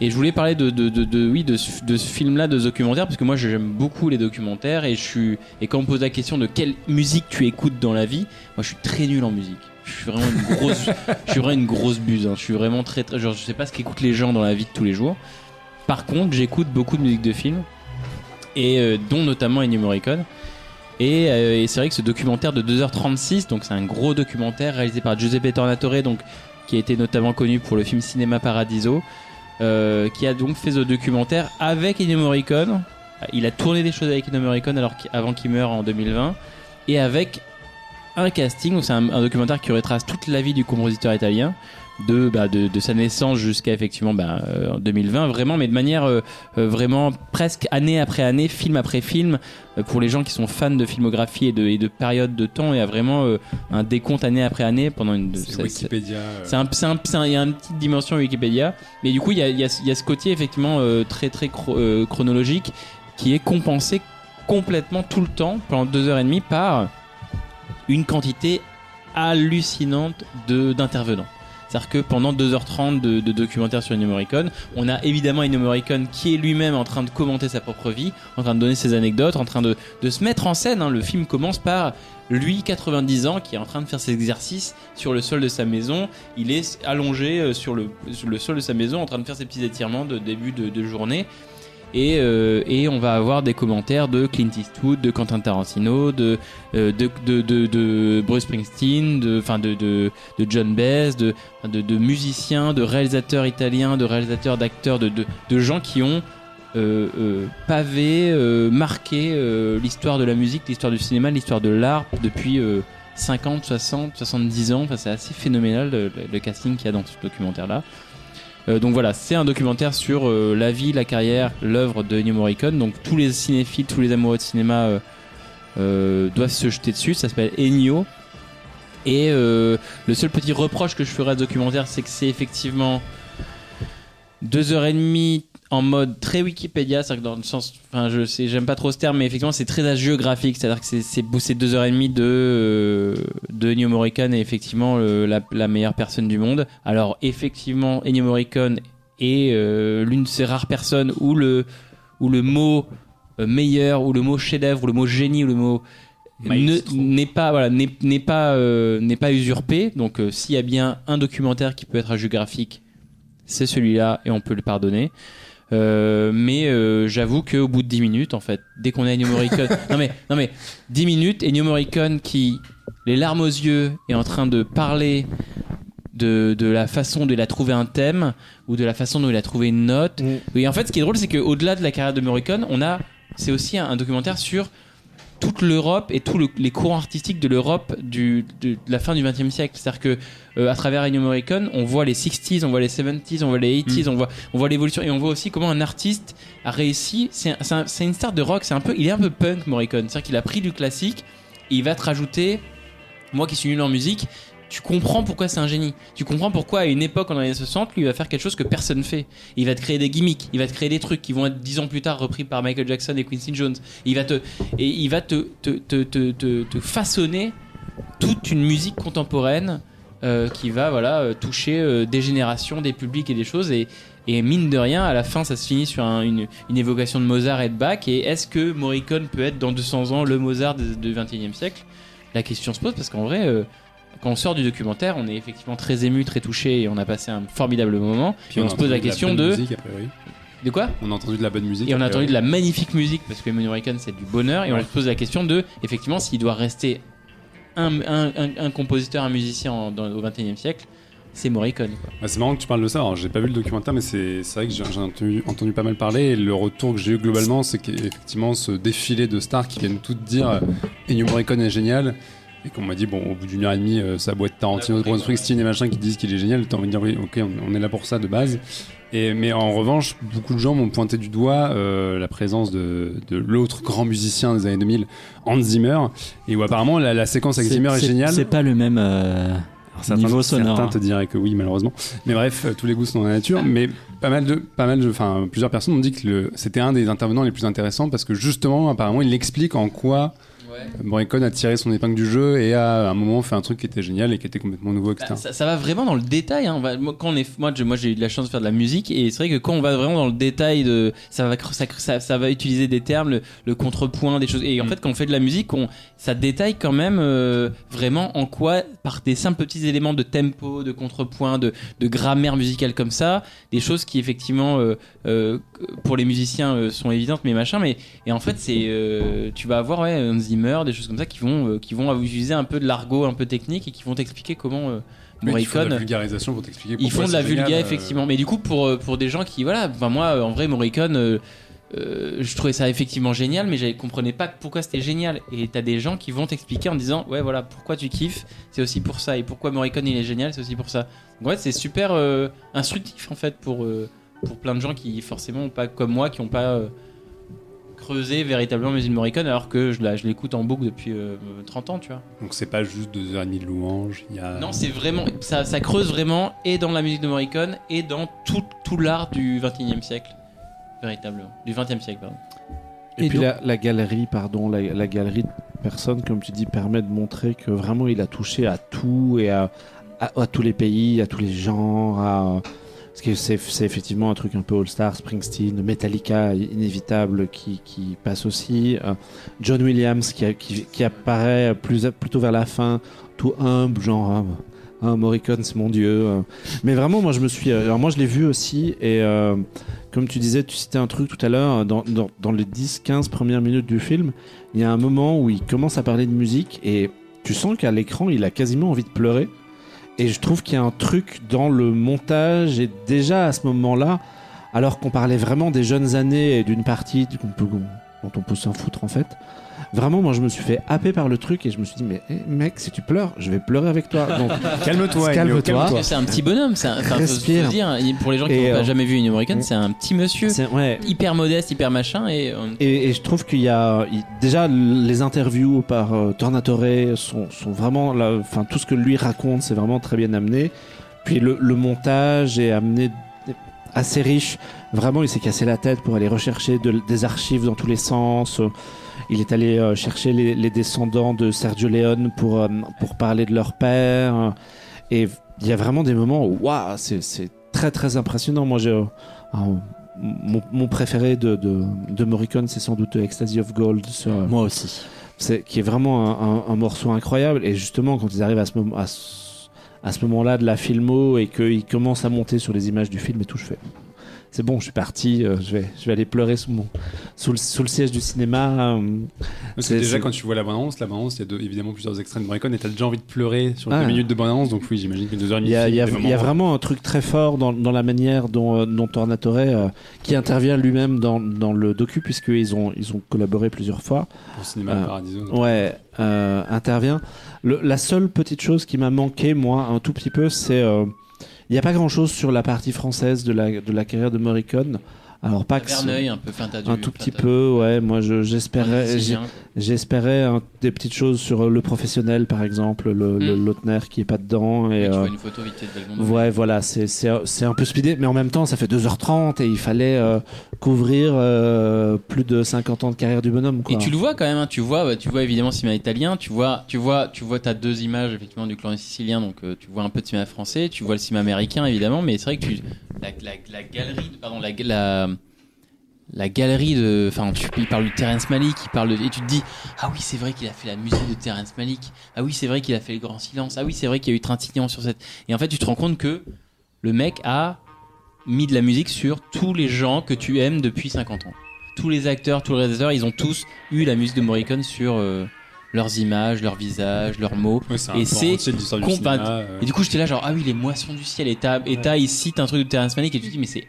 Et je voulais parler de, de, de, oui, de, ce- film-là, de ce documentaire, parce que moi j'aime beaucoup les documentaires et je suis et quand on me pose la question de quelle musique tu écoutes dans la vie, moi je suis très nul en musique. Je suis vraiment une grosse, je suis vraiment une grosse buse. hein. Je suis vraiment très, très, sais pas ce qu'écoutent les gens dans la vie de tous les jours. Par contre, j'écoute beaucoup de musique de film et euh, dont notamment Ennio Morricone. Et, euh, et c'est vrai que ce documentaire de 2h36, donc c'est un gros documentaire réalisé par Giuseppe Tornatore, donc qui a été notamment connu pour le film Cinéma Paradiso, euh, qui a donc fait ce documentaire avec Ennio Morricone. Il a tourné des choses avec Ennio Morricone alors avant qu'il meure en 2020, et avec un casting. Donc c'est un, un documentaire qui retrace toute la vie du compositeur italien. De, bah, de, de sa naissance jusqu'à effectivement bah, euh, en 2020 vraiment mais de manière euh, euh, vraiment presque année après année film après film euh, pour les gens qui sont fans de filmographie et de, et de période de temps et a vraiment euh, un décompte année après année pendant une C'est Wikipédia. c'est un, c'est un- un- il y a une petite dimension Wikipédia, mais du coup il y a, il y a- il y a ce côté effectivement euh, très très chro- euh, chronologique qui est compensé complètement tout le temps pendant deux heures et demie par une quantité hallucinante de d'intervenants. C'est-à-dire que pendant 2h30 de, de documentaire sur Ennio Morricone, on a évidemment Ennio Morricone qui est lui-même en train de commenter sa propre vie, en train de donner ses anecdotes, en train de, se mettre en scène. hein. Le film commence par lui, 90 ans, qui est en train de faire ses exercices sur le sol de sa maison. Il est allongé euh, sur le, sol de sa maison en train de faire ses petits étirements de début de journée. Et, euh, et on va avoir des commentaires de Clint Eastwood, de Quentin Tarantino, de, euh, de, de, de, de Bruce Springsteen, de, enfin de, de, de John Baez, de, de, de musiciens, de réalisateurs italiens, de réalisateurs, d'acteurs, de, de, de gens qui ont euh, euh, pavé, euh, marqué euh, l'histoire de la musique, l'histoire du cinéma, l'histoire de l'art depuis euh, 50, 60, 70 ans. Enfin, c'est assez phénoménal le- le casting qu'il y a dans ce documentaire-là. Euh, donc voilà, c'est un documentaire sur euh, la vie, la carrière, l'œuvre de Ennio Morricone. Donc tous les cinéphiles, tous les amoureux de cinéma euh, euh, doivent se jeter dessus. Ça s'appelle Ennio. Et euh, le seul petit reproche que je ferai à ce documentaire, c'est que c'est effectivement deux heures et demie en mode très Wikipédia, c'est-à-dire que dans le sens, enfin je sais, j'aime pas trop ce terme, mais effectivement c'est très hagiographique, c'est-à-dire que c'est deux heures et demie de euh, de Ennio Morricone est effectivement le- la, la meilleure personne du monde. Alors effectivement Ennio Morricone est euh, l'une de ces rares personnes où le où le mot euh, meilleur, ou le mot chef-d'œuvre, ou le mot génie, ou le mot n'est pas voilà n'est pas euh, n'est pas usurpé. Donc s'il y a bien un documentaire qui peut être hagiographique, c'est celui-là et on peut le pardonner. Euh, mais euh, j'avoue qu'au bout de 10 minutes, en fait, dès qu'on a Ennio Morricone, [laughs] non mais, non mais, 10 minutes, Ennio Morricone qui, les larmes aux yeux, est en train de parler de, de la façon dont il a trouvé un thème ou de la façon dont il a trouvé une note. Mm. Et en fait, ce qui est drôle, c'est qu'au-delà de la carrière de Morricone, on a, c'est aussi un, un documentaire sur toute l'Europe et tous le- les courants artistiques de l'Europe du, de, de la fin du XXe siècle. C'est-à-dire que euh, à travers Ennio Morricone, on voit les 60s, on voit les 70s, on voit les 80s, on voit, on voit l'évolution et on voit aussi comment un artiste a réussi. C'est un- c'est un- c'est une star de rock, c'est un peu, il est un peu punk Morricone. C'est-à-dire qu'il a pris du classique et il va te rajouter. Moi qui suis nul en musique, tu comprends pourquoi c'est un génie. Tu comprends pourquoi à une époque en années 60, lui va faire quelque chose que personne fait. Il va te créer des gimmicks, il va te créer des trucs qui vont être dix ans plus tard repris par Michael Jackson et Quincy Jones. Il va te et il va te te, te, te, te- façonner toute une musique contemporaine euh, qui va voilà euh, toucher euh, des générations, des publics et des choses et mine de rien, à la fin, ça se finit sur un- une, une évocation de Mozart et de Bach. Et est-ce que Morricone peut être dans 200 ans le Mozart du 21e siècle? La question se pose parce qu'en vrai, quand on sort du documentaire, on est effectivement très ému, très touché et on a passé un formidable moment. Puis et on, se pose la question de. musique, a priori. De quoi On a entendu de la bonne musique. Et on a entendu de la magnifique musique parce que Ennio Morricone c'est du bonheur et on se pose la question de effectivement s'il doit rester un, un, un- un compositeur, un musicien en- dans- au 21e siècle, c'est Morricone. Quoi. Ah, c'est marrant que tu parles de ça. Alors, j'ai pas vu le documentaire, mais c'est c'est vrai que j'ai j'ai entendu, entendu pas mal parler. Et le retour que j'ai eu globalement, c'est qu'effectivement, ce défilé de stars qui viennent toutes dire euh, Ennio Morricone est génial. Et qu'on m'a dit, bon, au bout d'une heure et demie, euh, ça boîte Tarantino, Bruce Springsteen et machin qui disent qu'il est génial. T'as envie de dire, oui, ok, on, on est là pour ça de base. Et, mais en revanche, beaucoup de gens m'ont pointé du doigt euh, la présence de, de l'autre grand musicien des années 2000, Hans Zimmer, et où apparemment la, la séquence avec Zimmer est, géniale. C'est pas le même euh, Alors, certains, niveau sonore. Certains hein. te diraient que oui, malheureusement. Mais bref, euh, tous les goûts sont dans la nature. Mais pas mal de, pas mal de, enfin, plusieurs personnes m'ont dit que c'était un des intervenants les plus intéressants parce que justement, apparemment, il explique en quoi Morricone a tiré son épingle du jeu et a à un moment fait un truc qui était génial et qui était complètement nouveau, etc. Bah, ça, ça va vraiment dans le détail. Hein. On va- moi, quand on est, moi, je- moi, j'ai eu de la chance de faire de la musique et c'est vrai que quand on va vraiment dans le détail de, ça va, ça, ça, ça va utiliser des termes, le, le contrepoint, des choses. Et en fait, quand on fait de la musique, on, ça détaille quand même euh, vraiment en quoi, par des simples petits éléments de tempo, de contrepoint, de, de grammaire musicale comme ça, des choses qui effectivement, euh, euh, pour les musiciens, euh, sont évidentes, mais machin. Mais et en fait, c'est, euh, tu vas avoir ouais, Des choses comme ça qui vont, euh, qui vont utiliser un peu de l'argot un peu technique et qui vont t'expliquer comment euh, Oui, ils font de la Morricone. vulgarisation pour t'expliquer Ils font de la vulga euh, effectivement, mais du coup pour euh, pour des gens qui voilà, enfin moi euh, en vrai Morricone, euh, euh, je trouvais ça effectivement génial, mais je comprenais pas pourquoi c'était génial. Et t'as des gens qui vont t'expliquer en disant ouais voilà pourquoi tu kiffes, c'est aussi pour ça, et pourquoi Morricone il est génial, c'est aussi pour ça. Donc ouais c'est super euh, instructif en fait pour euh, pour plein de gens qui forcément ont pas comme moi qui ont pas creusé véritablement musique de Morricone alors que je la- je l'écoute en boucle depuis euh, 30 ans tu vois. Donc c'est pas juste deux heures et demie de louanges. Il y a... Non, c'est vraiment. Ça, ça creuse vraiment et dans la musique de Morricone et dans tout, tout l'art du 21 e siècle. Véritablement. Du 20 e siècle, pardon. Et, Et puis donc- la, la galerie, pardon, la, la galerie de personnes, comme tu dis, permet de montrer que vraiment il a touché à tout et à, à, à tous les pays, à tous les genres. À... Parce que c'est effectivement un truc un peu All-Star, Springsteen, Metallica, inévitable, qui, qui passe aussi. Euh, John Williams, qui, qui, apparaît plus, plutôt vers la fin, tout humble, genre. ah, ah, Morricone, c'est mon dieu. euh. Mais vraiment, moi, je me suis. Alors, moi, je l'ai vu aussi, et euh, comme tu disais, tu citais un truc tout à l'heure, dans, dans, dans les 10-15 premières minutes du film, il y a un moment où il commence à parler de musique et tu sens qu'à l'écran, il a quasiment envie de pleurer. Et je trouve qu'il y a un truc dans le montage et déjà à ce moment-là, alors qu'on parlait vraiment des jeunes années et d'une partie dont on peut s'en foutre en fait. Vraiment, moi, je me suis fait happer par le truc et je me suis dit, mais eh, mec, si tu pleures, je vais pleurer avec toi. Donc, [laughs] Calme-toi, Calme-toi. C'est un petit bonhomme, c'est Respire. faut dire, pour les gens qui n'ont euh, pas jamais vu une Morricone, c'est un petit monsieur, c'est- ouais, hyper modeste, hyper machin, et euh, Et, et je trouve qu'il y a il- déjà les interviews par euh, Tornatore sont, sont vraiment là, enfin tout ce que lui raconte c'est vraiment très bien amené. Puis le, le montage est amené assez riche. Vraiment, il s'est cassé la tête pour aller rechercher de- des archives dans tous les sens. Il est allé euh, chercher les, les descendants de Sergio Leone pour euh, pour parler de leur père. Et il y a vraiment des moments où waouh, c'est c'est très très impressionnant. Moi, j'ai un- mon, mon préféré de, de, de Morricone, c'est sans doute Ecstasy of Gold, Moi aussi. c'est, qui est vraiment un, un- un morceau incroyable. Et justement, quand ils arrivent à ce, moment, à ce, à ce moment-là de la filmo et qu'ils commencent à monter sur les images du film et tout, je fais. C'est bon, je suis parti, euh, je, vais, je vais aller pleurer sous, mon, sous, le, sous le siège du cinéma. euh, C'est- déjà, quand tu vois la bande-annonce, la bande-annonce, il y a évidemment plusieurs extraits de Morricone et t'as déjà envie de pleurer sur Ah. deux minutes de bande-annonce. Donc oui, j'imagine que deux heures et demie. y il y il y a vraiment un truc très fort dans, dans la manière dont, euh, dont Tornatore, euh, qui intervient lui-même dans, dans le docu, puisqu'ils ont, ils ont collaboré plusieurs fois, Au cinéma Ah. Paradiso. ouais, euh, intervient. Le- la seule petite chose qui m'a manqué, moi, un tout petit peu, c'est. Il n'y a pas grand-chose sur la partie française de la, de la carrière de Morricone. Alors, pas Verneuil un peu, enfin, t'as du- un tout petit peu, ouais. Moi, je- j'espérais. J'espérais hein, des petites choses sur euh, le professionnel, par exemple, le, Mm. Lautner qui est pas dedans. Et, Ouais, tu euh, vois une photo vite fait. Ouais, voilà, c'est un peu speedé, mais en même temps, ça fait 2h30 et il fallait euh, couvrir euh, plus de 50 ans de carrière du bonhomme. Quoi. Et tu le vois quand même, hein, tu vois, bah, tu vois évidemment cinéma italien, tu vois, tu vois, tu vois, t'as deux images effectivement du clan sicilien, donc euh, tu vois un peu de cinéma français, tu vois le cinéma américain évidemment, mais c'est vrai que tu, la, la, la galerie, pardon, la, la, la galerie de, enfin, tu, il parle de Terrence Malick, il parle de, et tu te dis, ah oui, c'est vrai qu'il a fait la musique de Terrence Malick, ah oui, c'est vrai qu'il a fait le Grand Silence, ah oui, c'est vrai qu'il y a eu Trintignant sur cette, et en fait, tu te rends compte que le mec a mis de la musique sur tous les gens que tu aimes depuis 50 ans tous les acteurs, tous les réalisateurs, ils ont tous eu la musique de Morricone sur euh, leurs images, leurs visages, leurs mots. Ouais, Et c'est cinéma, euh. Et du coup, j'étais là, genre, ah oui, les moissons du ciel. Et t'as, et t'as ici, t'as un truc de Terrence Malick, et tu te dis, mais c'est.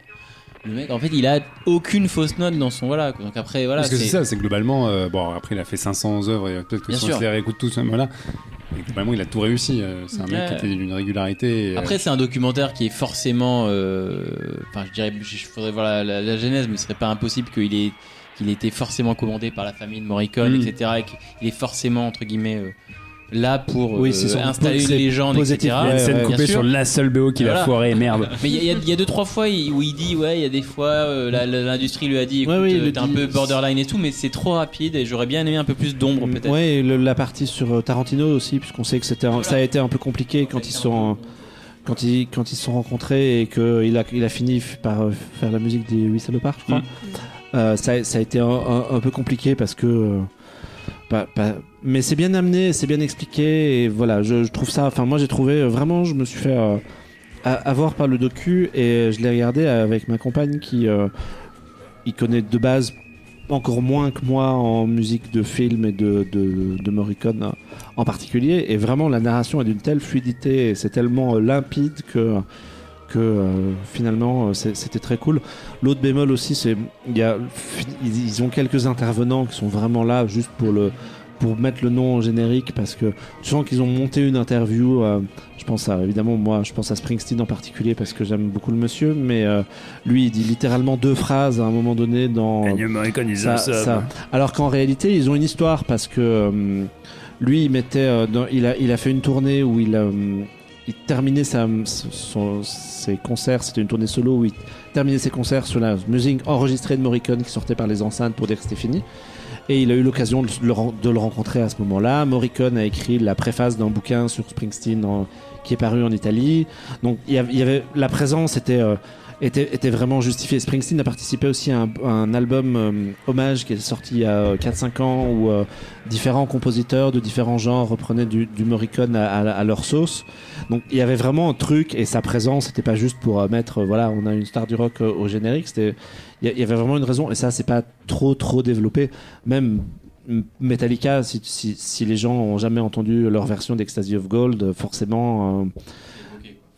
Le mec, en fait, il a aucune fausse note dans son. Voilà. Donc après, voilà. Parce que c'est ça, c'est globalement, euh, bon après il a fait 500 œuvres et peut-être que Bien si on sûr. se les réécoute tous, voilà. Mais globalement il a tout réussi. euh, C'est un mec Ouais. qui était d'une régularité. et, euh, Après, c'est un documentaire qui est forcément. euh, Enfin, je dirais, je je faudrait voir la, la- la genèse, mais ce serait pas impossible qu'il ait, qu'il ait été forcément commandé par la famille de Morricone, Mm. etc. Et qu'il est forcément, entre guillemets, euh, là pour Oui, euh, installer une légende, etc. Il y a une scène ouais, coupée bien sûr. sur la seule BO qu'il a Voilà. foiré, merde. [laughs] Mais il y, a- y a- y a deux, trois fois où il dit, ouais, il y a des fois, euh, l'industrie lui a dit, écoute, Ouais, oui, euh, t'es un peu borderline et tout, mais c'est trop rapide et j'aurais bien aimé un peu plus d'ombre peut-être. Ouais, et le- la partie sur Tarantino aussi, puisqu'on sait que c'était ça a été un peu compliqué quand ils sont quand ils quand ils se sont rencontrés et qu'il a il a fini par faire la musique des huit salopards, je crois. Mm. Euh, ça, ça a été un, un- un peu compliqué parce que euh, mais c'est bien amené, c'est bien expliqué et voilà, je, trouve ça. Enfin, moi j'ai trouvé euh, vraiment, je me suis fait euh, avoir par le docu et je l'ai regardé avec ma compagne qui euh, il connaît de base encore moins que moi en musique de film et de, de, de Morricone euh, en particulier. Et vraiment, la narration est d'une telle fluidité c'est tellement euh, limpide que, que euh, finalement, euh, c'était très cool. L'autre bémol aussi, c'est il y a, ils, ils ont quelques intervenants qui sont vraiment là juste pour le pour mettre le nom au générique parce que tu sens qu'ils ont monté une interview euh, je pense à évidemment moi je pense à Springsteen en particulier parce que j'aime beaucoup le monsieur mais euh, lui il dit littéralement deux phrases à un moment donné dans ça, ça. Alors qu'en réalité, ils ont une histoire parce que lui, il mettait, dans- il a, il a fait une tournée où il a, il terminait sa, son- ses concerts. C'était une tournée solo où il terminait ses concerts sur la musique enregistrée de Morricone qui sortait par les enceintes pour dire que c'était fini. Et il a eu l'occasion de, le rencontrer à ce moment-là. Morricone a écrit la préface d'un bouquin sur Springsteen en- qui est paru en Italie. Donc il y avait- la présence était euh, était, vraiment justifiée. Springsteen a participé aussi à un, album euh, hommage qui est sorti il y a 4-5 ans où euh, différents compositeurs de différents genres reprenaient du, Morricone à, leur sauce. Donc il y avait vraiment un truc et sa présence c'était pas juste pour euh, mettre euh, voilà on a une star du rock euh, au générique. C'était il y, avait vraiment une raison et ça c'est pas trop trop développé. Même Metallica, si, les gens ont jamais entendu leur version d'Ecstasy of Gold, euh, forcément, euh,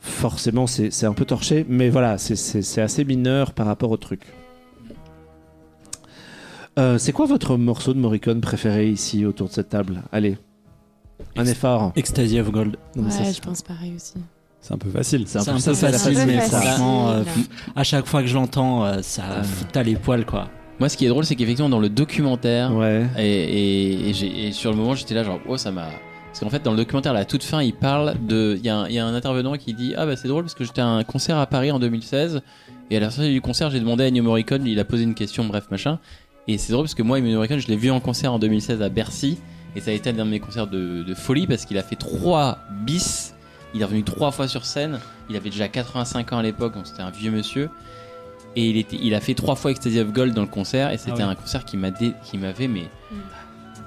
forcément c'est c'est un peu torché, mais voilà, c'est- c'est c'est assez mineur par rapport au truc. Euh, c'est quoi votre morceau de Morricone préféré ici autour de cette table? Allez, un effort. Ecstasy of Gold. Non, mais ça, Ouais, c'est- je pense pareil aussi. C'est un peu facile. c'est un peu un facile, facile, mais franchement, euh, Facile. à chaque fois que je l'entends, euh, ça Euh. t'as les poils quoi. Moi, ce qui est drôle, c'est qu'effectivement, dans le documentaire, Ouais. et, et- et j'ai- et sur le moment, j'étais là, genre, oh, ça m'a. Parce qu'en fait, dans le documentaire, à la toute fin, il parle de. Il y, a un- il y a un intervenant qui dit Ah, bah, c'est drôle parce que j'étais à un concert à Paris en 2016, et à la sortie du concert, j'ai demandé à Ennio Morricone, il a posé une question, bref, machin. Et c'est drôle parce que moi, Ennio Morricone, je l'ai vu en concert en 2016 à Bercy, et ça a été un de mes concerts de, de folie parce qu'il a fait trois bis. Il est revenu trois fois sur scène. Il avait déjà 85 ans à l'époque, donc c'était un vieux monsieur. Et il, était, il a fait trois fois Ecstasy of Gold dans le concert, et c'était Ah ouais. un concert qui m'a dé- qui m'avait mais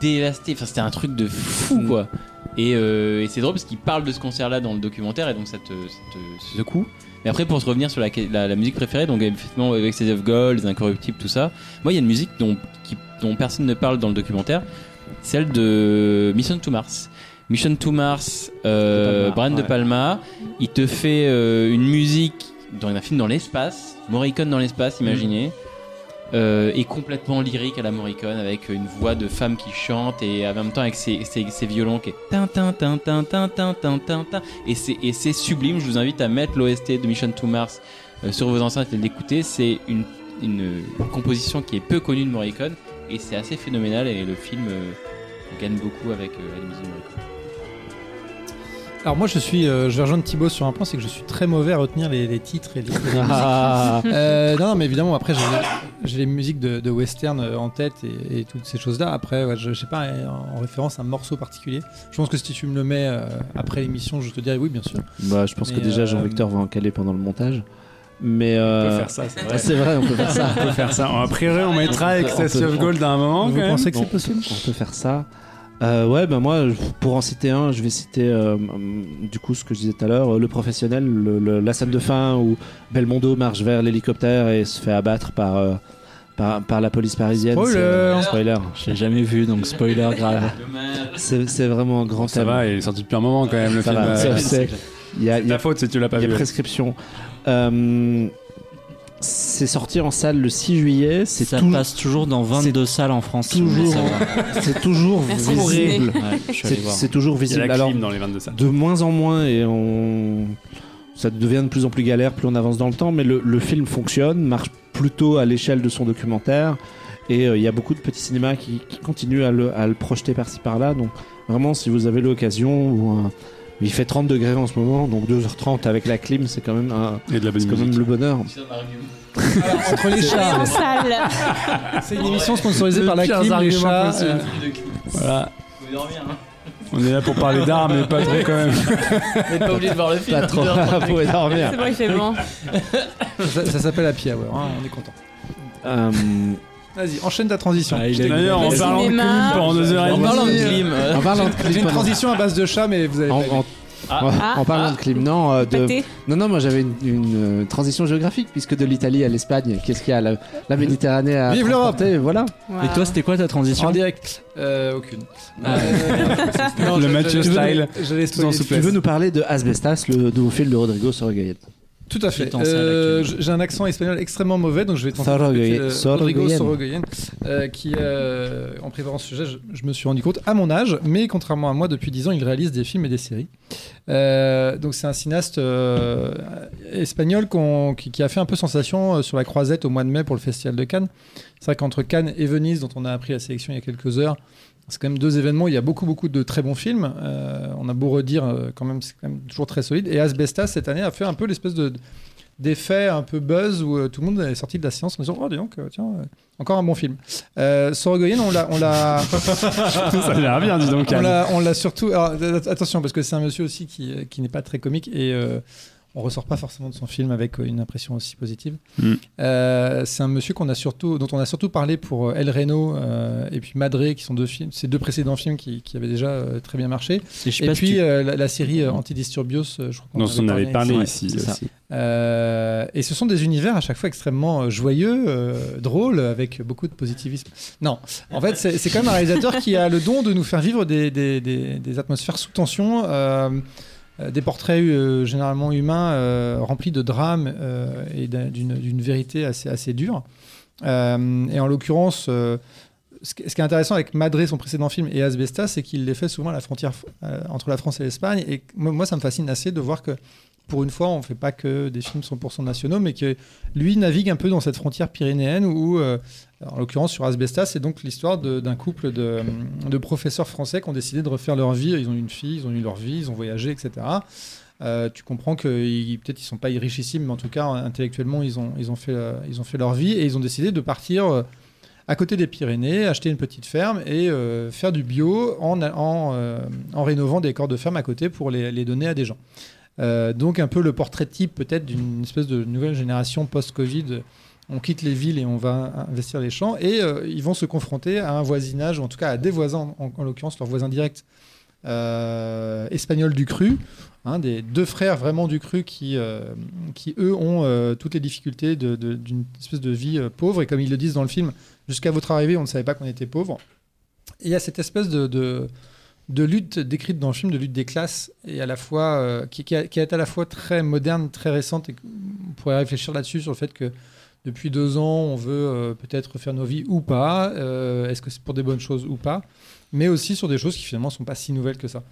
dévasté. Enfin, c'était un truc de fou, quoi. Et, euh, et c'est drôle parce qu'il parle de ce concert-là dans le documentaire, et donc ça te, ça te secoue. Mais après, pour se revenir sur la, la, la musique préférée, donc effectivement, avec Ecstasy of Gold, Les Incorruptibles, tout ça, moi, il y a une musique dont, qui- dont personne ne parle dans le documentaire, celle de Mission to Mars. Mission to Mars, euh, De Palma, Brian de ouais. Palma, il te fait euh, une musique dans un film dans l'espace, Morricone dans l'espace, imaginez, euh, et complètement lyrique à la Morricone avec une voix de femme qui chante et en même temps avec ses, violons qui est et c'est sublime. Je vous invite à mettre l'OST de Mission to Mars euh, sur vos enceintes et l'écouter. C'est une, une composition qui est peu connue de Morricone et c'est assez phénoménal et le film euh, gagne beaucoup avec euh, la musique de Morricone. Alors moi je suis, euh, je vais rejoindre Thibaut sur un point, c'est que je suis très mauvais à retenir les, les titres et les. [laughs] Ah, Euh, non, non, mais évidemment, après, j'ai j'ai les musiques de, de western euh, en tête et, et toutes ces choses-là. Après, ouais, je, je sais pas, en référence à un morceau particulier. Je pense que si tu me le mets euh, après l'émission, je te dirai oui, bien sûr. bah, je pense que déjà euh, Jean-Victor va en caler pendant le montage. Mais On peut faire ça, c'est ah, vrai. c'est vrai, on peut faire ça. On peut faire ça. A priori, on mettra peut- of Gold à un moment. Vous quand même. pensez que Bon. c'est possible On peut faire ça. Euh, ouais, ben moi, pour en citer un, je vais citer euh, du coup ce que je disais tout à l'heure, euh, le professionnel, le- le- la scène de fin où Belmondo marche vers l'hélicoptère et se fait abattre par, euh, par, par la police parisienne. Spoiler. Spoiler. Je l'ai jamais vu donc spoiler [laughs] grave. C'est c'est vraiment un grand Ça thème. va, il est sorti depuis un moment quand même le Ça film. Il y a, il y ta a- faute si tu l'as pas il y a vu. prescription. Euh, c'est sorti en salle le 6 juillet. C'est Ça tout- passe toujours dans 22 salles en France. toujours- [laughs] c'est toujours visible. Ouais, C'est toujours Il y a visible. la Alors, clim dans les 22 salles. de moins en moins et on ça devient de plus en plus galère plus on avance dans le temps mais le, le film fonctionne marche plutôt à l'échelle de son documentaire et euh, il y a beaucoup de petits cinémas qui, qui continuent à le, à le projeter par-ci par-là donc vraiment si vous avez l'occasion ou un- il fait 30 degrés en ce moment donc 2h30 avec la clim c'est quand même un- Et de la bonne c'est quand même le bonheur Entre les chats. C'est une émission sponsorisée par la clim, les chats. euh, Voilà. On est là pour parler d'art, mais pas trop quand même. On n'est pas obligé de voir le film. pas trop [laughs] pour dormir C'est bon, il fait bon. ça ça s'appelle Happy Hour, hein, on est content. Euh, Vas-y, enchaîne ta transition. Ah, il D'ailleurs, en parlant de cinéma. clim pendant deux heures et En demie. parlant de clim, euh, en parlant de J'ai une transition à base de chat, mais vous avez. en, pas en- Ah, en parlant ah. de clim, non, euh, de- Pâté. non, non, moi j'avais une, une, euh, transition géographique puisque de l'Italie à l'Espagne, qu'est-ce qu'il y a la, la Méditerranée à Vive transporter, Voilà. Voilà. Et toi, c'était quoi ta transition En direct euh, Aucune. Ah, Non, Le je- Mathieu je- je- style. Souplesse. Tu veux nous parler de Asbestas, le nouveau film de Rodrigo Sorogoyen Tout à fait. Euh. J'ai un accent espagnol extrêmement mauvais, donc je vais tenter Sorogoyen. de répéter, euh, Rodrigo Sorogoyen. Sorogoyen, euh, qui, euh, en préparant ce sujet, je, je me suis rendu compte à mon âge, mais contrairement à moi, depuis 10 ans, il réalise des films et des séries. Euh, donc c'est un cinéaste euh, espagnol qu'on- qui, qui a fait un peu sensation sur la croisette au mois de mai pour le Festival de Cannes. C'est vrai qu'entre Cannes et Venise, dont on a appris la sélection il y a quelques heures, c'est quand même deux événements. Il y a beaucoup, beaucoup de très bons films. Euh, on a beau redire, euh, quand même, c'est quand même toujours très solide. Et Asbestas, cette année, a fait un peu l'espèce de d'effet un peu buzz où euh, tout le monde est sorti de la séance en disant Oh, dis donc, tiens, encore un bon film. Euh, Sorogoyen, on l'a. on l'a- [laughs] Ça a l'air bien, dis donc. on l'a, on l'a surtout. alors, attention, parce que c'est un monsieur aussi qui, qui n'est pas très comique et euh, on ressort pas forcément de son film avec euh, une impression aussi positive. Mm. Euh, c'est un monsieur qu'on a surtout, dont on a surtout parlé pour euh, El Reno euh, et puis Madré, qui sont deux films, ces deux précédents films qui, qui avaient déjà euh, très bien marché. Et puis tu- la, la série Antidisturbios, je crois qu'on dont en on avait parlé ici. ici aussi. Et ce sont des univers à chaque fois extrêmement joyeux, drôles, avec beaucoup de positivisme. Non, en fait, c'est quand même un réalisateur qui a le don de nous faire vivre des, des- des- des atmosphères sous tension, des portraits euh, généralement humains euh, remplis de drames euh, et d'un- d'une vérité assez, assez dure. Euh, et en l'occurrence, euh, ce qui est intéressant avec Madré, son précédent film, et Asbestas, c'est qu'il les fait souvent à la frontière euh, entre la France et l'Espagne. Et moi, ça me fascine assez de voir que pour une fois, on ne fait pas que des films 100% nationaux, mais que lui navigue un peu dans cette frontière pyrénéenne où, euh, en l'occurrence sur Asbestas, c'est donc l'histoire d'un couple de, professeurs français qui ont décidé de refaire leur vie. Ils ont eu une fille, ils ont eu leur vie, ils ont voyagé, etc. Euh, tu comprends que peut-être ils sont pas richissimes, mais en tout cas intellectuellement ils ont euh, fait leur vie et ils ont décidé de partir à côté des Pyrénées, acheter une petite ferme et faire du bio en, rénovant des corps de ferme à côté pour les donner à des gens. Euh, donc un peu le portrait type peut-être d'une espèce de nouvelle génération post-Covid. On quitte les villes et on va investir les champs et euh, ils vont se confronter à un voisinage, ou en tout cas à des voisins, en, en l'occurrence leurs voisins directs euh, espagnols du cru, hein, des deux frères vraiment du cru qui, qui eux ont toutes les difficultés d'une espèce de vie pauvre et comme ils le disent dans le film, jusqu'à votre arrivée on ne savait pas qu'on était pauvre. Et il y a cette espèce de, de lutte décrite dans le film, de lutte des classes, et à la fois, euh, qui, est à la fois très moderne, très récente, et on pourrait réfléchir là-dessus sur le fait que depuis deux ans, on veut euh, peut-être faire nos vies ou pas, euh, est-ce que c'est pour des bonnes choses ou pas, mais aussi sur des choses qui finalement sont pas si nouvelles que ça.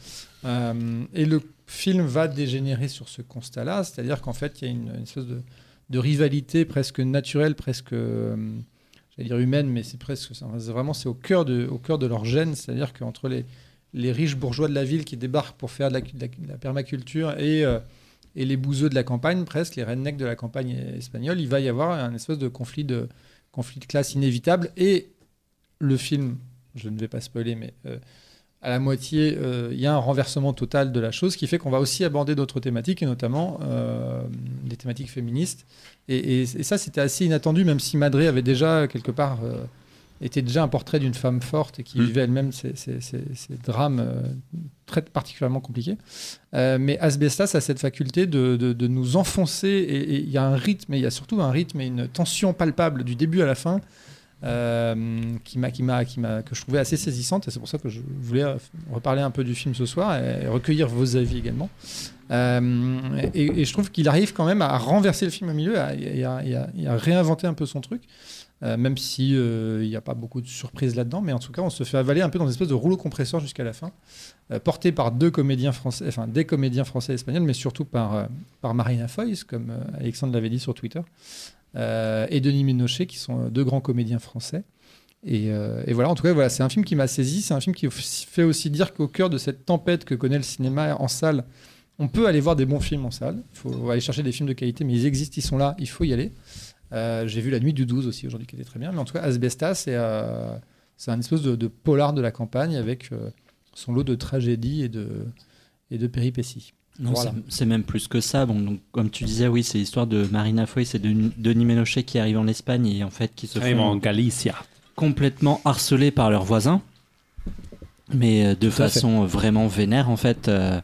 Et le film va dégénérer sur ce constat-là, c'est-à-dire qu'en fait, il y a une, espèce de, rivalité presque naturelle, presque, j'allais dire humaine, mais c'est presque, vraiment, c'est au cœur de, au cœur de leur gène, c'est-à-dire qu'entre les, les riches bourgeois de la ville qui débarquent pour faire de la, permaculture et, euh, et les bouseux de la campagne, presque, les rednecks de la campagne espagnole, il va y avoir un espèce de conflit de, conflit de classe inévitable. Et le film, je ne vais pas spoiler, mais euh, à la moitié, euh, il y a un renversement total de la chose qui fait qu'on va aussi aborder d'autres thématiques, et notamment des thématiques féministes. Et, et- ça, c'était assez inattendu, même si Madré avait déjà, quelque part, était déjà un portrait d'une femme forte et qui Mm. vivait elle-même ces, ces- ces- ces drames euh, très particulièrement compliqués. Euh, mais Asbestas a cette faculté de, de- de nous enfoncer et il y a un rythme, et il y a surtout un rythme et une tension palpable du début à la fin euh, qui m'a, qui m'a, qui m'a, que je trouvais assez saisissante et c'est pour ça que je voulais reparler un peu du film ce soir et, recueillir vos avis également. Et, et je trouve qu'il arrive quand même à renverser le film au milieu à- et à, et à- et à réinventer un peu son truc. Euh, même si euh, il n'y a pas beaucoup de surprises là-dedans, mais en tout cas, on se fait avaler un peu dans une espèce de rouleau compresseur jusqu'à la fin, euh, porté par deux comédiens français, enfin des comédiens français et espagnols, mais surtout par, par Marina Foïs, comme Alexandre l'avait dit sur Twitter, et Denis Ménochet, qui sont deux grands comédiens français. Et, et voilà, en tout cas, voilà, c'est un film qui m'a saisi, c'est un film qui fait aussi dire qu'au cœur de cette tempête que connaît le cinéma en salle, on peut aller voir des bons films en salle. Il faut aller chercher des films de qualité, mais ils existent, ils sont là, il faut y aller. Euh, J'ai vu La Nuit du 12 aussi aujourd'hui, qui était très bien. Mais en tout cas, Asbestas, c'est euh, c'est un espèce de, de polar de la campagne avec euh, son lot de tragédies et de, et de péripéties. Non, Voilà. c'est- c'est même plus que ça. Bon, donc, comme tu disais, oui, c'est l'histoire de Marina Foïs et de Denis Ménochet qui arrivent en Espagne et en fait qui se Arrive font en Galicia. complètement harcelés par leurs voisins, mais de Tout façon vraiment vénère en fait. euh,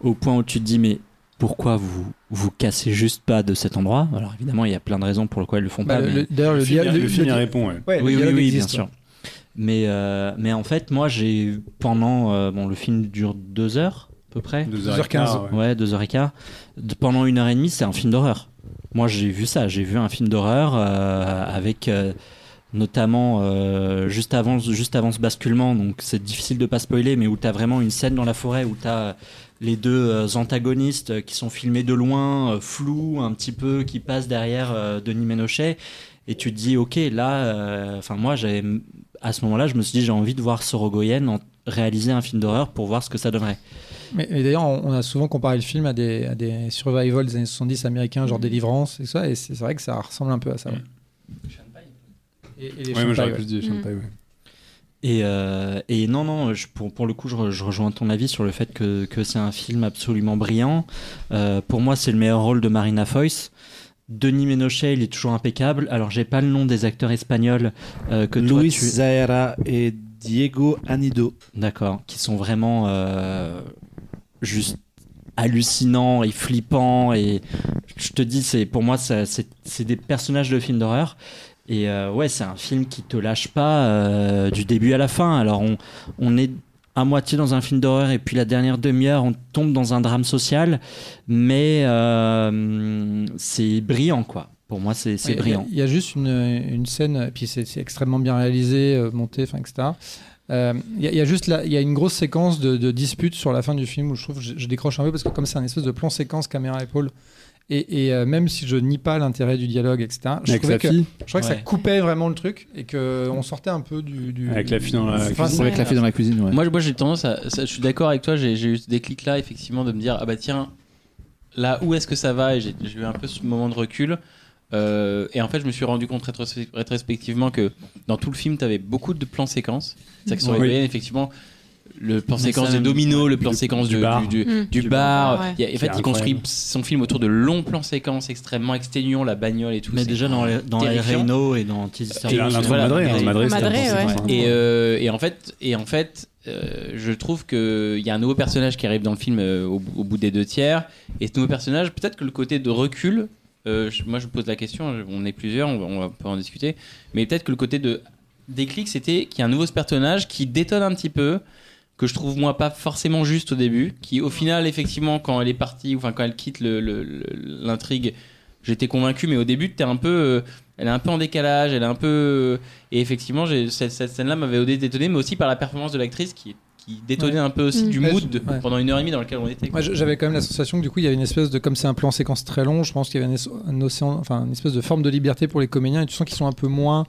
au point où tu te dis mais pourquoi vous vous cassez juste pas de cet endroit Alors évidemment, il y a plein de raisons pour lesquelles ils le font Bah, pas. le- mais- le- D'ailleurs, le, Le film, dia- le le- film y répond, ouais. ouais, le oui, oui, oui, bien sûr. Mais, euh, mais en fait, moi, j'ai pendant euh, bon, le film dure deux heures à peu près. 2h15. ouais. Ouais, deux heures et quart. De- pendant une heure et demie, c'est un film d'horreur. Moi, j'ai vu ça. J'ai vu un film d'horreur euh, avec euh, notamment euh, juste avant juste avant ce basculement. Donc, c'est difficile de pas spoiler, mais où tu as vraiment une scène dans la forêt où tu as les deux euh, antagonistes euh, qui sont filmés de loin, euh, flous un petit peu, qui passent derrière euh, Denis Ménochet. Et tu te dis, ok, là, euh, enfin moi, j'avais à ce moment-là, je me suis dit, j'ai envie de voir Sorogoyen en réaliser un film d'horreur pour voir ce que ça donnerait. Mais, mais d'ailleurs, on, on a souvent comparé le film à des, à des survival des années 70 américains, genre Délivrance et ça, et c'est vrai que ça ressemble un peu à ça. ouais. Et, et les Ouais, moi j'aurais plus dit Mm. Ouais. Et, euh, et non, non, je- pour, pour le coup, je, re- je rejoins ton avis sur le fait que, que c'est un film absolument brillant. Euh, pour moi, c'est le meilleur rôle de Marina Foïs. Denis Ménochet, il est toujours impeccable. Alors, j'ai pas le nom des acteurs espagnols euh, que Luis tu... Et Diego Anido. D'accord, qui sont vraiment euh, juste hallucinants et flippants. Et je te dis, c'est pour moi, c'est des personnages de films d'horreur. Et euh, ouais, c'est un film qui te lâche pas euh, du début à la fin. Alors on, on est à moitié dans un film d'horreur et puis la dernière demi-heure, on tombe dans un drame social. Mais euh, c'est brillant, quoi. Pour moi, c'est Ouais, brillant. Il y, a juste une, une scène, et puis c'est extrêmement bien réalisé, monté, enfin, etc. Euh, Il y, a- il y a juste il y a une grosse séquence de, de dispute sur la fin du film où je trouve je, je décroche un peu parce que comme c'est un espèce de plan séquence caméra épaule et, et, euh, même si je nie pas l'intérêt du dialogue etc je Avec trouvais sa que, fille, je trouvais que ça Ouais. coupait vraiment le truc et que on sortait un peu du, du- avec la fille dans la Enfin, cuisine. c'est- Avec la fille dans la cuisine, ouais. Moi, moi j'ai tendance à. ça, je suis d'accord avec toi, j'ai j'ai eu ce déclic là, effectivement, de me dire ah bah tiens, là, où est-ce que ça va? Et j'ai j'ai eu un peu ce moment de recul. Euh, et en fait, je me suis rendu compte rétros- rétrospectivement que dans tout le film, tu avais beaucoup de plans séquences. C'est-à-dire que sur Oui. Rebellion, effectivement, le plan séquence ça, de même- Domino, le plan du- séquence du bar. du, du- du Du bar. bar, ouais. Il y a- en fait, il construit son film autour de longs plans séquences extrêmement exténuants, la bagnole et tout. Mais déjà dans, les- dans El. Reino et dans Et et- en fait, et en fait euh, je trouve qu'il y a un nouveau personnage qui arrive dans le film euh, au, au bout des deux tiers. Et ce nouveau personnage, peut-être que le côté de recul, euh, je- moi je pose la question, on est plusieurs, on va, on pouvoir en discuter, mais peut-être que le côté de déclic, c'était qu'il y a un nouveau personnage qui détonne un petit peu, que je trouve moi pas forcément juste au début, qui au final, effectivement, quand elle est partie, ou enfin quand elle quitte le- le- le- l'intrigue, j'étais convaincu, mais au début, t'es un peu. euh, elle est un peu en décalage, elle est un peu. Et effectivement, j'ai- cette, cette scène-là m'avait détonné, mais aussi par la performance de l'actrice qui, qui détonnait un peu aussi Mm. du mood ouais. pendant une heure et demie dans lequel on était. J'avais quand même la sensation que du coup, il y avait une espèce de, comme c'est un plan séquence très long, je pense qu'il y avait un, un océan, enfin, une espèce de forme de liberté pour les comédiens et tu sens qu'ils sont un peu moins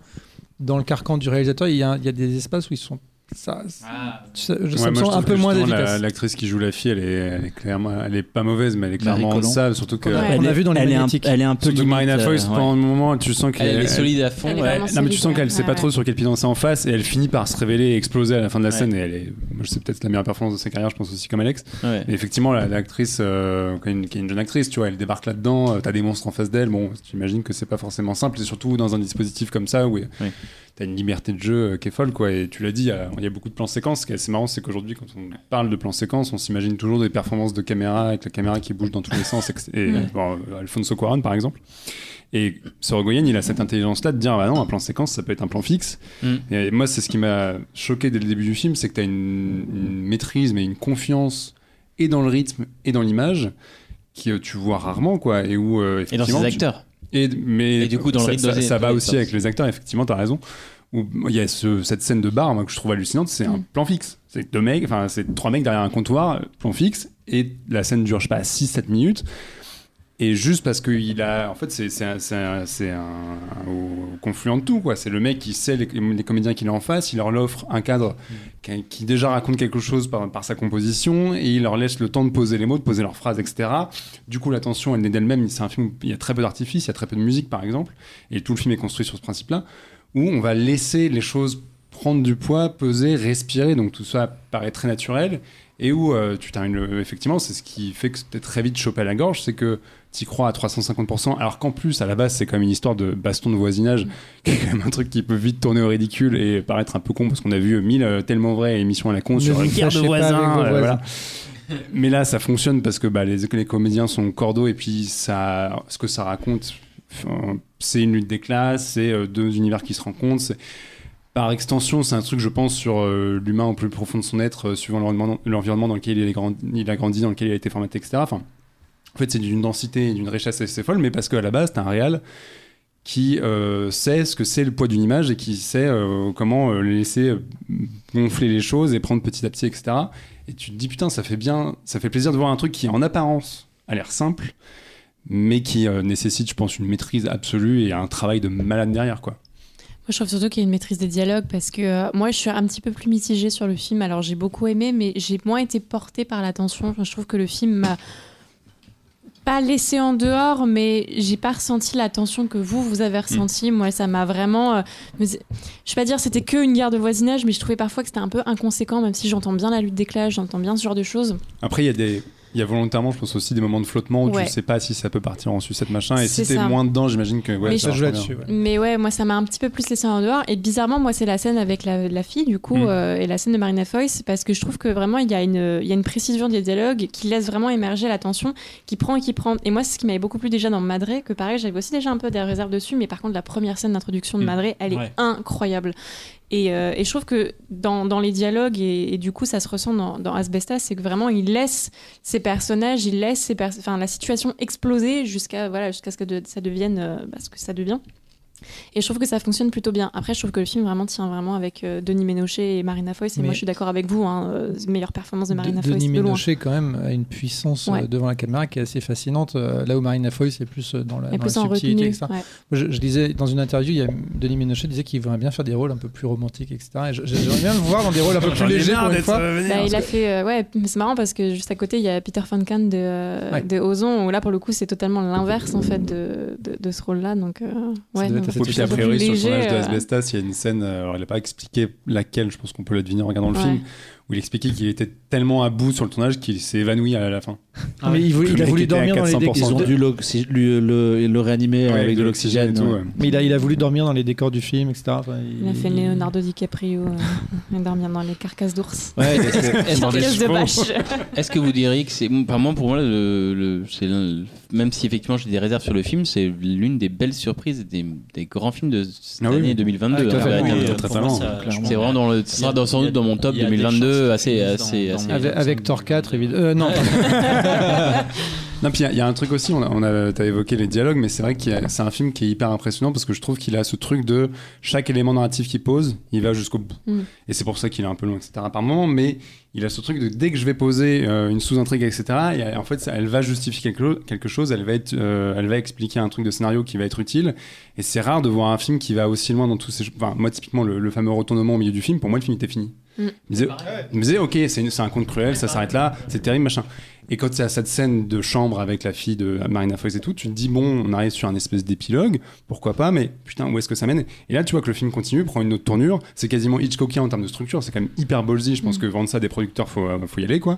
dans le carcan du réalisateur. Il y a, il y a des espaces où ils sont, ça, Ah, ça- je, Ouais, ça me moi, je semble un peu moins efficace. la- L'actrice qui joue la fille, elle est, elle est clairement, elle est pas mauvaise, mais elle est clairement deçà, surtout que. Ouais. Ouais. On a est- vu dans les elle est un, magnétiques. elle est un peu Surtout que limite, Marina euh, Foïs, ouais. pendant un moment, tu sens qu'elle elle, elle est solide à fond. Elle Non, mais tu sens qu'elle ouais. sait pas trop sur quel pied danser en face et elle finit par se révéler et exploser à la fin de la Ouais. scène. Et elle est, je sais peut-être la meilleure performance de sa carrière, je pense aussi comme Alex. Ouais. Mais effectivement, la- l'actrice, euh, qui, est une, qui est une jeune actrice, tu vois, elle débarque là-dedans, euh, t'as des monstres en face d'elle. Bon, j'imagine que c'est pas forcément simple, et surtout dans un dispositif comme ça où T'as une liberté de jeu euh, qui est folle, quoi. Et tu l'as dit, il y, a, il y a beaucoup de plans séquences. Ce qui est assez marrant, c'est qu'aujourd'hui, quand on parle de plans séquences, on s'imagine toujours des performances de caméra avec la caméra qui bouge dans tous les [laughs] sens. Et, et, Ouais. bon, euh, Alfonso Cuarón, par exemple. Et Sorogoyen, il a cette intelligence-là de dire, ah bah non, un plan séquence, ça peut être un plan fixe. Mm. Et moi, c'est ce qui m'a choqué dès le début du film, c'est que tu as une, une maîtrise, mais une confiance et dans le rythme et dans l'image que euh, tu vois rarement, quoi. Et où, euh, Et dans ses tu- acteurs. Et, mais Et du coup, dans le ça, rythme ça, ça va aussi avec les acteurs, effectivement, t'as raison. Où il y a ce- cette scène de bar, moi, que je trouve hallucinante, c'est un Mm. plan fixe. C'est deux mecs, enfin, c'est trois mecs derrière un comptoir, plan fixe, et la scène dure, je sais pas, 6-7 minutes. Et juste parce qu'il a. En fait, c'est un, un- au confluent de tout, quoi. C'est le mec qui sait les, les comédiens qu'il a en face, il leur offre un cadre qui, qui déjà raconte quelque chose par, par sa composition, et il leur laisse le temps de poser les mots, de poser leurs phrases, etc. Du coup, la tension, elle naît d'elle-même. C'est un film où il y a très peu d'artifice, il y a très peu de musique, par exemple, et tout le film est construit sur ce principe-là, où on va laisser les choses prendre du poids, peser, respirer, donc tout ça paraît très naturel, et où euh, tu termines effectivement, c'est ce qui fait que c'était très vite chopé à la gorge, c'est que tu crois à 350%, alors qu'en plus, à la base, c'est quand même une histoire de baston de voisinage, qui est quand même un truc qui peut vite tourner au ridicule et paraître un peu con, parce qu'on a vu mille euh, tellement vraies émissions à la con Ne sur une guerre de voisins, euh, voilà. [laughs] mais là, ça fonctionne parce que bah, les, les comédiens sont cordeaux et puis ça, ce que ça raconte, c'est une lutte des classes, c'est euh, deux univers qui se rencontrent. c'est- Par extension, c'est un truc, je pense, sur euh, l'humain au plus profond de son être, euh, suivant l'environnement dans lequel il, est grandi, il a grandi, dans lequel il a été formaté, etc. Enfin, en fait, c'est d'une densité et d'une richesse assez folle, mais parce qu'à la base, t'as un réal qui euh, sait ce que c'est le poids d'une image et qui sait euh, comment euh, laisser gonfler les choses et prendre petit à petit, etc. Et tu te dis, putain, ça fait bien, ça fait plaisir de voir un truc qui, en apparence, a l'air simple, mais qui nécessite, je pense, une maîtrise absolue et un travail de malade derrière, quoi. Moi, je trouve surtout qu'il y a une maîtrise des dialogues parce que moi, je suis un petit peu plus mitigée sur le film. Alors, j'ai beaucoup aimé, mais j'ai moins été portée par l'attention. Je trouve que le film m'a pas laissé en dehors, mais j'ai pas ressenti la tension que vous, vous avez ressenti. Moi, ça m'a vraiment. euh, je vais pas dire c'était que une guerre de voisinage, mais je trouvais parfois que c'était un peu inconséquent, même si j'entends bien la lutte des classes, j'entends bien ce genre de choses. Après, il y a des. Il y a volontairement, je pense aussi, des moments de flottement où Ouais. tu sais pas si ça peut partir en sucette machin. Et si t'es moins dedans, j'imagine que ouais, Mais ça joue là-dessus. ouais. Mais ouais, moi, ça m'a un petit peu plus laissé en dehors. Et bizarrement, moi, c'est la scène avec la, la fille, du coup, Mm. euh, et la scène de Marina Foïs, parce que je trouve que vraiment, il y, a une- il y a une précision des dialogues qui laisse vraiment émerger la tension, qui prend et qui prend. Et moi, c'est ce qui m'avait beaucoup plu déjà dans Madré, que pareil, j'avais aussi déjà un peu des réserves dessus, mais par contre, la première scène d'introduction de Mm. Madré, elle est Ouais. incroyable. Et, euh, et je trouve que dans, les dialogues, et, du coup, ça se ressent dans, dans Asbestas, c'est que vraiment, il laisse ses personnages, il laisse la situation exploser jusqu'à voilà, ce que ça devienne euh, bah, ce que ça devient. Et je trouve que ça fonctionne plutôt bien. Après, je trouve que le film vraiment tient vraiment avec euh, Denis Ménochet et Marina Foïs. Et Mais- moi, je suis d'accord avec vous. Hein, euh, meilleure performance de Marina De- Foïs Denis de loin. Ménochet, quand même, a une puissance Ouais. euh, devant la caméra qui est assez fascinante. euh, Là où Marina Foïs est plus dans la, Et dans plus la en subtilité, retenue. etc. ouais. Moi, je, je disais dans une interview, il y a Denis Ménochet disait qu'il voudrait bien faire des rôles un peu plus romantiques, etc. Et j'aimerais bien le voir dans des rôles un peu plus légers pour une fois. Bah, il a fait, euh, ouais, mais c'est marrant parce que juste à côté, il y a Peter Van Kahn de, euh, Ouais. de Ozon, où là, pour le coup, c'est totalement l'inverse en fait de, de, de ce rôle-là. Donc, euh, ouais, puis a priori sur le tournage de euh, Asbestas, il y a une scène, euh, alors il n'a pas expliqué laquelle, je pense qu'on peut la deviner en regardant le film, où il expliquait qu'il était tellement à bout sur le tournage qu'il s'est évanoui à la fin. Ah mais il, voulait- il Le a voulu dormir dans les 400%. décors. Ils ont dû lui- le, le réanimer Ouais, avec de l'oxygène. et tout. ouais. ouais. Mais il a, il a voulu dormir dans les décors du film, etc. Enfin, Il a fait Leonardo DiCaprio, euh, [laughs] dormir dans les carcasses d'ours. Ouais, est-ce que- est-ce que- Carcasses de vache. [laughs] Est-ce que vous diriez que c'est. Enfin, moi, pour moi, même si effectivement j'ai des réserves sur le film, c'est l'une des belles surprises des, des grands films de cette Ah oui. année 2022. Ah, Euh, clairement. C'est vraiment dans le. Sera dans, sans doute dans mon top il y a des 2022 chances assez. qu'ils assez, Avec, Thor 4, évidemment. Euh, non, [laughs] Non, puis il y a- il y, a un truc aussi, on a, on a, t'as évoqué les dialogues, mais c'est vrai que c'est un film qui est hyper impressionnant parce que je trouve qu'il a ce truc de chaque élément narratif qu'il pose, il va jusqu'au bout. Mm. Et c'est pour ça qu'il est un peu long, etc. par moment, mais il a ce truc de dès que je vais poser euh, une sous-intrigue, etc., et, en fait, ça- elle va justifier quelque, quelque chose, elle va, être, euh, elle va expliquer un truc de scénario qui va être utile. Et c'est rare de voir un film qui va aussi loin dans tous ces. Enfin, moi, typiquement, le, le fameux retournement au milieu du film, pour moi, le film était fini. Mm. Il me disait, il me disait, ok, c'est un conte cruel, ça s'arrête là, c'est terrible, machin. Et quand c'est à cette scène de chambre avec la fille de Marina Foïs et tout, tu te dis, bon, on arrive sur un espèce d'épilogue, pourquoi pas, mais putain, où est-ce que ça mène? Et là, tu vois que le film continue, prend une autre tournure, c'est quasiment Hitchcockien en termes de structure, c'est quand même hyper ballsy, je pense Mm. que vendre ça à des producteurs, faut, euh, faut y aller, quoi.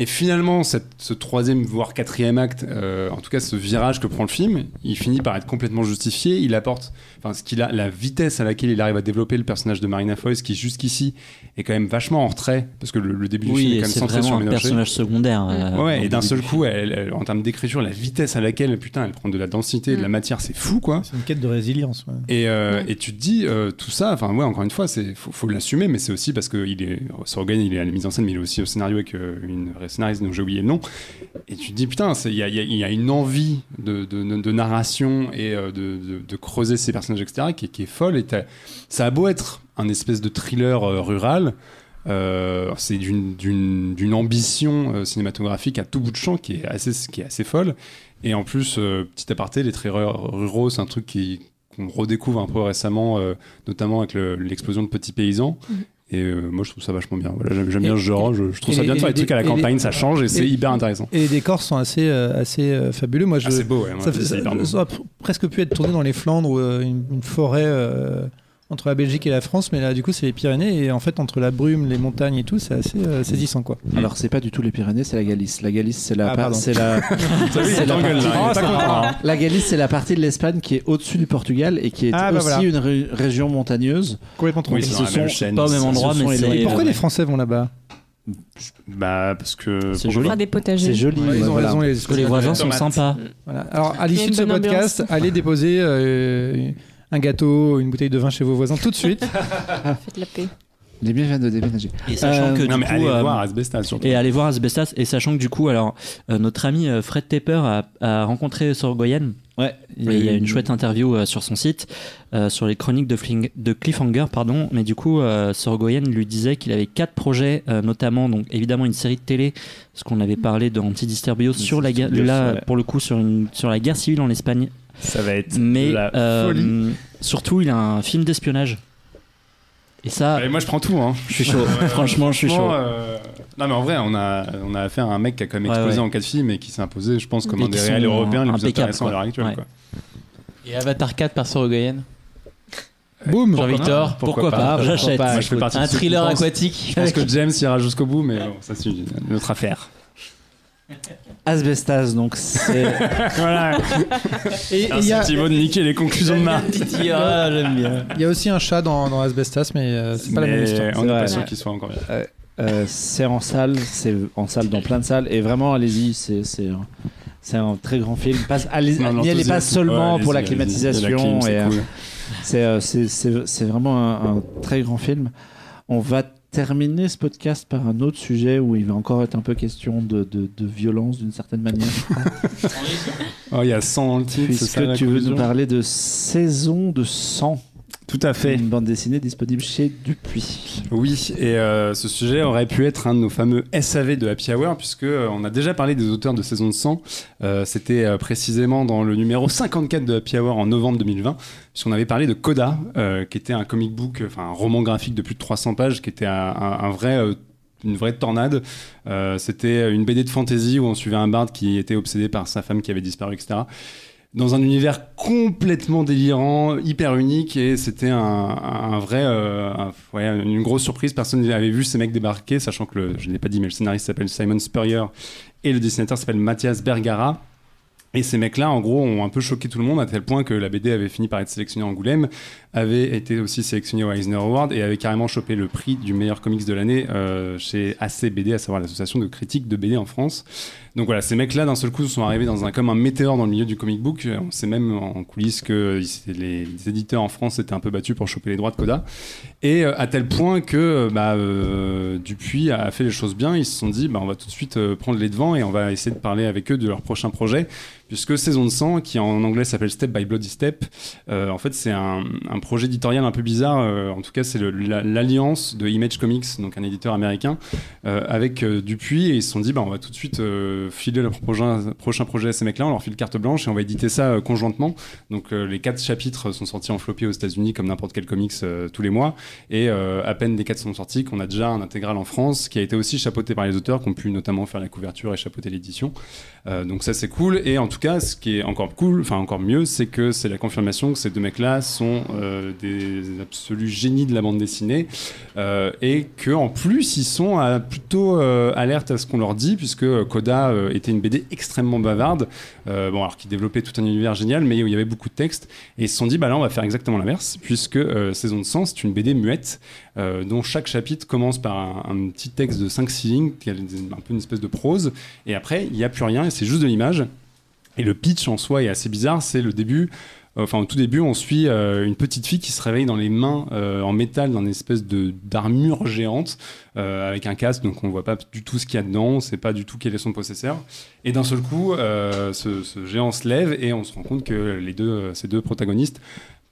Et finalement, cette- ce troisième, voire quatrième acte, euh, en tout cas ce virage que prend le film, il finit par être complètement justifié. Il apporte, enfin, ce qu'il a, la vitesse à laquelle il arrive à développer le personnage de Marina Foïs, qui jusqu'ici est quand même vachement en retrait, parce que le, le début du film est quand même centré sur vraiment un personnage secondaire. euh, Ouais, et d'un seul coup, elle, elle- en termes d'écriture, la vitesse à laquelle, putain, elle prend de la densité, de la Mm. matière, c'est fou, quoi. c'est une quête de résilience. ouais. Et, euh, Ouais. et tu te dis, euh, tout ça, enfin, ouais, encore une fois, c'est faut, faut l'assumer, mais c'est aussi parce que il est, Sorgen, il est à la mise en scène, mais il est aussi au scénario avec euh, une scénariste dont j'ai oublié le nom. Et tu te dis, putain, il y a, y y une envie de, de- de narration et euh, de, de- de creuser ces personnages, qui, est- folle. Et ça a beau être un espèce de thriller euh, rural. euh, c'est d'une- ambition euh, cinématographique à tout bout de champ qui est assez, qui est assez folle. Et en plus, euh, petit aparté, les ru- ruraux, c'est un truc qu'on redécouvre un peu récemment, notamment avec le- l'explosion de petits paysans. Mhm. Et euh, moi, je trouve ça vachement bien. Voilà, j'aime, bien ce genre. Je, je trouve ça bien de faire et des trucs à la les- campagne, ça change et c'est hyper intéressant. Et les décors sont assez, euh, assez euh, fabuleux. Moi, je, Ah, c'est beau, ouais. moi, ça, fait- c'est ça- hyper beau. ça aurait pr- presque pu être tourné dans les Flandres ou une, une forêt entre la Belgique et la France, mais là, du coup, c'est les Pyrénées. Et en fait, entre la brume, les montagnes et tout, c'est assez euh, saisissant, quoi. Alors, c'est pas du tout les Pyrénées, c'est la Galice. La Galice, c'est la, Ah, c'est la, [laughs] [laughs] c'est la partie- content. la Galice, c'est la partie de l'Espagne qui est au-dessus du Portugal et qui est Ah, bah aussi voilà. une ré- région montagneuse. Complètement. Oui, même sont chaîne. Pas au même endroit, mais c'est. Pourquoi les Français vont là-bas? Bah, parce que. C'est On joli. fera des potagers. C'est joli. Ouais, ils ont voilà. raison, les Parce que les voisins sont sympas. Voilà. Alors, à l'issue de ce podcast, ambiance. allez déposer euh, un gâteau, une bouteille de vin chez vos voisins tout de suite. [laughs] Faites la paix. Les biens viennent de déménager. Et sachant Euh, que Non, du mais coup, allez euh, voir Asbestas surtout. Et aller voir Asbestas. Et sachant que du coup, alors, euh, notre ami Fred Tepper a, a rencontré Sorgoyen. Ouais. Et il y a une chouette interview euh, sur son site euh, sur les chroniques de, Fling- de Cliffhanger, pardon. Mais du coup, euh, Sorgoyen lui disait qu'il avait quatre projets, euh, notamment donc évidemment une série de télé, ce qu'on avait parlé dans Anti-Disturbio sur la guerre, là ouais. pour le coup sur une sur la guerre civile en Espagne. Ça va être. Mais la euh, folie. surtout, il a un film d'espionnage. Et ça, Allez, moi, je prends tout. Hein. je suis chaud. Franchement, je suis chaud. Euh, Non, mais en vrai, on a, on a affaire à un mec qui a quand même Ouais, explosé ouais. en quatre films et qui s'est imposé, je pense, comme Et un des réels européens les plus intéressants à l'heure actuelle. Ouais. quoi. Et Avatar 4 par Sorogoyen. Boum Jean-Victor, Pourquoi pas, J'achète. pas, Moi, je fais partie un thriller aquatique. [laughs] Je pense que James ira jusqu'au bout, mais bon, ça, c'est une autre affaire. [laughs] Asbestas, donc c'est. [laughs] voilà. Et et il y, a- de niquer les conclusions de Marc. Ah, [laughs] j'aime bien. il y a aussi un chat dans, dans Asbestas, mais euh, c'est pas la même Mais histoire. On n'est pas sûr qu'il soit encore bien. Euh, c'est en salle, c'est en salle dans plein de salles et vraiment allez-y, c'est c'est un, c'est un très grand film. Pas, allez, Non, n'y allez pas seulement Ouais, pour la allez-y, allez-y. climatisation La clim, et c'est euh, cool. c'est euh, c'est- c'est- c'est vraiment un, un très grand film. On va terminer ce podcast par un autre sujet où il va encore être un peu question de, de, de violence d'une certaine manière. Oh, il y a 100 dans le titre, ça la tu veux nous parler de Saison de sang, Tout à fait. une bande dessinée disponible chez Dupuis. Oui, et euh, ce sujet aurait pu être un de nos fameux SAV de Happy Hour, puisque euh, on a déjà parlé des auteurs de Saison de sang. Euh, C'était euh, précisément dans le numéro 54 de Happy Hour en novembre 2020, puisqu'on avait parlé de Coda, euh, qui était un comic book, enfin un roman graphique de plus de 300 pages, qui était un, un- un vrai... une vraie tornade. Euh, C'était une BD de fantasy où on suivait un barde qui était obsédé par sa femme qui avait disparu, etc dans un univers complètement délirant, hyper unique, et c'était un, vrai, euh, une grosse surprise. Personne n'avait vu ces mecs débarquer, sachant que le, je ne l'ai pas dit, mais le scénariste s'appelle Simon Spurrier et le dessinateur s'appelle Mathias Bergara. Et ces mecs-là, en gros, ont un peu choqué tout le monde à tel point que la BD avait fini par être sélectionnée en Angoulême, avait été aussi sélectionnée au Eisner Award et avait carrément chopé le prix du meilleur comics de l'année euh, chez ACBD, à savoir l'association de critiques de BD en France. Donc voilà, ces mecs-là, d'un seul coup, sont arrivés dans un, comme un météore dans le milieu du comic book. On sait même en coulisses que les, éditeurs en France s'étaient un peu battus pour choper les droits de Coda. Et euh, à tel point que euh, bah, euh, Dupuis a fait les choses bien. Ils se sont dit, bah, on va tout de suite euh, prendre les devants et on va essayer de parler avec eux de leur prochain projet. Puisque Saison de sang, qui en anglais s'appelle Step by Bloody Step, euh, en fait, c'est un, projet éditorial un peu bizarre. euh, en tout cas, c'est l'alliance de Image Comics, donc un éditeur américain, euh, avec euh, Dupuis. Et ils se sont dit, bah, on va tout de suite filer le prochain, projet à ces mecs-là. On leur file carte blanche et on va éditer ça euh, conjointement. Donc, euh, les quatre chapitres sont sortis en floppy aux États-Unis, comme n'importe quel comics euh, tous les mois. Et à peine des quatre sont sortis, qu'on a déjà un intégral en France, qui a été aussi chapeauté par les auteurs, qui ont pu notamment faire la couverture et chapeauter l'édition. Euh, donc ça c'est cool. Et en tout cas ce qui est encore cool, enfin encore mieux, c'est que c'est la confirmation que ces deux mecs-là sont euh, des absolus génies de la bande dessinée euh, et que en plus ils sont plutôt alertes à ce qu'on leur dit puisque Coda était une BD extrêmement bavarde, bon alors qui développait tout un univers génial mais où il y avait beaucoup de textes et ils se sont dit bah là on va faire exactement l'inverse puisque Saison de sang c'est une BD muette dont chaque chapitre commence par un, petit texte de 5-6 lignes, qui est un peu une espèce de prose, et après, il n'y a plus rien, et c'est juste de l'image. Et le pitch en soi est assez bizarre, c'est le début. euh, Enfin, au tout début, on suit euh, une petite fille qui se réveille dans les mains euh, en métal d'une espèce de d'armure géante euh, avec un casque, donc on voit pas du tout ce qu'il y a dedans, on sait pas du tout quel est son possesseur. Et d'un seul coup, euh, ce, ce géant se lève et on se rend compte que les deux, euh, ces deux protagonistes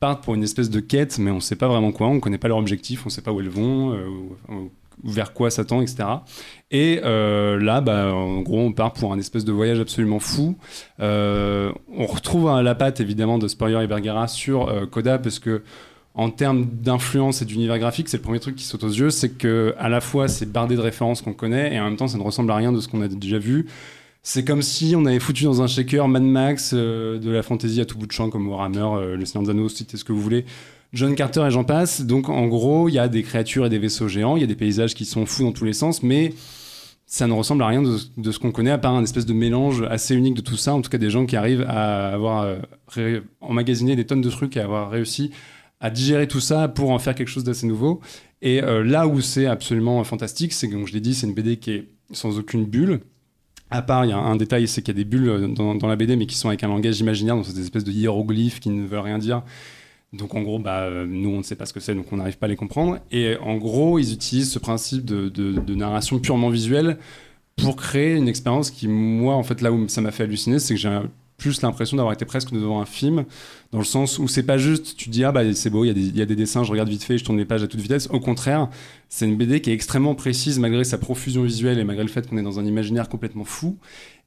partent pour une espèce de quête, mais on sait pas vraiment quoi, on connaît pas leur objectif, on sait pas où elles vont, euh, vers quoi s'attend, etc. Et euh, là, bah, en gros, on part pour un espèce de voyage absolument fou. Euh, on retrouve la patte évidemment de Spurrier et Bergara sur Coda parce que en termes d'influence et d'univers graphique, c'est le premier truc qui saute aux yeux, c'est que à la fois c'est bardé de références qu'on connaît et en même temps ça ne ressemble à rien de ce qu'on a déjà vu. C'est comme si on avait foutu dans un shaker Mad Max, euh, de la fantasy à tout bout de champ comme Warhammer, euh, Le Seigneur des Anneaux, citez ce que vous voulez. John Carter et j'en passe. Donc en gros, il y a des créatures et des vaisseaux géants, il y a des paysages qui sont fous dans tous les sens, mais ça ne ressemble à rien de, ce qu'on connaît, à part un espèce de mélange assez unique de tout ça. En tout cas, des gens qui arrivent à avoir euh, emmagasiné des tonnes de trucs et à avoir réussi à digérer tout ça pour en faire quelque chose d'assez nouveau. Et euh, là où c'est absolument fantastique, c'est que, comme je l'ai dit, c'est une BD qui est sans aucune bulle. À part, il y a un détail, c'est qu'il y a des bulles euh, dans, la BD, mais qui sont avec un langage imaginaire, donc c'est des espèces de hiéroglyphes qui ne veulent rien dire. Donc en gros, bah, euh, nous, on ne sait pas ce que c'est, donc on n'arrive pas à les comprendre. Et en gros, ils utilisent ce principe de, de- de narration purement visuelle pour créer une expérience qui, moi, en fait, là où ça m'a fait halluciner, c'est que j'ai plus l'impression d'avoir été presque devant un film, dans le sens où c'est pas juste, tu dis, ah bah c'est beau, il y, a des- dessins, je regarde vite fait, je tourne les pages à toute vitesse. Au contraire, c'est une BD qui est extrêmement précise malgré sa profusion visuelle et malgré le fait qu'on est dans un imaginaire complètement fou.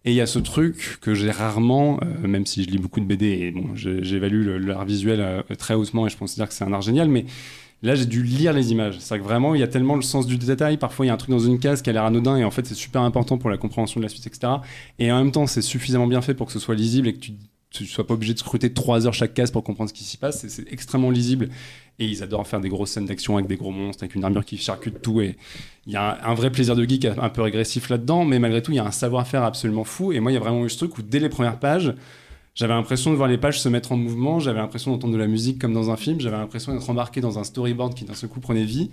Et il y a ce truc que j'ai rarement, euh, même si je lis beaucoup de BD et bon, j'évalue l'art visuel euh, très hautement et je considère que c'est un art génial, mais là j'ai dû lire les images. C'est-à-dire que vraiment il y a tellement le sens du détail. Parfois il y a un truc dans une case qui a l'air anodin et en fait c'est super important pour la compréhension de la suite, etc. Et en même temps c'est suffisamment bien fait pour que ce soit lisible et que tu tu sois pas obligé de scruter trois heures chaque case pour comprendre ce qui s'y passe. C'est- C'est extrêmement lisible. Et ils adorent faire des grosses scènes d'action avec des gros monstres, avec une armure qui charcute tout. Et il y a un, un vrai plaisir de geek un peu régressif là-dedans, mais malgré tout, il y a un savoir-faire absolument fou. Et moi, il y a vraiment eu ce truc où dès les premières pages, j'avais l'impression de voir les pages se mettre en mouvement, j'avais l'impression d'entendre de la musique comme dans un film, j'avais l'impression d'être embarqué dans un storyboard qui d'un seul coup prenait vie.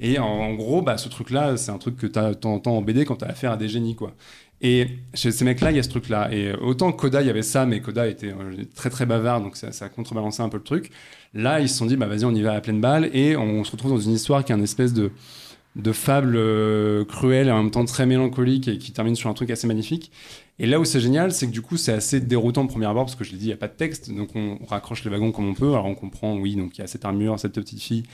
Et en, gros, bah, ce truc-là, c'est un truc que tu entends en BD quand tu as affaire à des génies. quoi. Et chez ces mecs-là, il y a ce truc-là. Et autant Koda, il y avait ça, mais Koda était euh, très très bavard, donc ça, ça a contrebalancé un peu le truc. Là, ils se sont dit, bah vas-y, on y va à pleine balle, et on se retrouve dans une histoire qui est une espèce de, de fable euh, cruelle et en même temps très mélancolique et qui termine sur un truc assez magnifique. Et là où c'est génial, c'est que du coup, c'est assez déroutant au premier abord parce que je l'ai dit, il n'y a pas de texte, donc on raccroche les wagons comme on peut. Alors on comprend, oui, donc il y a cette armure, cette petite fille.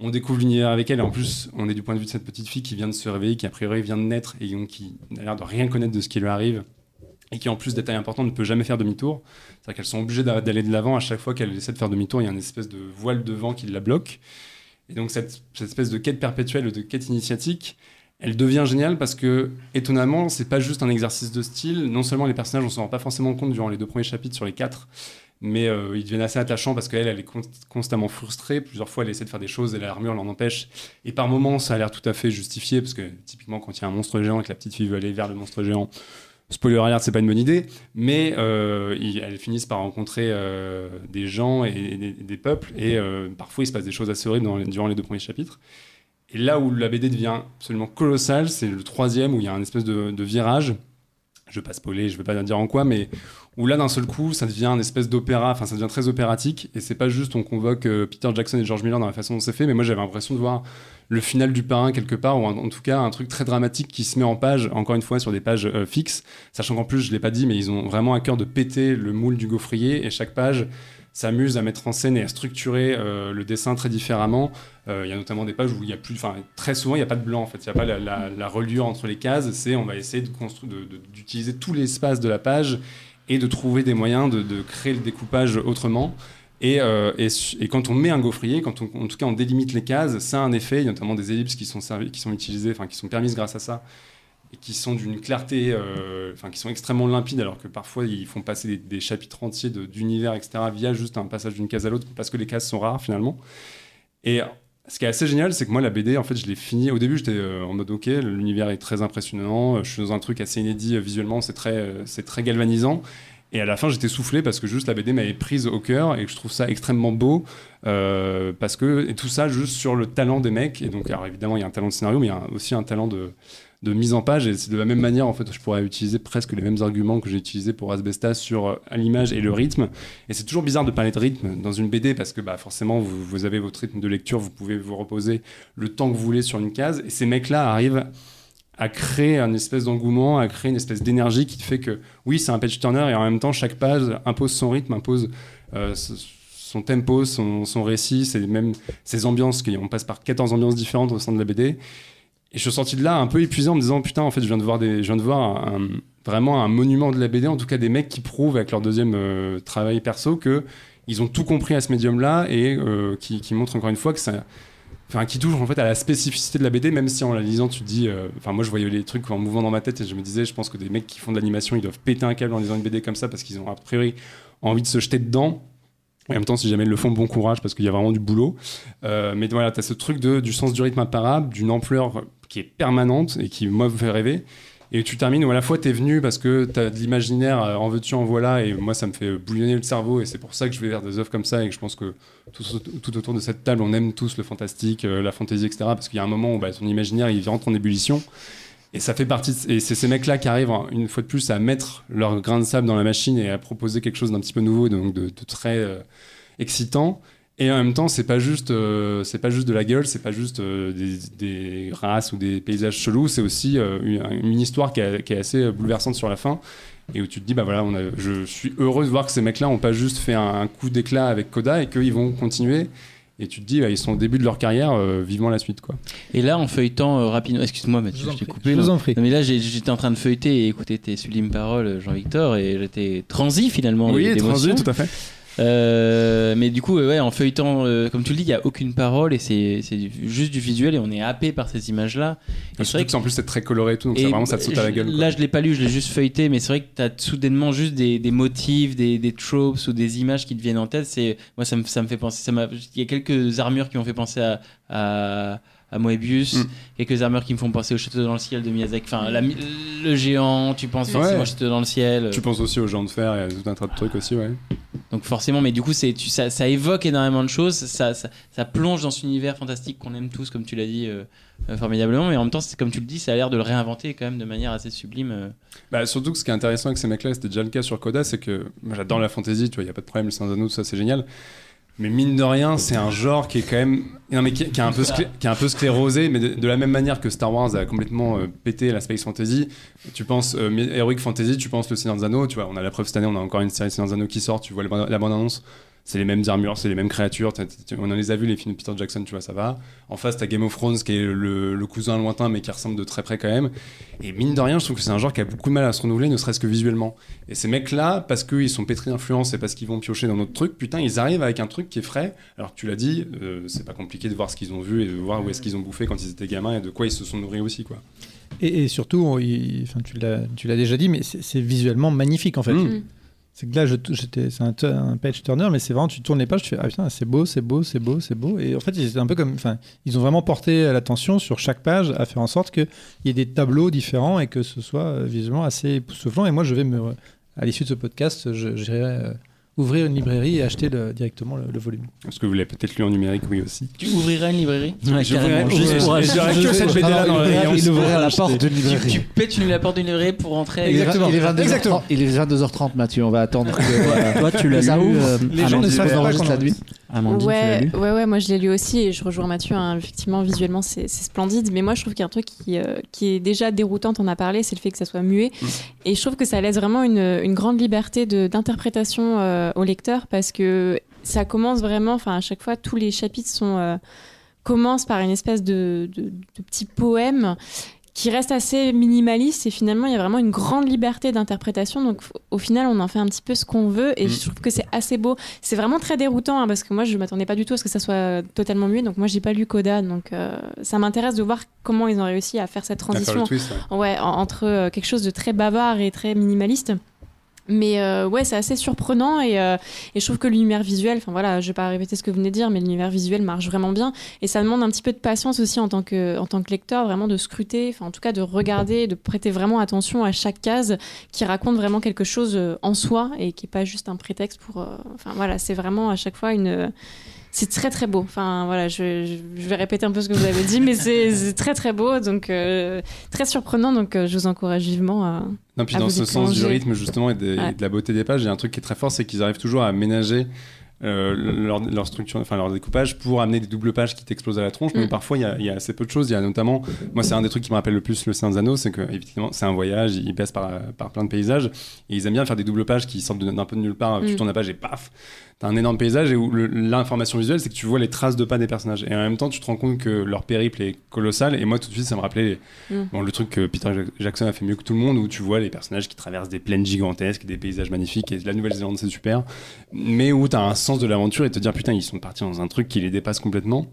On découvre l'univers avec elle, et en plus, on est du point de vue de cette petite fille qui vient de se réveiller, qui a priori vient de naître et donc qui n'a l'air de rien connaître de ce qui lui arrive, et qui en plus, détail important, ne peut jamais faire demi-tour. C'est-à-dire qu'elles sont obligées d'a- d'aller de l'avant à chaque fois qu'elle essaie de faire demi-tour, il y a une espèce de voile de vent qui la bloque. Et donc cette, espèce de quête perpétuelle, de quête initiatique, elle devient géniale parce que, étonnamment, c'est pas juste un exercice de style. Non seulement les personnages, on s'en rend pas forcément compte durant les deux premiers chapitres sur les quatre, mais euh, ils deviennent assez attachants parce qu'elle, elle est con- constamment frustrée. Plusieurs fois, elle essaie de faire des choses et l'armure l'en empêche. Et par moments, ça a l'air tout à fait justifié parce que, typiquement, quand il y a un monstre géant et que la petite fille veut aller vers le monstre géant, spoiler alert, c'est pas une bonne idée, mais euh, elles finissent par rencontrer euh, des gens et, des, peuples, et euh, parfois il se passe des choses assez horribles dans durant les deux premiers chapitres. Et là où la BD devient absolument colossale, c'est le troisième où il y a un espèce de, virage. Je vais pas spoiler, je vais pas dire en quoi, mais où là d'un seul coup, ça devient une espèce d'opéra, enfin ça devient très opératique, et c'est pas juste on convoque Peter Jackson et George Miller dans la façon dont c'est fait, mais moi j'avais l'impression de voir le final du parrain quelque part, ou en, tout cas un truc très dramatique qui se met en page, encore une fois sur des pages euh, fixes, sachant qu'en plus, je l'ai pas dit, mais ils ont vraiment à cœur de péter le moule du gaufrier, et chaque page s'amuse à mettre en scène et à structurer euh, le dessin très différemment. Euh, Il y a notamment des pages où il y a plus, enfin très souvent il n'y a pas de blanc en fait, il n'y a pas la, reliure entre les cases. C'est on va essayer de construire, de- d'utiliser tout l'espace de la page et de trouver des moyens de créer le découpage autrement. Et, euh, et, quand on met un gaufrier, quand on, en tout cas on délimite les cases, ça a un effet, il y a notamment des ellipses qui sont, utilisées, enfin qui sont permises grâce à ça, et qui sont d'une clarté, euh, enfin qui sont extrêmement limpides, alors que parfois ils font passer des, chapitres entiers d'univers, etc., via juste un passage d'une case à l'autre, parce que les cases sont rares finalement. Et ce qui est assez génial, c'est que moi, la BD, en fait, je l'ai fini. Au début, j'étais euh, en mode OK, l'univers est très impressionnant. Je suis dans un truc assez inédit visuellement, c'est très, c'est très galvanisant. Et à la fin, j'étais soufflé parce que juste la BD m'avait prise au cœur et je trouve ça extrêmement beau. euh, parce que, et tout ça juste sur le talent des mecs. Et donc, évidemment, il y a un talent de scénario, mais il y a aussi un talent de, mise en page. Et c'est de la même manière, en fait, je pourrais utiliser presque les mêmes arguments que j'ai utilisés pour Asbestas sur euh, l'image et le rythme. Et c'est toujours bizarre de parler de rythme dans une BD parce que bah, forcément, vous avez votre rythme de lecture, vous pouvez vous reposer le temps que vous voulez sur une case. Et ces mecs-là arrivent à créer un espèce d'engouement, à créer une espèce d'énergie qui fait que, oui, c'est un page turner et en même temps, chaque page impose son rythme, impose euh, son tempo, son, récit, c'est même ses ambiances, on passe par 14 ambiances différentes au sein de la BD. Et je suis sorti de là un peu épuisé en me disant, putain, en fait, je viens de voir, des, je viens de voir vraiment un monument de la BD, en tout cas des mecs qui prouvent avec leur deuxième euh, travail perso que ils ont tout compris à ce médium-là et euh, qui montrent encore une fois que ça, qui touche en fait à la spécificité de la BD, même si en la lisant, tu te dis, euh, enfin, moi je voyais les trucs en mouvant dans ma tête et je me disais, je pense que des mecs qui font de l'animation, ils doivent péter un câble en lisant une BD comme ça parce qu'ils ont a priori envie de se jeter dedans. En même temps, si jamais ils le font, bon courage parce qu'il y a vraiment du boulot. Euh, mais voilà, tu as ce truc de, du sens du rythme imparable, d'une ampleur qui est permanente et qui, moi, me fait rêver. Et tu termines où à la fois t'es venu parce que t'as de l'imaginaire, euh, en veux-tu, en voilà, et moi ça me fait bouillonner le cerveau, et c'est pour ça que je vais vers des œuvres comme ça, et que je pense que tout, tout autour de cette table, on aime tous le fantastique, euh, la fantaisie, etc. Parce qu'il y a un moment où bah, ton imaginaire il rentre en ébullition. Et ça fait partie. et c'est ces mecs-là qui arrivent, hein, une fois de plus, à mettre leur grain de sable dans la machine et à proposer quelque chose d'un petit peu nouveau, donc de, de très euh, excitant. Et en même temps, c'est pas juste, euh, c'est pas juste de la gueule, c'est pas juste euh, des, des races ou des paysages chelous, c'est aussi euh, une, une histoire qui, est- qui est assez bouleversante sur la fin. Et où tu te dis, bah voilà, on a- je suis heureux de voir que ces mecs-là ont pas juste fait un, un coup d'éclat avec Coda et qu'ils vont continuer. Et tu te dis, bah, ils sont au début de leur carrière, euh, vivement la suite, quoi. Et là, en feuilletant euh, rapidement, excuse-moi, Je Mathieu, en je t'ai coupé. Je vous en prie. Non, mais là, j'étais en train de feuilleter et écouter tes sublimes paroles, Jean-Victor, et j'étais transi finalement. d'émotion. tout à fait. Euh, mais du coup, euh, ouais, en feuilletant, euh, comme tu le dis, il n'y a aucune parole et c'est juste du visuel et on est happé par ces images-là. Et Surtout que, en plus, c'est très coloré et tout, donc et ça, vraiment, ça te saute à la gueule. quoi. Là, je l'ai pas lu, je l'ai juste feuilleté, mais c'est vrai que tu as soudainement juste des, des motifs, des, des tropes ou des images qui te viennent en tête. C'est moi, ça me, ça me fait penser. Il y a quelques armures qui m'ont fait penser à, à, à Moebius, Mm. quelques armures qui me font penser au château dans le ciel de Miyazaki. Enfin, la le géant, tu penses forcément Ouais. au château dans le ciel. Tu penses aussi aux gens de fer et à tout un tas de trucs aussi, ouais. Donc forcément, mais du coup, c'est, tu, ça, ça évoque énormément de choses, ça, ça, ça plonge dans cet univers fantastique qu'on aime tous, comme tu l'as dit, euh, euh, formidablement, mais en même temps, c'est comme tu le dis, ça a l'air de le réinventer quand même de manière assez sublime. euh. Bah, surtout que ce qui est intéressant avec ces mecs-là, c'était déjà le cas sur Coda, c'est que moi j'adore la fantasy, tu vois, il n'y a pas de problème, le Saint-Anneau, tout ça c'est génial. Mais mine de rien, c'est un genre qui est quand même. Non, mais qui, est, un peu qui un peu sclérosé, mais de, la même manière que Star Wars a complètement euh, pété la space fantasy. Tu penses euh, Heroic Fantasy, tu penses Le Seigneur des Anneaux, tu vois, on a la preuve cette année, on a encore une série Seigneur des Anneaux qui sort, tu vois la bande-annonce. C'est les mêmes armures, c'est les mêmes créatures. t'as- t'as- On en les a vus, les films de Peter Jackson, tu vois, ça va. En face, t'as Game of Thrones, qui est le, le cousin lointain, mais qui ressemble de très près quand même. Et mine de rien, je trouve que c'est un genre qui a beaucoup de mal à se renouveler, ne serait-ce que visuellement. Et ces mecs-là, parce qu'ils sont pétris d'influence et parce qu'ils vont piocher dans notre truc, putain, ils arrivent avec un truc qui est frais. Alors que tu l'as dit, euh, c'est pas compliqué de voir ce qu'ils ont vu et de voir où est-ce qu'ils ont bouffé quand ils étaient gamins et de quoi ils se sont nourris aussi, quoi. Et, et surtout, on- il- enfin, tu l'as tu l'as déjà dit, mais c'est c'est visuellement magnifique en fait. Mm. C'est que là, c'est un, page turner, mais c'est vraiment, tu tournes les pages, tu fais ah putain, c'est beau, c'est beau, c'est beau, c'est beau. Et en fait, c'est un peu comme, ils ont vraiment porté l'attention sur chaque page à faire en sorte qu'il y ait des tableaux différents et que ce soit euh, visuellement assez époustouflant. Et moi, je vais me, à l'issue de ce podcast, j'irai euh, ouvrir une librairie et acheter le- directement le, le volume. Parce que vous l'avez peut-être lu en numérique, oui aussi. Tu ouvrirais une librairie Ouais, Je juste je- pour je- acheter- que cette pour- BD-là dans le rayon. Il ouvrait à la porte d'une tu, librairie. tu pètes une, la porte d'une librairie pour rentrer. Exactement. il est 22h30, Exactement. il est 22h30, Mathieu. On va attendre que. euh, [laughs] Toi, tu l'as ça lu. ouvre. euh, Les gens ne savent pas la nuit. Amandine, tu Ouais, lu ouais, ouais, moi je l'ai lu aussi et je rejoins Mathieu. hein, effectivement, visuellement, c'est splendide. Mais moi, je trouve qu'il y a un truc qui, euh, qui est déjà déroutant, on a parlé, c'est le fait que ça soit muet. Et je trouve que ça laisse vraiment une, une grande liberté d'interprétation euh, au lecteur parce que ça commence vraiment, enfin, à chaque fois, tous les chapitres sont, euh, commencent par une espèce de, de, de petit poème qui reste assez minimaliste et finalement il y a vraiment une grande liberté d'interprétation donc au final on en fait un petit peu ce qu'on veut et Mm. je trouve que c'est assez beau c'est vraiment très déroutant hein, parce que moi je m'attendais pas du tout à ce que ça soit totalement muet donc moi j'ai pas lu Coda donc euh, ça m'intéresse de voir comment ils ont réussi à faire cette transition twist, ouais. ouais, en- entre euh, quelque chose de très bavard et très minimaliste. Mais euh, ouais, c'est assez surprenant et, euh, et je trouve que l'univers visuel, enfin voilà, je vais pas répéter ce que vous venez de dire, mais l'univers visuel marche vraiment bien et ça demande un petit peu de patience aussi en tant que, en tant que lecteur, vraiment de scruter, enfin en tout cas de regarder, de prêter vraiment attention à chaque case qui raconte vraiment quelque chose euh, en soi et qui est pas juste un prétexte pour. euh, Enfin voilà, c'est vraiment à chaque fois une. C'est très très beau. Enfin voilà, je, vais répéter un peu ce que vous avez dit, mais [laughs] c'est très très beau, donc euh, très surprenant. Donc euh, je vous encourage vivement à. Non, puis à dans vous ce sens du rythme justement et, des- Ouais. et de la beauté des pages, il y a un truc qui est très fort, c'est qu'ils arrivent toujours à ménager euh, leur, leur structure, enfin leur découpage pour amener des doubles pages qui t'explosent à la tronche. Mais Mm. parfois, il y, a, il y a assez peu de choses. Il y a notamment, moi, c'est un des trucs qui me rappelle le plus le des Anneaux, c'est que évidemment, c'est un voyage, ils passent par, par plein de paysages et ils aiment bien faire des doubles pages qui sortent d'un peu de nulle part. Tu Mm. tournes la page et paf, t'as un énorme paysage et où l'information visuelle, c'est que tu vois les traces de pas des personnages. Et en même temps, tu te rends compte que leur périple est colossal. Et moi, tout de suite, ça me rappelait les- Mm. bon, le truc que Peter Jackson a fait mieux que tout le monde, où tu vois les personnages qui traversent des plaines gigantesques, des paysages magnifiques. Et la Nouvelle-Zélande, c'est super. Mais où t'as un sens de l'aventure et te dire, putain, ils sont partis dans un truc qui les dépasse complètement.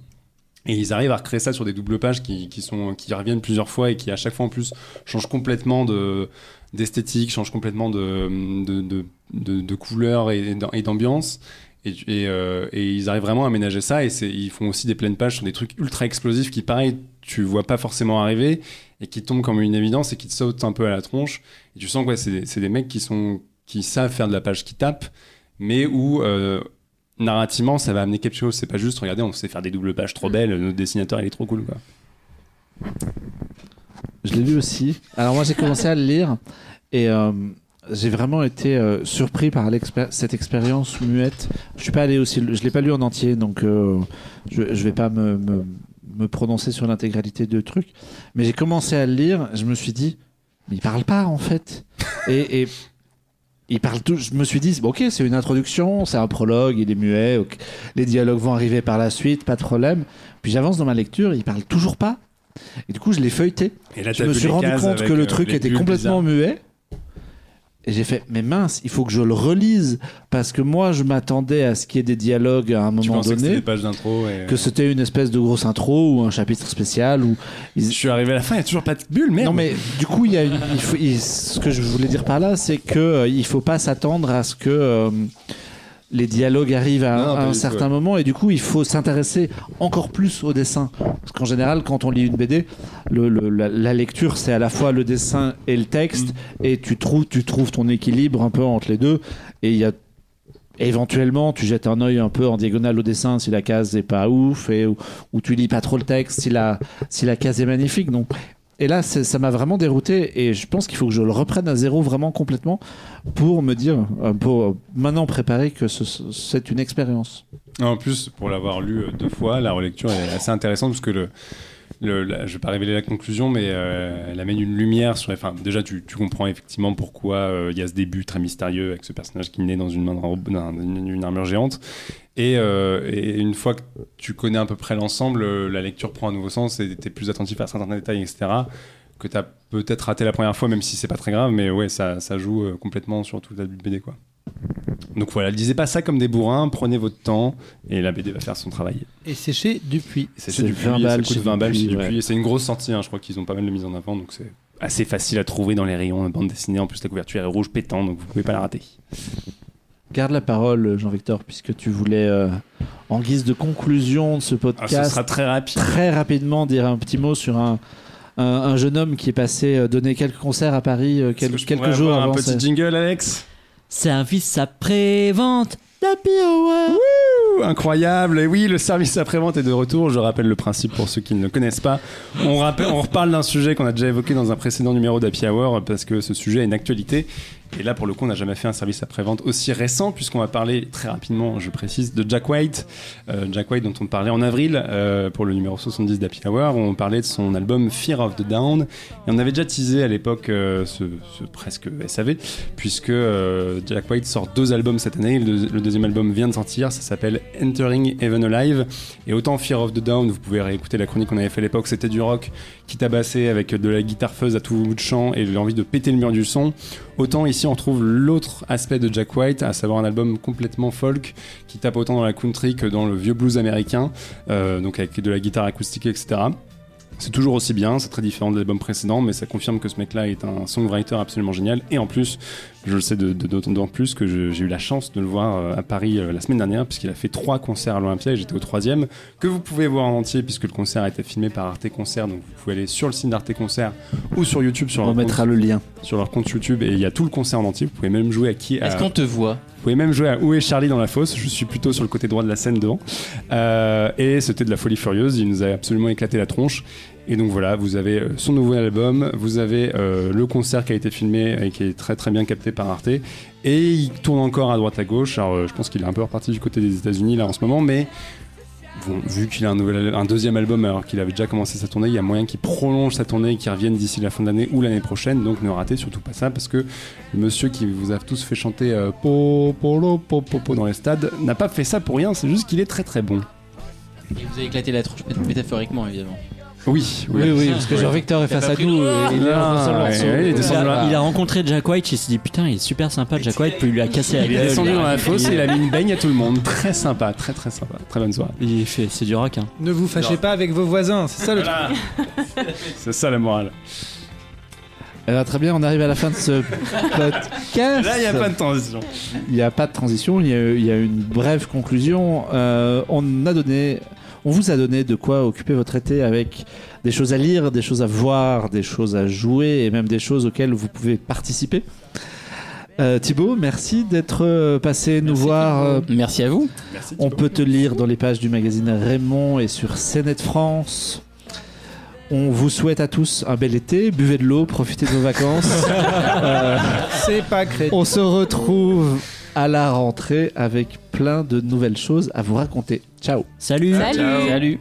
Et ils arrivent à recréer ça sur des doubles pages qui, qui sont, qui reviennent plusieurs fois et qui, à chaque fois en plus, changent complètement de d'esthétique, changent complètement de, de, de, de, de couleur et d'am- et d'ambiance. Et, et, euh, et ils arrivent vraiment à ménager ça. Et ils font aussi des pleines pages sur des trucs ultra explosifs qui, pareil, tu vois pas forcément arriver et qui tombent comme une évidence et qui te sautent un peu à la tronche. Et tu sens que ouais, c'est des- c'est des mecs qui, sont, qui savent faire de la page qui tape, mais où euh, narrativement ça va amener quelque chose. C'est pas juste, regardez, on sait faire des doubles pages trop belles, notre dessinateur il est trop cool. Quoi. Je l'ai lu aussi. Alors moi j'ai commencé à le lire et euh, j'ai vraiment été euh, surpris par cette expérience muette. Je suis pas allé aussi, je l'ai pas lu en entier donc euh, je, je vais pas me, prononcer sur l'intégralité de truc. Mais j'ai commencé à le lire, je me suis dit, mais il parle pas en fait. et, et il. Je me suis dit, ok, c'est une introduction, c'est un prologue, il est muet, les dialogues vont arriver par la suite, pas de problème. Puis j'avance dans ma lecture, il parle toujours pas. Et du coup, je l'ai feuilleté. Et là, Je me suis rendu compte que le euh, truc était complètement muet. Et j'ai fait, mais mince, il faut que je le relise parce que moi, je m'attendais à ce qu'il y ait des dialogues à un Tu moment que c'était donné, et... que c'était une espèce de grosse intro ou un chapitre spécial. Ou Je suis arrivé à la fin, il n'y a toujours pas de bulle, merde. non, mais du coup, il y a une- il faut- il- ce que je voulais dire par là, c'est que euh, il faut pas s'attendre à ce que euh, les dialogues arrivent à, Non, à pas un certain ouais. moment et du coup, il faut s'intéresser encore plus au dessin. Parce qu'en général, quand on lit une BD, le- le- la, la lecture, c'est à la fois le dessin et le texte, Mm. et tu trouves, tu trouves ton équilibre un peu entre les deux. Et il y a éventuellement, tu jettes un œil un peu en diagonale au dessin si la case est pas ouf, et ou, ou tu lis pas trop le texte si la, si la case est magnifique. Donc, et là, ça m'a vraiment dérouté, et je pense qu'il faut que je le reprenne à zéro vraiment complètement pour me dire, euh, pour maintenant préparer que ce- ce- c'est une expérience. En plus, pour l'avoir lu euh, deux fois, la relecture est assez intéressante parce que le, je vais pas révéler la conclusion, mais euh, elle amène une lumière sur. Enfin, déjà, tu, comprends effectivement pourquoi euh, il y a ce début très mystérieux avec ce personnage qui naît dans une armure géante. Et, euh, et une fois que tu connais à peu près l'ensemble, euh, la lecture prend un nouveau sens et tu es plus attentif à certains détails, etc. Que tu as peut-être raté la première fois, même si c'est pas très grave, mais ouais, ça, ça joue euh, complètement sur toute la BD, quoi. Donc voilà, lisez pas ça comme des bourrins, prenez votre temps et la BD va faire son travail. Et c'est chez Dupuis. C'est chez 20 Dupuis, balles ça coûte chez 20 balles chez Dupuis, ouais. C'est une grosse sortie, hein, je crois qu'ils ont pas mal de mise en avant, donc c'est assez facile à trouver dans les rayons de bande dessinée. En plus, la couverture est rouge pétant, donc vous pouvez pas la rater. Garde la parole, Jean-Victor, puisque tu voulais, euh, en guise de conclusion de ce Ah, podcast, ce sera très rapide. très rapidement dire un petit mot sur un, un, un jeune homme qui est passé euh, donner quelques concerts à Paris euh, quel- que quelques jours avoir avant. un petit jingle, Alex? Service après-vente d'Happy Hour. Ouh, Incroyable. Et oui, le service après-vente est de retour. Je rappelle le principe pour ceux qui ne le connaissent pas. On, rappelle, on reparle d'un sujet qu'on a déjà évoqué dans un précédent numéro d'Happy Hour parce que ce sujet a une actualité. Et là, pour le coup, on n'a jamais fait un service après-vente aussi récent puisqu'on va parler très rapidement, je précise, de Jack White. Euh, Jack White dont on parlait en avril euh, pour le numéro 70 d'Happy Hour où on parlait de son album Fear of the Down. Et on avait déjà teasé à l'époque euh, ce, ce presque SAV puisque euh, Jack White sort deux albums cette année. Le, deux- le deuxième album vient de sortir, ça s'appelle Entering Heaven Alive. Et autant Fear of the Down, vous pouvez réécouter la chronique qu'on avait fait à l'époque, c'était du rock qui tabassait avec de la guitare fuzz à tout bout de champ et l'envie de péter le mur du son. Autant ici on trouve l'autre aspect de Jack White, à savoir un album complètement folk qui tape autant dans la country que dans le vieux blues américain, euh, donc avec de la guitare acoustique, etc. C'est toujours aussi bien, c'est très différent de l'album précédent, mais ça confirme que ce mec-là est un songwriter absolument génial. Et en plus, je le sais de- de- d'autant plus que j'ai eu la chance de le voir euh, à Paris euh, la semaine dernière, puisqu'il a fait trois concerts à l'Olympia et j'étais au troisième, que vous pouvez voir en entier, puisque le concert a été filmé par Arte Concert, donc vous pouvez aller sur le site d'Arte Concert ou sur YouTube, sur On leur, compte, le lien. sur leur compte YouTube, et il y a tout le concert en entier. Vous pouvez même jouer à qui Est-ce qu'on te voit? Vous pouvez même jouer à Où est Charlie dans la fosse Je suis plutôt sur le côté droit de la scène devant. Euh, et c'était de la folie furieuse. Il nous a absolument éclaté la tronche. Et donc voilà, vous avez euh, son nouveau album, vous avez euh, le concert qui a été filmé et qui est très très bien capté par Arte. Et il tourne encore à droite à gauche. Alors euh, je pense qu'il est un peu reparti du côté des États-Unis là en ce moment, mais bon, vu qu'il a un, nouvel, un deuxième album alors qu'il avait déjà commencé sa tournée, il y a moyen qu'il prolonge sa tournée et qu'il revienne d'ici la fin de l'année ou l'année prochaine. Donc ne ratez surtout pas ça parce que le monsieur qui vous a tous fait chanter euh, po, polo, po, po, dans les stades n'a pas fait ça pour rien, c'est juste qu'il est très très bon. Et vous avez éclaté la tronche mét- métaphoriquement, évidemment. Oui, Oui, oui, parce que Ouais. Jean-Victor est face à nous. il a, rencontré Jack White, il s'est dit putain, il est super sympa Jack White, puis il lui a cassé la Il est gueule. descendu il a- dans la fosse et il a mis une baigne à tout le monde. Très sympa, très très sympa. Très bonne soirée. Il fait, c'est du rock. Hein. Ne vous fâchez pas avec vos voisins, c'est ça le truc. [laughs] C'est ça la morale. Eh ben, très bien, on arrive à la fin de ce [laughs] podcast. Là, il n'y a pas de transition. Il n'y a pas de transition, il y a, il y a une brève conclusion. Euh, on a donné, on vous a donné de quoi occuper votre été avec des choses à lire, des choses à voir, des choses à jouer et même des choses auxquelles vous pouvez participer. Euh, Thibaut, merci d'être euh, passé nous voir. euh, Merci à vous. Merci. on peut te lire dans les pages du magazine Raymond et sur CNET France. On vous souhaite à tous un bel été, buvez de l'eau, profitez de vos vacances. [laughs] Euh, C'est pas crédible. on se retrouve à la rentrée avec plein de nouvelles choses à vous raconter. Ciao Salut. Salut. Salut.